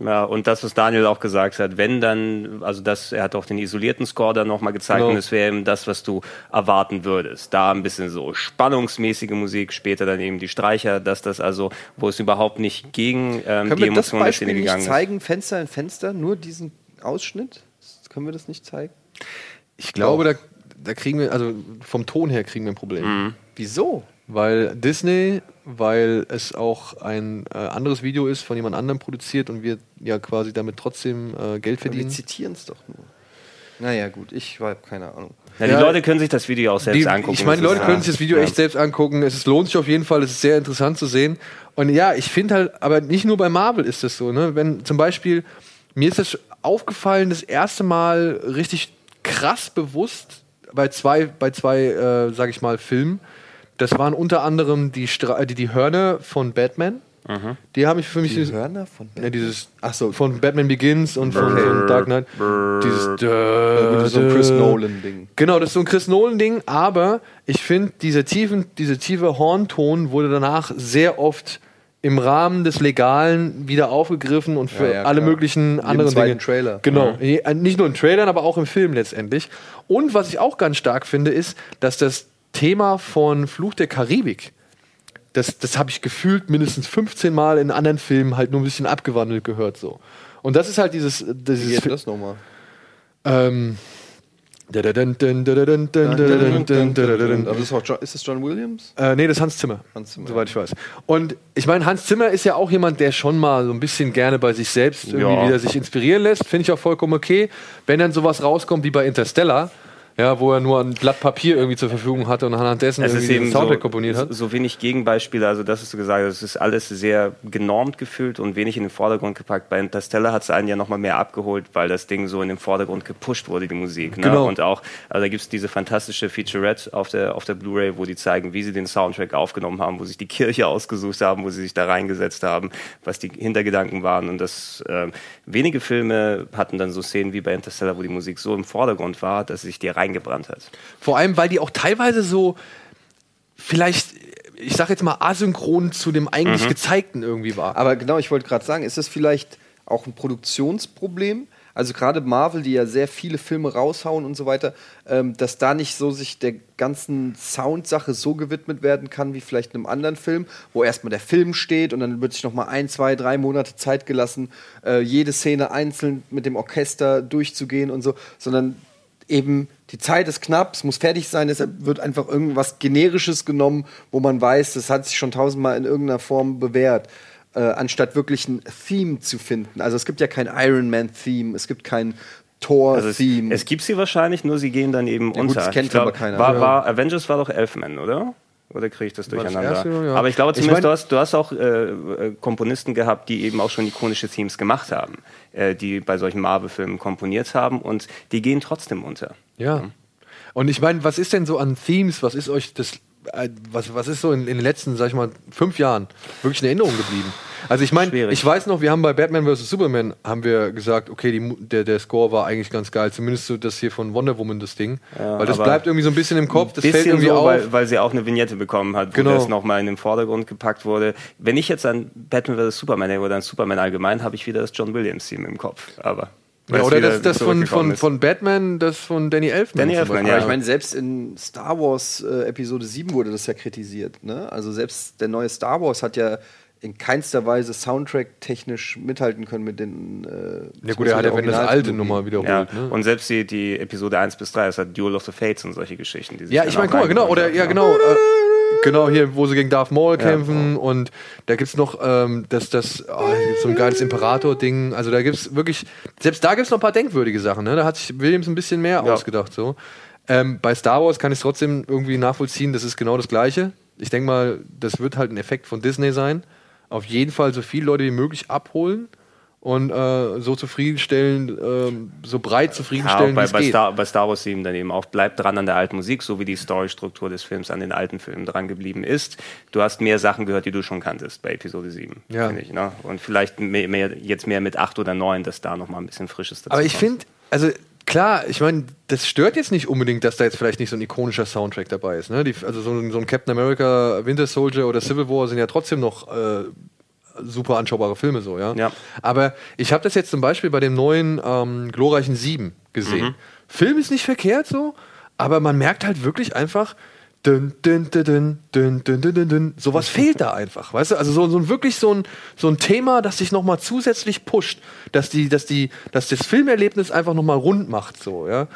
Ja, und das, was Daniel auch gesagt hat, wenn dann, also das, er hat auch den isolierten Score dann nochmal gezeigt Genau. und es wäre eben das, was du erwarten würdest. Da ein bisschen so spannungsmäßige Musik, später dann eben die Streicher, dass das also, wo es überhaupt nicht gegen ähm, Können die wir das Emotionen der Szene Beispiel nicht gegangen ist. zeigen, Fenster in Fenster, nur diesen Ausschnitt? Können wir das nicht zeigen? Ich glaube, da, da kriegen wir, also vom Ton her kriegen wir ein Problem. Mhm. Wieso? Weil Disney, weil es auch ein äh, anderes Video ist, von jemand anderem produziert und wir ja quasi damit trotzdem äh, Geld Wir verdienen. zitieren es doch nur. Naja, gut, ich habe keine Ahnung. Ja, die Ja, Leute können sich das Video auch selbst Die, angucken. ich meine, die Leute ist, können ja, sich das Video ja. echt selbst angucken. Es ist, lohnt sich auf jeden Fall. Es ist sehr interessant zu sehen. Und ja, ich finde halt, aber nicht nur bei Marvel ist das so. Ne? Wenn zum Beispiel mir ist das aufgefallen, das erste Mal richtig krass bewusst bei zwei, bei zwei, äh, sag ich mal, Filmen. Das waren unter anderem die, Stra die, die Hörner von Batman. Die haben ich für mich Die Hörner von ja, dieses Ach so. von Batman Begins und von, von Dark Knight. Dieses Ja, so ein Chris Nolan-Ding. Genau, das ist so ein Chris Nolan-Ding, aber ich finde, diese tiefen, diese tiefe Hornton wurde danach sehr oft im Rahmen des Legalen wieder aufgegriffen und für Ja, ja, alle möglichen Wie im anderen zweiten Dinge. Trailer. Genau. Je- äh, Nicht nur in Trailern, aber auch im Film letztendlich. Und was ich auch ganz stark finde, ist, dass das Thema von Fluch der Karibik, das, das habe ich gefühlt mindestens 15 Mal in anderen Filmen halt nur ein bisschen abgewandelt gehört so. Und das ist halt dieses, Wie dieses geht das nochmal? ähm, Ist das John Williams? Äh, nee, das ist Hans Zimmer. Hans Zimmer. Soweit ich weiß. Und ich meine, Hans Zimmer ist ja auch jemand, der schon mal so ein bisschen gerne bei sich selbst irgendwie Ja. wieder sich inspirieren lässt. Finde ich auch vollkommen okay. Wenn dann sowas rauskommt wie bei Interstellar, ja, wo er nur ein Blatt Papier irgendwie zur Verfügung hatte und anhand dessen Es irgendwie den Soundtrack so, komponiert hat. so wenig Gegenbeispiele, also das hast du gesagt, es ist alles sehr genormt gefühlt und wenig in den Vordergrund gepackt. Bei Interstellar hat es einen ja nochmal mehr abgeholt, weil das Ding so in den Vordergrund gepusht wurde, die Musik. Ne? Genau. Und auch, also da gibt es diese fantastische Featurette auf der, auf der Blu-ray, wo die zeigen, wie sie den Soundtrack aufgenommen haben, wo sich die Kirche ausgesucht haben, wo sie sich da reingesetzt haben, was die Hintergedanken waren. Und das ähm, wenige Filme hatten dann so Szenen wie bei Interstellar, wo die Musik so im Vordergrund war, dass sich dir reingebrannt hat. Vor allem, weil die auch teilweise so vielleicht, ich sag jetzt mal, asynchron zu dem eigentlich Mhm. gezeigten irgendwie war. Aber genau, ich wollte gerade sagen, ist das vielleicht auch ein Produktionsproblem? Also gerade Marvel, die ja sehr viele Filme raushauen und so weiter, ähm, dass da nicht so sich der ganzen Soundsache so gewidmet werden kann wie vielleicht in einem anderen Film, wo erstmal der Film steht und dann wird sich noch mal ein, zwei, drei Monate Zeit gelassen, äh, jede Szene einzeln mit dem Orchester durchzugehen und so, sondern eben die Zeit ist knapp, es muss fertig sein, deshalb wird einfach irgendwas Generisches genommen, wo man weiß, das hat sich schon tausendmal in irgendeiner Form bewährt, äh, anstatt wirklich ein Theme zu finden. Also es gibt ja kein Iron Man-Theme, es gibt kein Also es, es gibt sie wahrscheinlich, nur sie gehen dann eben Ja gut, unter. das kennt Ich glaub, aber keiner. War, war, Avengers war doch Elfman, oder? Oder kriege ich das War das durcheinander? erste, ja. Aber ich glaube Ich zumindest, mein- du, hast, du hast auch äh, äh, Komponisten gehabt, die eben auch schon ikonische Themes gemacht haben, äh, die bei solchen Marvel-Filmen komponiert haben und die gehen trotzdem unter. Ja. Und ich meine, was ist denn so an Themes, was ist euch das, äh, was, was ist so in, in den letzten, sag ich mal, fünf Jahren wirklich in Erinnerung geblieben? Also ich meine, ich weiß noch, wir haben bei Batman vs. Superman, haben wir gesagt, okay, die, der, der Score war eigentlich ganz geil, zumindest so das hier von Wonder Woman, das Ding. Ja, weil das bleibt irgendwie so ein bisschen im Kopf, das fällt irgendwie so, auf. weil, weil sie auch eine Vignette bekommen hat, wo Genau. das nochmal in den Vordergrund gepackt wurde. Wenn ich jetzt an Batman vs. Superman denke oder an Superman allgemein, habe ich wieder das John Williams-Theme im Kopf. Aber ja, oder das, das von, von, ist. von Batman, das von Danny Elfman. Danny Elfman, ja. Aber ich meine, selbst in Star Wars äh, Episode 7 wurde das ja kritisiert. Ne? Also selbst der neue Star Wars hat ja in keinster Weise Soundtrack-technisch mithalten können mit den. Äh, Ja gut, er hat ja wenn das alte. Nummer wiederholt. Ja, ne? und selbst die, die Episode 1 bis 3, das hat Duel of the Fates und solche Geschichten. Die sich Ja, ich meine, guck mal, genau, oder ja, genau, äh, genau hier, wo sie gegen Darth Maul kämpfen und da gibt's noch ähm, das, das, oh, so ein geiles Imperator-Ding. Also da gibt's wirklich, selbst da gibt's noch ein paar denkwürdige Sachen. Ne? Da hat sich Williams ein bisschen mehr Ja. ausgedacht. So. Ähm, bei Star Wars kann ich es trotzdem irgendwie nachvollziehen, das ist genau das Gleiche. Ich denke mal, das wird halt ein Effekt von Disney sein. Auf jeden Fall so viele Leute wie möglich abholen und äh, so zufriedenstellen, ähm, so breit Ja, zufriedenstellen, wie bei, es bei, geht. Star, bei Star Wars 7 dann eben auch, bleibt dran an der alten Musik, so wie die Storystruktur des Films an den alten Filmen dran geblieben ist. Du hast mehr Sachen gehört, die du schon kanntest bei Episode 7, Ja. finde ich. Ne? Und vielleicht mehr, mehr, jetzt mehr mit 8 oder 9, dass da nochmal ein bisschen Frisches dazu Aber ich finde, also klar, ich meine, das stört jetzt nicht unbedingt, dass da jetzt vielleicht nicht so ein ikonischer Soundtrack dabei ist. Ne? Die, also so ein, so ein Captain America, Winter Soldier oder Civil War sind ja trotzdem noch äh, super anschaubare Filme so, ja. Ja. Aber ich habe das jetzt zum Beispiel bei dem neuen ähm, glorreichen Sieben gesehen. Film ist nicht verkehrt so, aber man merkt halt wirklich einfach dün, dün, dün, dün, dün, dün, dün, Sowas fehlt da einfach, weißt du? Also so, so wirklich so ein, so ein Thema, das dich nochmal zusätzlich pusht, dass die, dass die, dass das Filmerlebnis einfach nochmal rund macht, so, ja.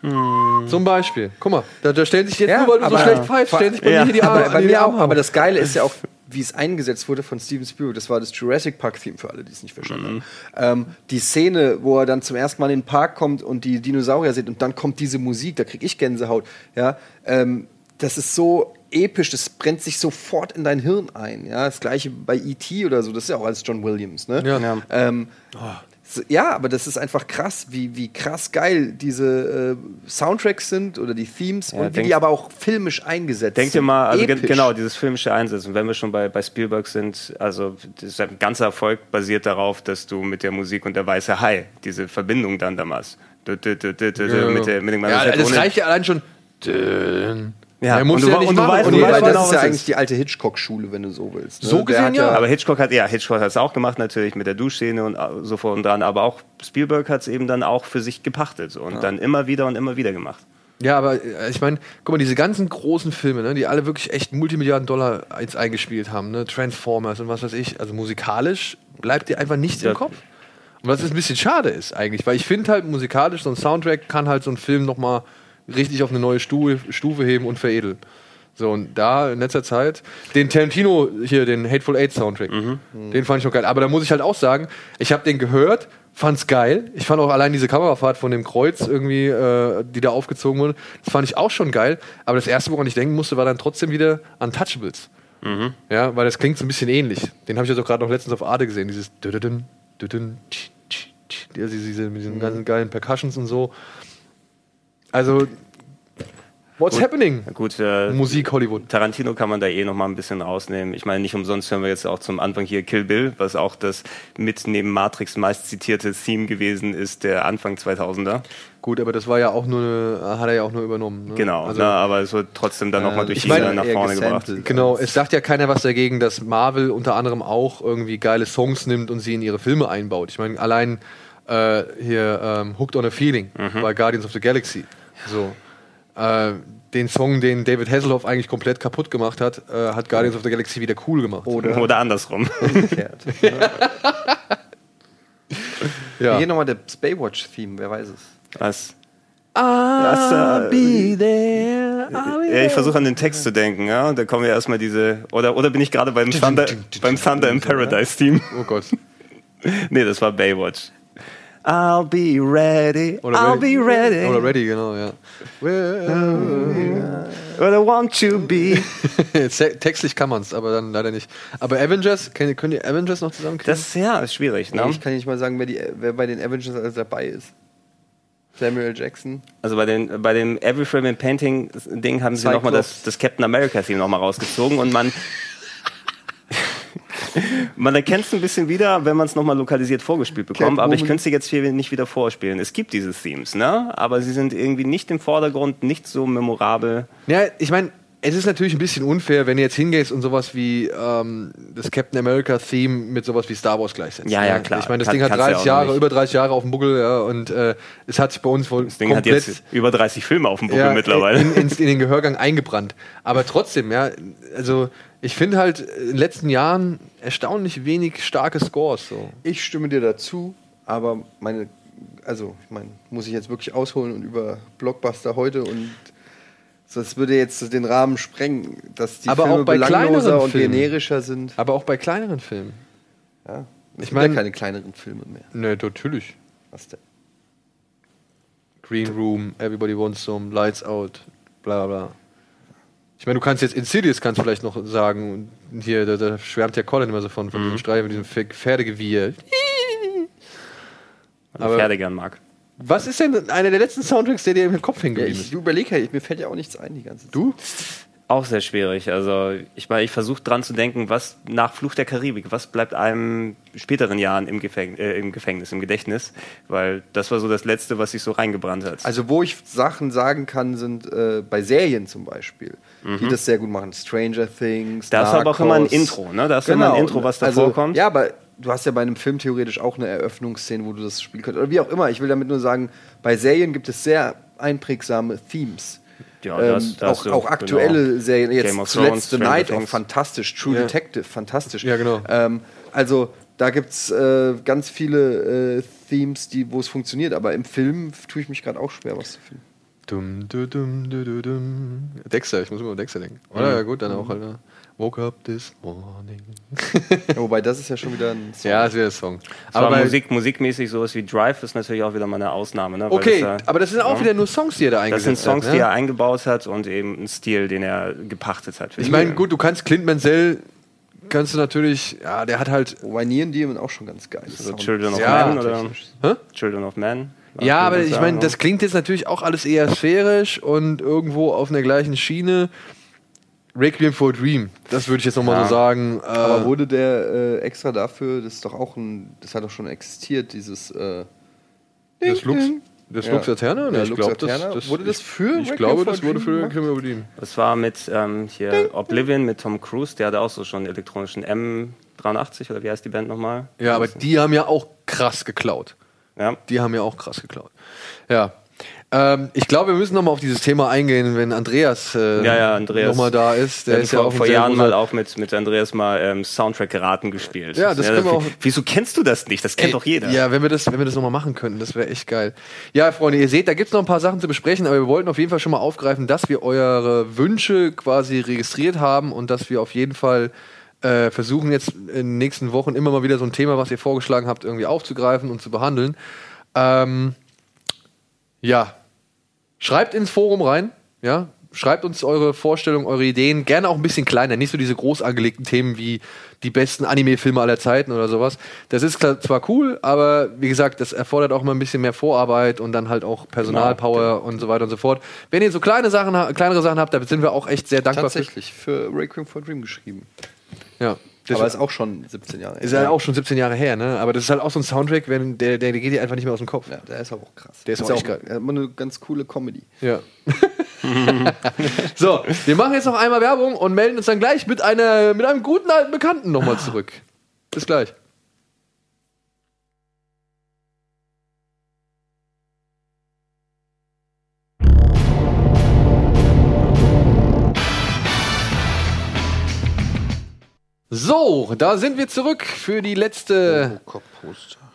Hm. Zum Beispiel. Guck mal, da, da stellen sich jetzt ja, nur, weil du so schlecht pfeifst, stellen sich bei ja, mir hier die Arme. Aber, bei mir auch, aber das Geile ist ja auch, wie es eingesetzt wurde von Steven Spielberg, das war das Jurassic Park Theme für alle, die es nicht verstanden haben. Ähm, die Szene, wo er dann zum ersten Mal in den Park kommt und die Dinosaurier sieht und dann kommt diese Musik, da kriege ich Gänsehaut. Ja, ähm, das ist so episch, das brennt sich sofort in dein Hirn ein. Ja, das gleiche bei E.T. oder so, das ist ja auch alles John Williams. Ne? Ja. Ähm, so- ja, aber das ist einfach krass, wie, wie krass geil diese äh, Soundtracks sind oder die Themes Ja, und wie denk- die aber auch filmisch eingesetzt Denk dir sind. mal, also ge- genau, dieses filmische Einsetzen. Wenn wir schon bei, bei Spielberg sind, also das ist ein ganzer Erfolg basiert darauf, dass du mit der Musik und der weiße Hai diese Verbindung dann dü- dü- Ja. mit, der, mit dem ja, das reicht ja allein schon. Dün. Ja, muss und du- ja und du weißt- Und du jeder weißt weiß, genau, das ist ja was eigentlich ist. die alte Hitchcock-Schule, wenn du so willst. Ne? So gesehen hat ja. Aber Hitchcock hat ja, Hitchcock hat es auch gemacht natürlich mit der Duschszene und so vor und dran, aber auch Spielberg hat es eben dann auch für sich gepachtet und dann immer wieder und immer wieder gemacht. Ja, aber äh, ich meine, guck mal, diese ganzen großen Filme, ne, die alle wirklich echt Multimilliarden Dollar jetzt eingespielt haben, ne, Transformers und was weiß ich, also musikalisch bleibt dir einfach nichts Ja. im Kopf. Und was ein bisschen schade ist eigentlich, weil ich finde halt musikalisch, so ein Soundtrack kann halt so einen Film nochmal richtig auf eine neue Stufe, Stufe heben und veredeln. So, und da in letzter Zeit, den Tarantino hier, den Hateful Eight Soundtrack, den fand ich noch geil. Aber da muss ich halt auch sagen, ich habe den gehört, fand's geil. Ich fand auch allein diese Kamerafahrt von dem Kreuz irgendwie, äh, die da aufgezogen wurde, das fand ich auch schon geil. Aber das erste, woran ich denken musste, war dann trotzdem wieder Untouchables. Ja, weil das klingt so ein bisschen ähnlich. Den habe ich ja doch gerade noch letztens auf Arte gesehen, dieses düdüdün, düdün, tsch, tsch, tsch, diese, diese, mit diesen ganzen geilen Percussions und so. Also, what's happening? Gut, äh, Musik Hollywood. Tarantino kann man da eh noch mal ein bisschen rausnehmen. Ich meine, nicht umsonst hören wir jetzt auch zum Anfang hier Kill Bill, was auch das mit neben Matrix meist zitierte Theme gewesen ist der Anfang 2000er. Gut, aber das war ja auch nur, eine, hat er ja auch nur übernommen. Ne? Genau, Also, na, aber es wird trotzdem dann noch mal durch ich die meine, nach vorne gebracht. Genau, es sagt ja keiner was dagegen, dass Marvel unter anderem auch irgendwie geile Songs nimmt und sie in ihre Filme einbaut. Ich meine, allein äh, hier ähm, Hooked on a Feeling Mhm. bei Guardians of the Galaxy. So. Äh, den Song, den David Hasselhoff eigentlich komplett kaputt gemacht hat, äh, hat Guardians of the Galaxy wieder cool gemacht. Oder Oder andersrum. *laughs* umgekehrt. ja. Hier nochmal das Baywatch-Theme, wer weiß es. Was? I'll äh, be there. Ja, ich versuche an den Text zu denken, ja. Da kommen ja erstmal diese. Oder, oder bin ich gerade beim Thunder, beim Thunder in Paradise Team? Oh Gott. *laughs* Nee, das war Baywatch. I'll be ready. Oder I'll ready. be ready. Oder Ready, genau, ja. What I want to be. *laughs* Textlich kann man es, aber dann leider nicht. Aber Avengers, könnt ihr Avengers noch zusammenkriegen? Das ja, ist schwierig, ne? Ich kann nicht mal sagen, wer, die, wer bei den Avengers alles dabei ist. Samuel. Jackson. Also bei, den, bei dem Every Frame in Painting Ding haben sie nochmal das, das Captain America Theme nochmal rausgezogen und man *laughs* man erkennt es ein bisschen wieder, wenn man es nochmal lokalisiert vorgespielt bekommt, aber ich könnte sie jetzt hier nicht wieder vorspielen. Es gibt diese Themes, ne? Aber sie sind irgendwie nicht im Vordergrund, nicht so memorabel. Ja, ich meine, es ist natürlich ein bisschen unfair, wenn du jetzt hingehst und sowas wie ähm, das Captain America Theme mit sowas wie Star Wars gleichsetzt. Ja, ne? ja, klar. Ich meine, das Kann- Ding hat kannst du ja 30 auch Jahre, nicht. über 30 Jahre auf dem Buckel, ja, und äh, es hat sich bei uns wohl Das Ding hat jetzt über 30 Filme auf dem Buckel ja, mittlerweile. In, in, in den Gehörgang eingebrannt. Aber trotzdem, ja, also ich finde halt in den letzten Jahren erstaunlich wenig starke Scores. So. Ich stimme dir dazu, aber meine, also ich meine, muss ich jetzt wirklich ausholen und über Blockbuster heute und das würde jetzt den Rahmen sprengen, dass die Aber Filme auch bei belangloser kleineren und Filmen. generischer sind. Aber auch bei kleineren Filmen. Ja. Ich Ich mein- meine keine kleineren Filme mehr. Ne, natürlich. Was denn? Green Room, Everybody Wants Some, Lights Out, bla bla. Ich meine, du kannst jetzt Insidious kannst du vielleicht noch sagen. Und hier, da, da schwärmt ja Colin immer so von, von diesem Streit mit diesem Pf- Pferdegewieher. Aber- Pferde gern mag. Was ist denn einer der letzten Soundtracks, der dir im Kopf hängen Ja, geblieben ich ist? überlege halt, mir fällt ja auch nichts ein die ganze Zeit. Du? Auch sehr schwierig. Also ich meine, ich versuche dran zu denken, was nach Fluch der Karibik, was bleibt einem späteren Jahren im, Gefäng äh, im Gefängnis, im Gedächtnis, weil das war so das Letzte, was sich so reingebrannt hat. Also wo ich Sachen sagen kann, sind äh, bei Serien zum Beispiel, die das sehr gut machen. Stranger Things, Mhm. da ist aber auch immer ein. Genau. Intro, ne? Da ist immer ein Intro, was davor also, kommt. Ja, aber du hast ja bei einem Film theoretisch auch eine Eröffnungsszene, wo du das spielen könntest. Oder wie auch immer. Ich will damit nur sagen, bei Serien gibt es sehr einprägsame Themes. Ja, ähm, das- das auch, auch aktuelle genau. Serien. Jetzt Game of zuletzt Thrones, The Night auch fantastisch. True Ja. Detective, fantastisch. Ja, genau. Ähm, also da gibt es äh, ganz viele äh, Themes, die, wo es funktioniert. Aber im Film tue ich mich gerade auch schwer, was zu finden. Dum, du, dum, du, du, dum. Dexter, ich muss immer an Dexter denken. Oder? Ja, gut, dann auch halt. Woke up this morning. Ja, *laughs* wobei das ist ja schon wieder ein Song. Ja, das wäre der Song. Aber bei- Musik, musikmäßig sowas wie Drive ist natürlich auch wieder mal eine Ausnahme. Ne? Weil Okay, das, äh, aber das sind auch ja. wieder nur Songs, die er da Das eingesetzt sind Songs, hat. die ne? er eingebaut hat und eben ein Stil, den er gepachtet hat. Ich meine, gut, du kannst Clint Mansell, kannst du natürlich, ja, der hat halt, Wobei Neon Demon auch schon ganz geil ist. so Children of Ja. Man oder Hä? Children of Man. ja, aber ich meine, ne? das klingt jetzt natürlich auch alles eher sphärisch und irgendwo auf einer gleichen Schiene. Requiem for a Dream, das würde ich jetzt nochmal Ja. so sagen. Äh, Aber wurde der äh, extra dafür, das ist doch auch ein, das hat doch schon existiert, dieses äh, das Lux, das Ja. Lux Aeterna? Ja, ich glaube, das, das, Wurde das für Ich Requiem glaube, das wurde für gemacht? Requiem for a Dream. Das war mit ähm, hier Oblivion mit Tom Cruise, der hatte auch so schon elektronischen M83 oder wie heißt die Band nochmal? Ja, aber die haben ja auch krass geklaut. Ja. Die haben ja auch krass geklaut. Ja. Ähm, ich glaube, wir müssen nochmal auf dieses Thema eingehen, wenn Andreas, äh, Ja, ja, Andreas. nochmal da ist. Der ist ja vor, auch vor Jahren mal auch mit, mit Andreas mal ähm, Soundtrack-Raten gespielt. Ja, das können wir auch- Wieso kennst du das nicht? Das kennt Ey, doch jeder. Ja, wenn wir das, wenn wir das nochmal machen könnten, das wäre echt geil. Ja, Freunde, ihr seht, da gibt's noch ein paar Sachen zu besprechen, aber wir wollten auf jeden Fall schon mal aufgreifen, dass wir eure Wünsche quasi registriert haben und dass wir auf jeden Fall äh, versuchen, jetzt in den nächsten Wochen immer mal wieder so ein Thema, was ihr vorgeschlagen habt, irgendwie aufzugreifen und zu behandeln. Ähm, ja, schreibt ins Forum rein, ja. Schreibt uns eure Vorstellungen, eure Ideen, gerne auch ein bisschen kleiner, nicht so diese groß angelegten Themen wie die besten Anime-Filme aller Zeiten oder sowas. Das ist zwar cool, aber wie gesagt, das erfordert auch mal ein bisschen mehr Vorarbeit und dann halt auch Personalpower und so weiter und so fort. Wenn ihr so kleine Sachen, kleinere Sachen habt, da sind wir auch echt sehr dankbar tatsächlich für Requiem for Dream geschrieben. für. Ja. Das Aber ist auch schon 17 Jahre ist ja auch schon 17 Jahre her, ne? Aber das ist halt auch so ein Soundtrack, wenn der, der, der geht dir einfach nicht mehr aus dem Kopf. Ja, der ist auch krass. Der ist Aber auch. Er hat immer eine ganz coole Comedy. Ja. *laughs* so, wir machen jetzt noch einmal Werbung und melden uns dann gleich mit, einer, mit einem guten alten Bekannten nochmal zurück. Bis gleich. So, da sind wir zurück für die letzte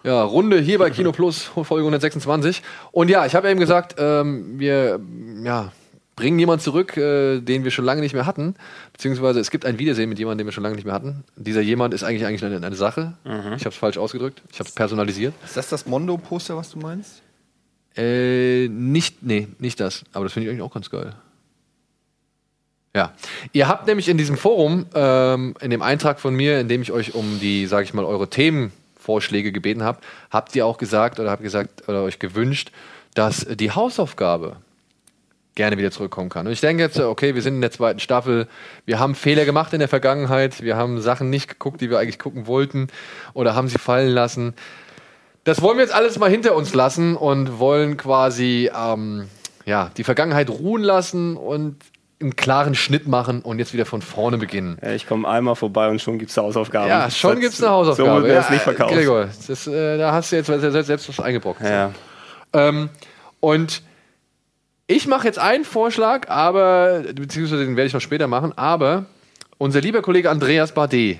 ja, Runde hier bei Kino Plus, Folge 126. Und ja, ich habe eben gesagt, ähm, wir ja, bringen jemanden zurück, äh, den wir schon lange nicht mehr hatten. Beziehungsweise es gibt ein Wiedersehen mit jemandem, den wir schon lange nicht mehr hatten. Dieser jemand ist eigentlich eigentlich eine, eine Sache. Ich habe es falsch ausgedrückt. Ich habe es personalisiert. Ist das das Mondo-Poster, was du meinst? Äh, nicht, nee, nicht das. Aber das finde ich eigentlich auch ganz geil. Ja. Ihr habt nämlich in diesem Forum, ähm, in dem Eintrag von mir, in dem ich euch um die, sage ich mal, eure Themenvorschläge gebeten habe, habt ihr auch gesagt oder habt gesagt oder euch gewünscht, dass die Hausaufgabe gerne wieder zurückkommen kann. Und ich denke jetzt, okay, wir sind in der zweiten Staffel, wir haben Fehler gemacht in der Vergangenheit, wir haben Sachen nicht geguckt, die wir eigentlich gucken wollten oder haben sie fallen lassen. Das wollen wir jetzt alles mal hinter uns lassen und wollen quasi ähm, ja, die Vergangenheit ruhen lassen und einen klaren Schnitt machen und jetzt wieder von vorne beginnen. Ich komme einmal vorbei und schon gibt es Hausaufgaben. Ja, schon gibt es eine Hausaufgabe. So wird ja, das nicht verkauft. Gregor, das, äh, da hast du jetzt selbst, selbst was eingebrockt. Ja. Ähm, und ich mache jetzt einen Vorschlag, aber, beziehungsweise den werde ich noch später machen, aber unser lieber Kollege Andreas Bardet,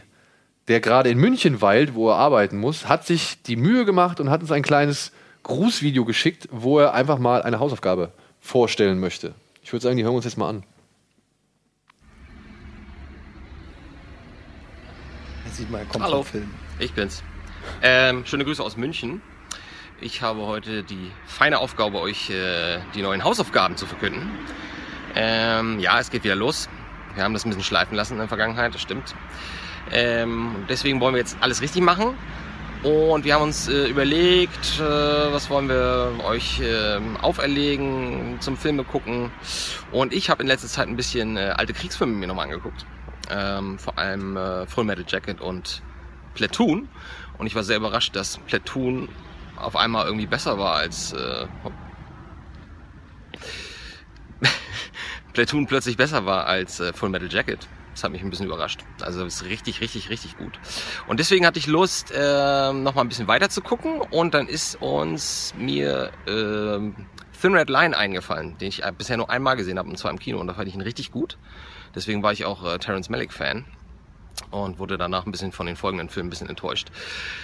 der gerade in München weilt, wo er arbeiten muss, hat sich die Mühe gemacht und hat uns ein kleines Grußvideo geschickt, wo er einfach mal eine Hausaufgabe vorstellen möchte. Ich würde sagen, die hören wir uns jetzt mal an. Sieht man, kommt Hallo. Film. Ich bin's. Ähm, schöne Grüße aus München. Ich habe heute die feine Aufgabe, euch äh, die neuen Hausaufgaben zu verkünden. Ähm, ja, es geht wieder los. Wir haben das ein bisschen schleifen lassen in der Vergangenheit, das stimmt. Ähm, deswegen wollen wir jetzt alles richtig machen. Und wir haben uns äh, überlegt, äh, was wollen wir euch äh, auferlegen zum Filme gucken. Und ich habe in letzter Zeit ein bisschen äh, alte Kriegsfilme mir nochmal angeguckt. Ähm, vor allem äh, Full Metal Jacket und Platoon. Und ich war sehr überrascht, dass Platoon auf einmal irgendwie besser war als äh, *laughs* Platoon plötzlich besser war als äh, Full Metal Jacket. Das hat mich ein bisschen überrascht. Also ist richtig, richtig, richtig gut. Und deswegen hatte ich Lust, äh, noch mal ein bisschen weiter zu gucken. Und dann ist uns mir äh, Thin Red Line eingefallen, den ich äh, bisher nur einmal gesehen habe, und zwar im Kino. Und da fand ich ihn richtig gut. Deswegen war ich auch äh, Terrence Malick Fan und wurde danach ein bisschen von den folgenden Filmen ein bisschen enttäuscht.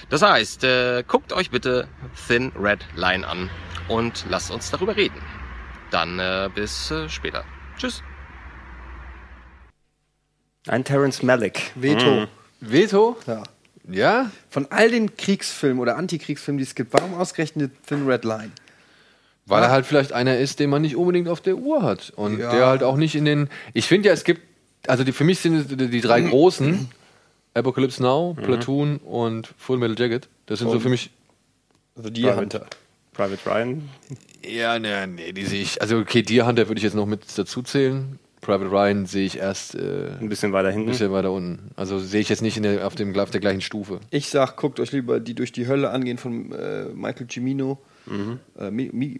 Das heißt, äh, guckt euch bitte Thin Red Line an und lasst uns darüber reden. Dann äh, bis äh, später. Tschüss. Ein Terence Malick. Veto. Veto? Ja. Ja? Von all den Kriegsfilmen oder Antikriegsfilmen, die es gibt, warum ausgerechnet Thin Red Line? Weil er halt vielleicht einer ist, den man nicht unbedingt auf der Uhr hat. Und Ja. der halt auch nicht in den. Ich finde ja, es gibt. Also die, für mich sind die, die drei *clears throat* großen: Apocalypse Now, Platoon und Full Metal Jacket. Das sind so für mich. Also die Hunter. Private Ryan. Ja, ne, nee, die sehe ich. Also, okay, Deer Hunter würde ich jetzt noch mit dazu zählen. Private Ryan sehe ich erst äh, Ein bisschen weiter ein hinten. bisschen weiter unten. Also sehe ich jetzt nicht in der, auf, dem, auf der gleichen Stufe. Ich sag, guckt euch lieber die durch die Hölle angehen von äh, Michael Cimino. Äh, Mi Mi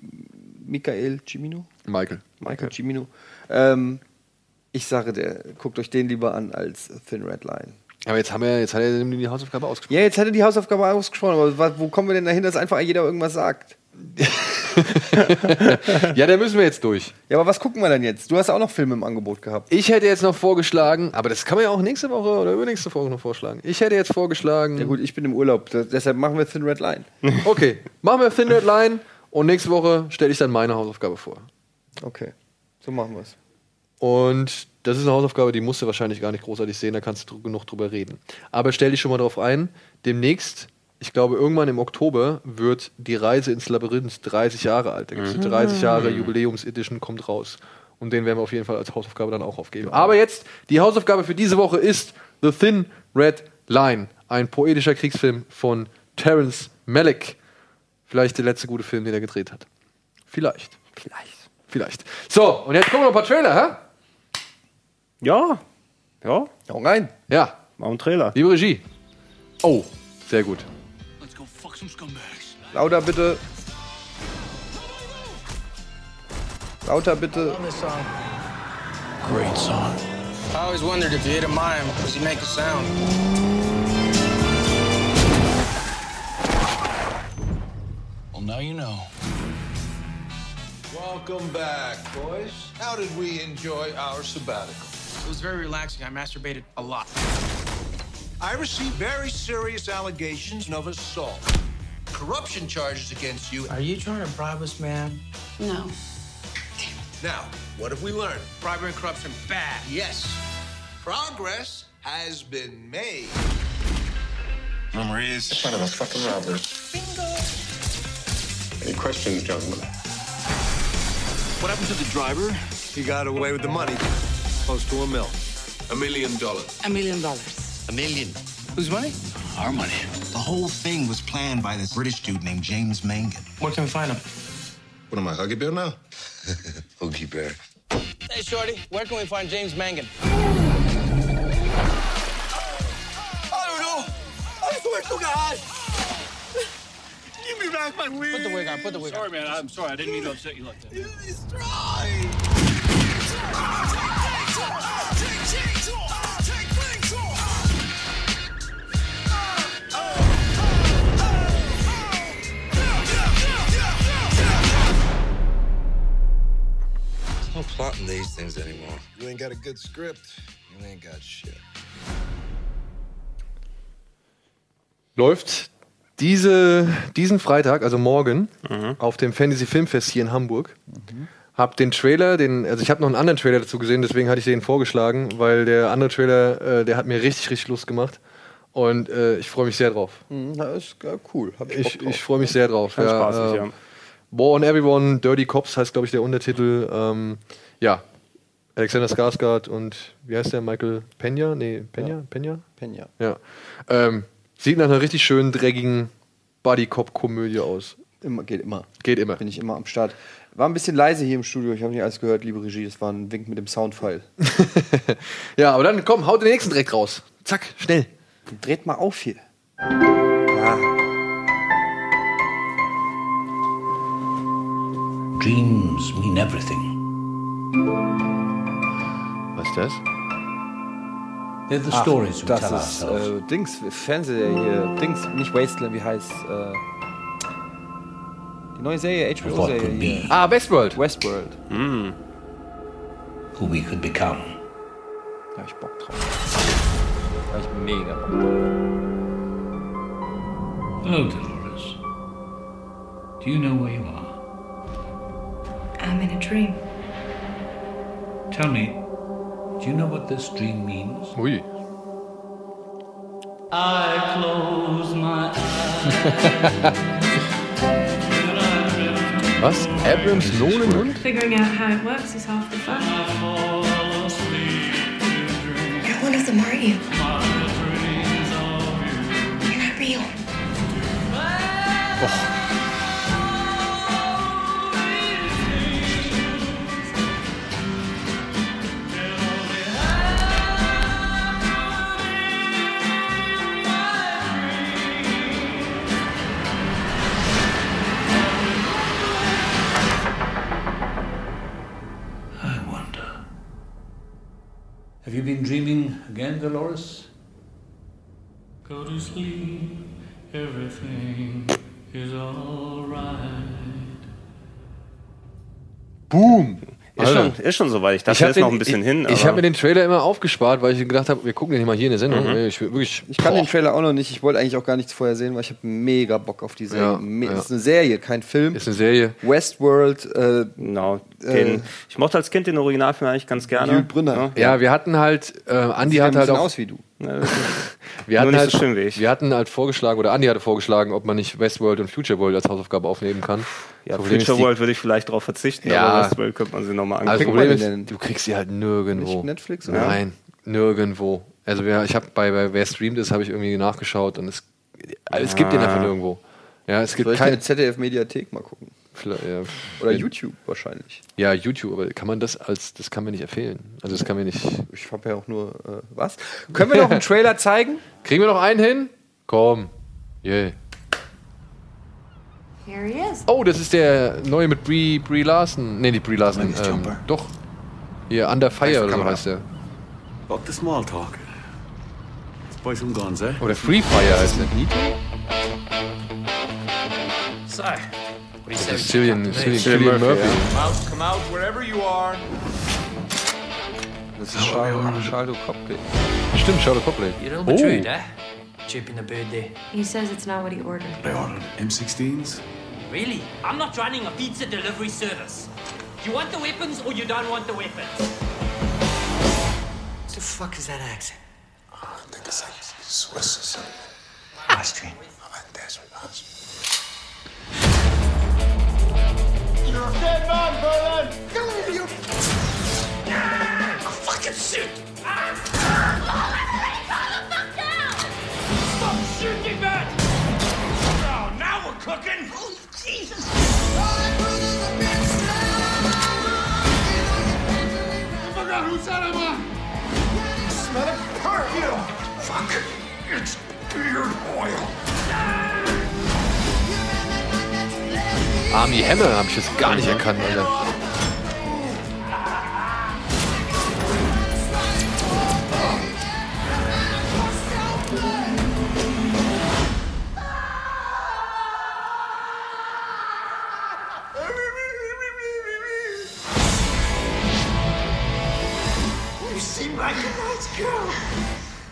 Michael Cimino? Michael. Michael Cimino. Ähm, ich sage, der, guckt euch den lieber an als Thin Red Line. Aber jetzt haben wir, jetzt hat er die Hausaufgabe ausgesprochen. Ja, jetzt hat er die Hausaufgabe ausgesprochen, aber wo kommen wir denn dahin, dass einfach jeder irgendwas sagt? Ja, da müssen wir jetzt durch. Ja, aber was gucken wir denn jetzt? Du hast auch noch Filme im Angebot gehabt. Ich hätte jetzt noch vorgeschlagen, aber das kann man ja auch nächste Woche oder übernächste Woche noch vorschlagen. Ich hätte jetzt vorgeschlagen. Ja gut, ich bin im Urlaub, deshalb machen wir Thin Red Line. *laughs* Okay, machen wir Thin Red Line und nächste Woche stelle ich dann meine Hausaufgabe vor. Okay, so machen wir es. Und das ist eine Hausaufgabe, die musst du wahrscheinlich gar nicht großartig sehen, da kannst du genug drüber reden. Aber stell dich schon mal drauf ein, demnächst, ich glaube irgendwann im Oktober, wird die Reise ins Labyrinth 30 Jahre alt. Da gibt es eine 30 Jahre Jubiläums-Edition, kommt raus. Und den werden wir auf jeden Fall als Hausaufgabe dann auch aufgeben. Aber jetzt, die Hausaufgabe für diese Woche ist The Thin Red Line, ein poetischer Kriegsfilm von Terence Malick. Vielleicht der letzte gute Film, den er gedreht hat. Vielleicht. Vielleicht. Vielleicht. So, und jetzt gucken wir noch ein paar Trailer, hä? Ja. Ja. Hau rein. Ja, Mal ein Trailer. liebe Regie. Oh, sehr gut. Lauter bitte. Lauter bitte. Great song. I always wondered if you hit a mime, does he make a sound? Well, now you know. Welcome back, boys. How did we enjoy our sabbatical? It was very relaxing. I masturbated a lot. I received very serious allegations of assault. Corruption charges against you. Are you trying to bribe us, man? No. Now, what have we learned? Bribery and corruption, bad. Yes, progress has been made. Number is Son of a fucking robber. Any questions, gentlemen? What happened to the driver? He got away with the money. Close to a mil. A million dollars. A million dollars. A million. Whose money? Our money. The whole thing was planned by this British dude named James Mangan. Where can we find him? What am I, Huggy Bear now? *laughs* Huggy Bear. Hey, Shorty, where can we find James Mangan? I don't know. I swear to God. Give me back my wig. Put the wig on, put the wig Sorry, on. man. I'm sorry. I didn't mean to upset you like that. He's dry. No plotting these things anymore. You ain't got a good script. You ain't got shit. Läuft diese, diesen Freitag, also morgen, auf dem Fantasy Filmfest hier in Hamburg. Hab den Trailer, den, also ich habe noch einen anderen Trailer dazu gesehen, deswegen hatte ich den vorgeschlagen, weil der andere Trailer, äh, der hat mir richtig, richtig Lust gemacht. Und äh, ich freue mich sehr drauf. Hm, das ist ja, cool. Hab ich, Ich, ich freue mich sehr drauf. Ja, spaßig, äh, ja. War on Everyone, Dirty Cops heißt, glaube ich, der Untertitel. Ähm, ja, Alexander Skarsgård und wie heißt der? Michael Pena? Nee, Pena? Pena? Pena. Ja. Ähm, sieht nach einer richtig schönen, dreckigen Buddy-Cop-Komödie aus. Immer, geht immer. Geht immer. Bin ich immer am Start. War ein bisschen leise hier im Studio. Ich habe nicht alles gehört, liebe Regie. Das war ein Wink mit dem Soundfile. *laughs* Ja, aber dann komm, haut den nächsten direkt raus. Zack, schnell. Dreht mal auf hier. Dreams mean everything. Was ist das? They're the stories we das tell ist ourselves. äh, Dings, Fernseher hier. Dings, nicht Wasteland, wie heißt äh, die neue Serie, HBO-Serie Ah, Westworld. Westworld. who we could become. Da hab ich Bock drauf. Da hab ich mega Bock drauf. Hello, Dolores. Do you know where you are? I'm in a dream. Tell me, Do you know what this dream means? Ui. I close my Was? Abrams Nolan und? Figuring out how it works is half the fun. You're one of them, aren't you? You're not real. I Have you been dreaming again, Dolores? Go to sleep, everything is alright. Boom! Ist schon, ist schon soweit. Ich dachte, hab er ist noch ein bisschen ich, hin. Ich habe mir den Trailer immer aufgespart, weil ich gedacht habe, wir gucken den nicht mal hier in der Sendung. Mhm. Ich, wirklich, Ich kann den Trailer auch noch nicht. Ich wollte eigentlich auch gar nichts vorher sehen, weil ich habe mega Bock auf die Serie. Ja, Me- ja. Das ist eine Serie, kein Film. Ist eine Serie. Westworld. Äh, Genau. Äh, ich mochte als Kind den Originalfilm eigentlich ganz gerne. Jules Brünner. Ja, wir hatten halt, äh, Andi Sieht hat ein halt bisschen auch, aus wie du. *laughs* Wir Nur hatten nicht halt, so schön wie ich. wir hatten halt vorgeschlagen, oder Andi hatte vorgeschlagen, ob man nicht Westworld und Future World als Hausaufgabe aufnehmen kann. Ja, Problem ist, Future World würde ich vielleicht darauf verzichten, Ja. aber Westworld könnte man sich nochmal Also das angucken. Problem man ist, du kriegst sie halt nirgendwo. Nicht Netflix, oder? Nein, nirgendwo. Also wer, ich habe bei, bei wer streamt ist, habe ich irgendwie nachgeschaut und es, es gibt den einfach nirgendwo. Ja, es gibt Soll ich kein keine ZDF-Mediathek mal gucken? Vielleicht, ja, Oder YouTube wahrscheinlich. Ja, YouTube, aber kann man das als das kann mir nicht empfehlen. Also das kann mir nicht. Ich habe ja auch nur. Äh, was? Können wir noch einen *laughs* Trailer zeigen? Kriegen wir noch einen hin? Komm. Yeah. Here he is. Oh, das ist der neue mit Brie, Brie Larson. Nee, nicht Brie Larson. Ähm, doch. Hier, Under Fire oder so heißt der. Fuck the small talk. Let's buy some guns, eh? Oder Free Fire heißt der. So, what do you say? Cillian, Cillian, Cillian Cillian Murphy, Murphy. Come out, come out, wherever you are. Das ist Charlo, Charlo Copley. Stimmt, Charlotte Copley. You know Oh. the truth, eh? Chipping the birthday. He says it's not what he ordered. They ordered M16s. Really? I'm not running a pizza delivery service. You want the weapons or you don't want the weapons? What the fuck is that accent? I think it's like Swiss or something. Austrian. That's what You're a dead man, Berlin! Come here, you... Ah, fucking shoot. Ah. Oh, Stop shooting that! Oh, now we're cooking! Holy Jesus! I forgot who! Smell it. perfume! Fuck! It's beard oil! Ah! Army Hammer habe ich jetzt gar nicht erkannt, Alter. You seem like a nice girl.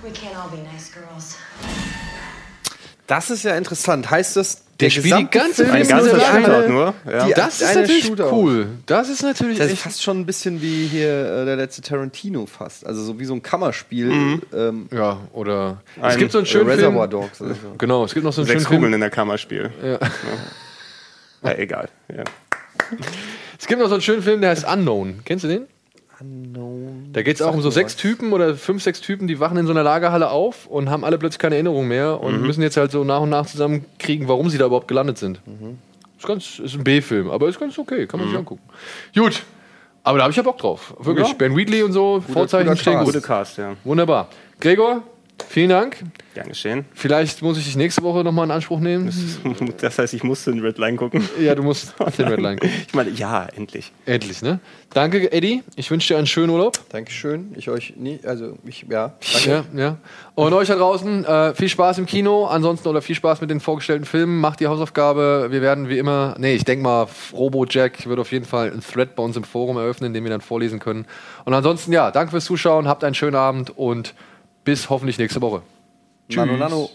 We can't all be nice girls. Das ist ja interessant. Heißt das, Der spielt die ganze Film Ein eine- Shootout nur. Ja. Die- Das ist natürlich Shootout. cool. Das ist natürlich Das ist echt. fast schon ein bisschen wie hier äh, der letzte Tarantino fast. Also so wie so ein Kammerspiel. Mhm. Ähm, Ja, oder. es Ein gibt so einen schönen Reservoir Film. Dogs. Oder so. Genau, es gibt noch so einen Sechs schönen Film. Kugeln in der Kammer spielen. Ja. Ja, egal. Ja. Es gibt noch so einen schönen Film, der heißt Unknown. Kennst du den? Unknown. Da geht es auch um so sechs Typen oder fünf, sechs Typen, die wachen in so einer Lagerhalle auf und haben alle plötzlich keine Erinnerung mehr und müssen jetzt halt so nach und nach zusammenkriegen, warum sie da überhaupt gelandet sind. Ist, ganz, ist ein B-Film, aber ist ganz okay, kann man sich angucken. Gut, aber da habe ich ja Bock drauf. Wirklich, Ja. Ben Wheatley und so, Vorzeichen guter stehen Cast. gut. Gute Cast, ja. Wunderbar. Gregor, vielen Dank. Gern geschehen. Vielleicht muss ich dich nächste Woche nochmal in Anspruch nehmen. Das heißt, ich musste in Red Line gucken. Ja, du musst auf *laughs* den Red Line gucken. Ich meine, ja, endlich. Endlich, ne? Danke, Eddie. Ich wünsche dir einen schönen Urlaub. Dankeschön. Ich euch nie, also ich, ja. Danke. Ja, ja. Und euch da draußen äh, viel Spaß im Kino. Ansonsten oder viel Spaß mit den vorgestellten Filmen. Macht die Hausaufgabe. Wir werden wie immer, nee, ich denke mal, Robo-Jack wird auf jeden Fall ein Thread bei uns im Forum eröffnen, den wir dann vorlesen können. Und ansonsten, ja, danke fürs Zuschauen. Habt einen schönen Abend und bis hoffentlich nächste Woche. Nano, nano.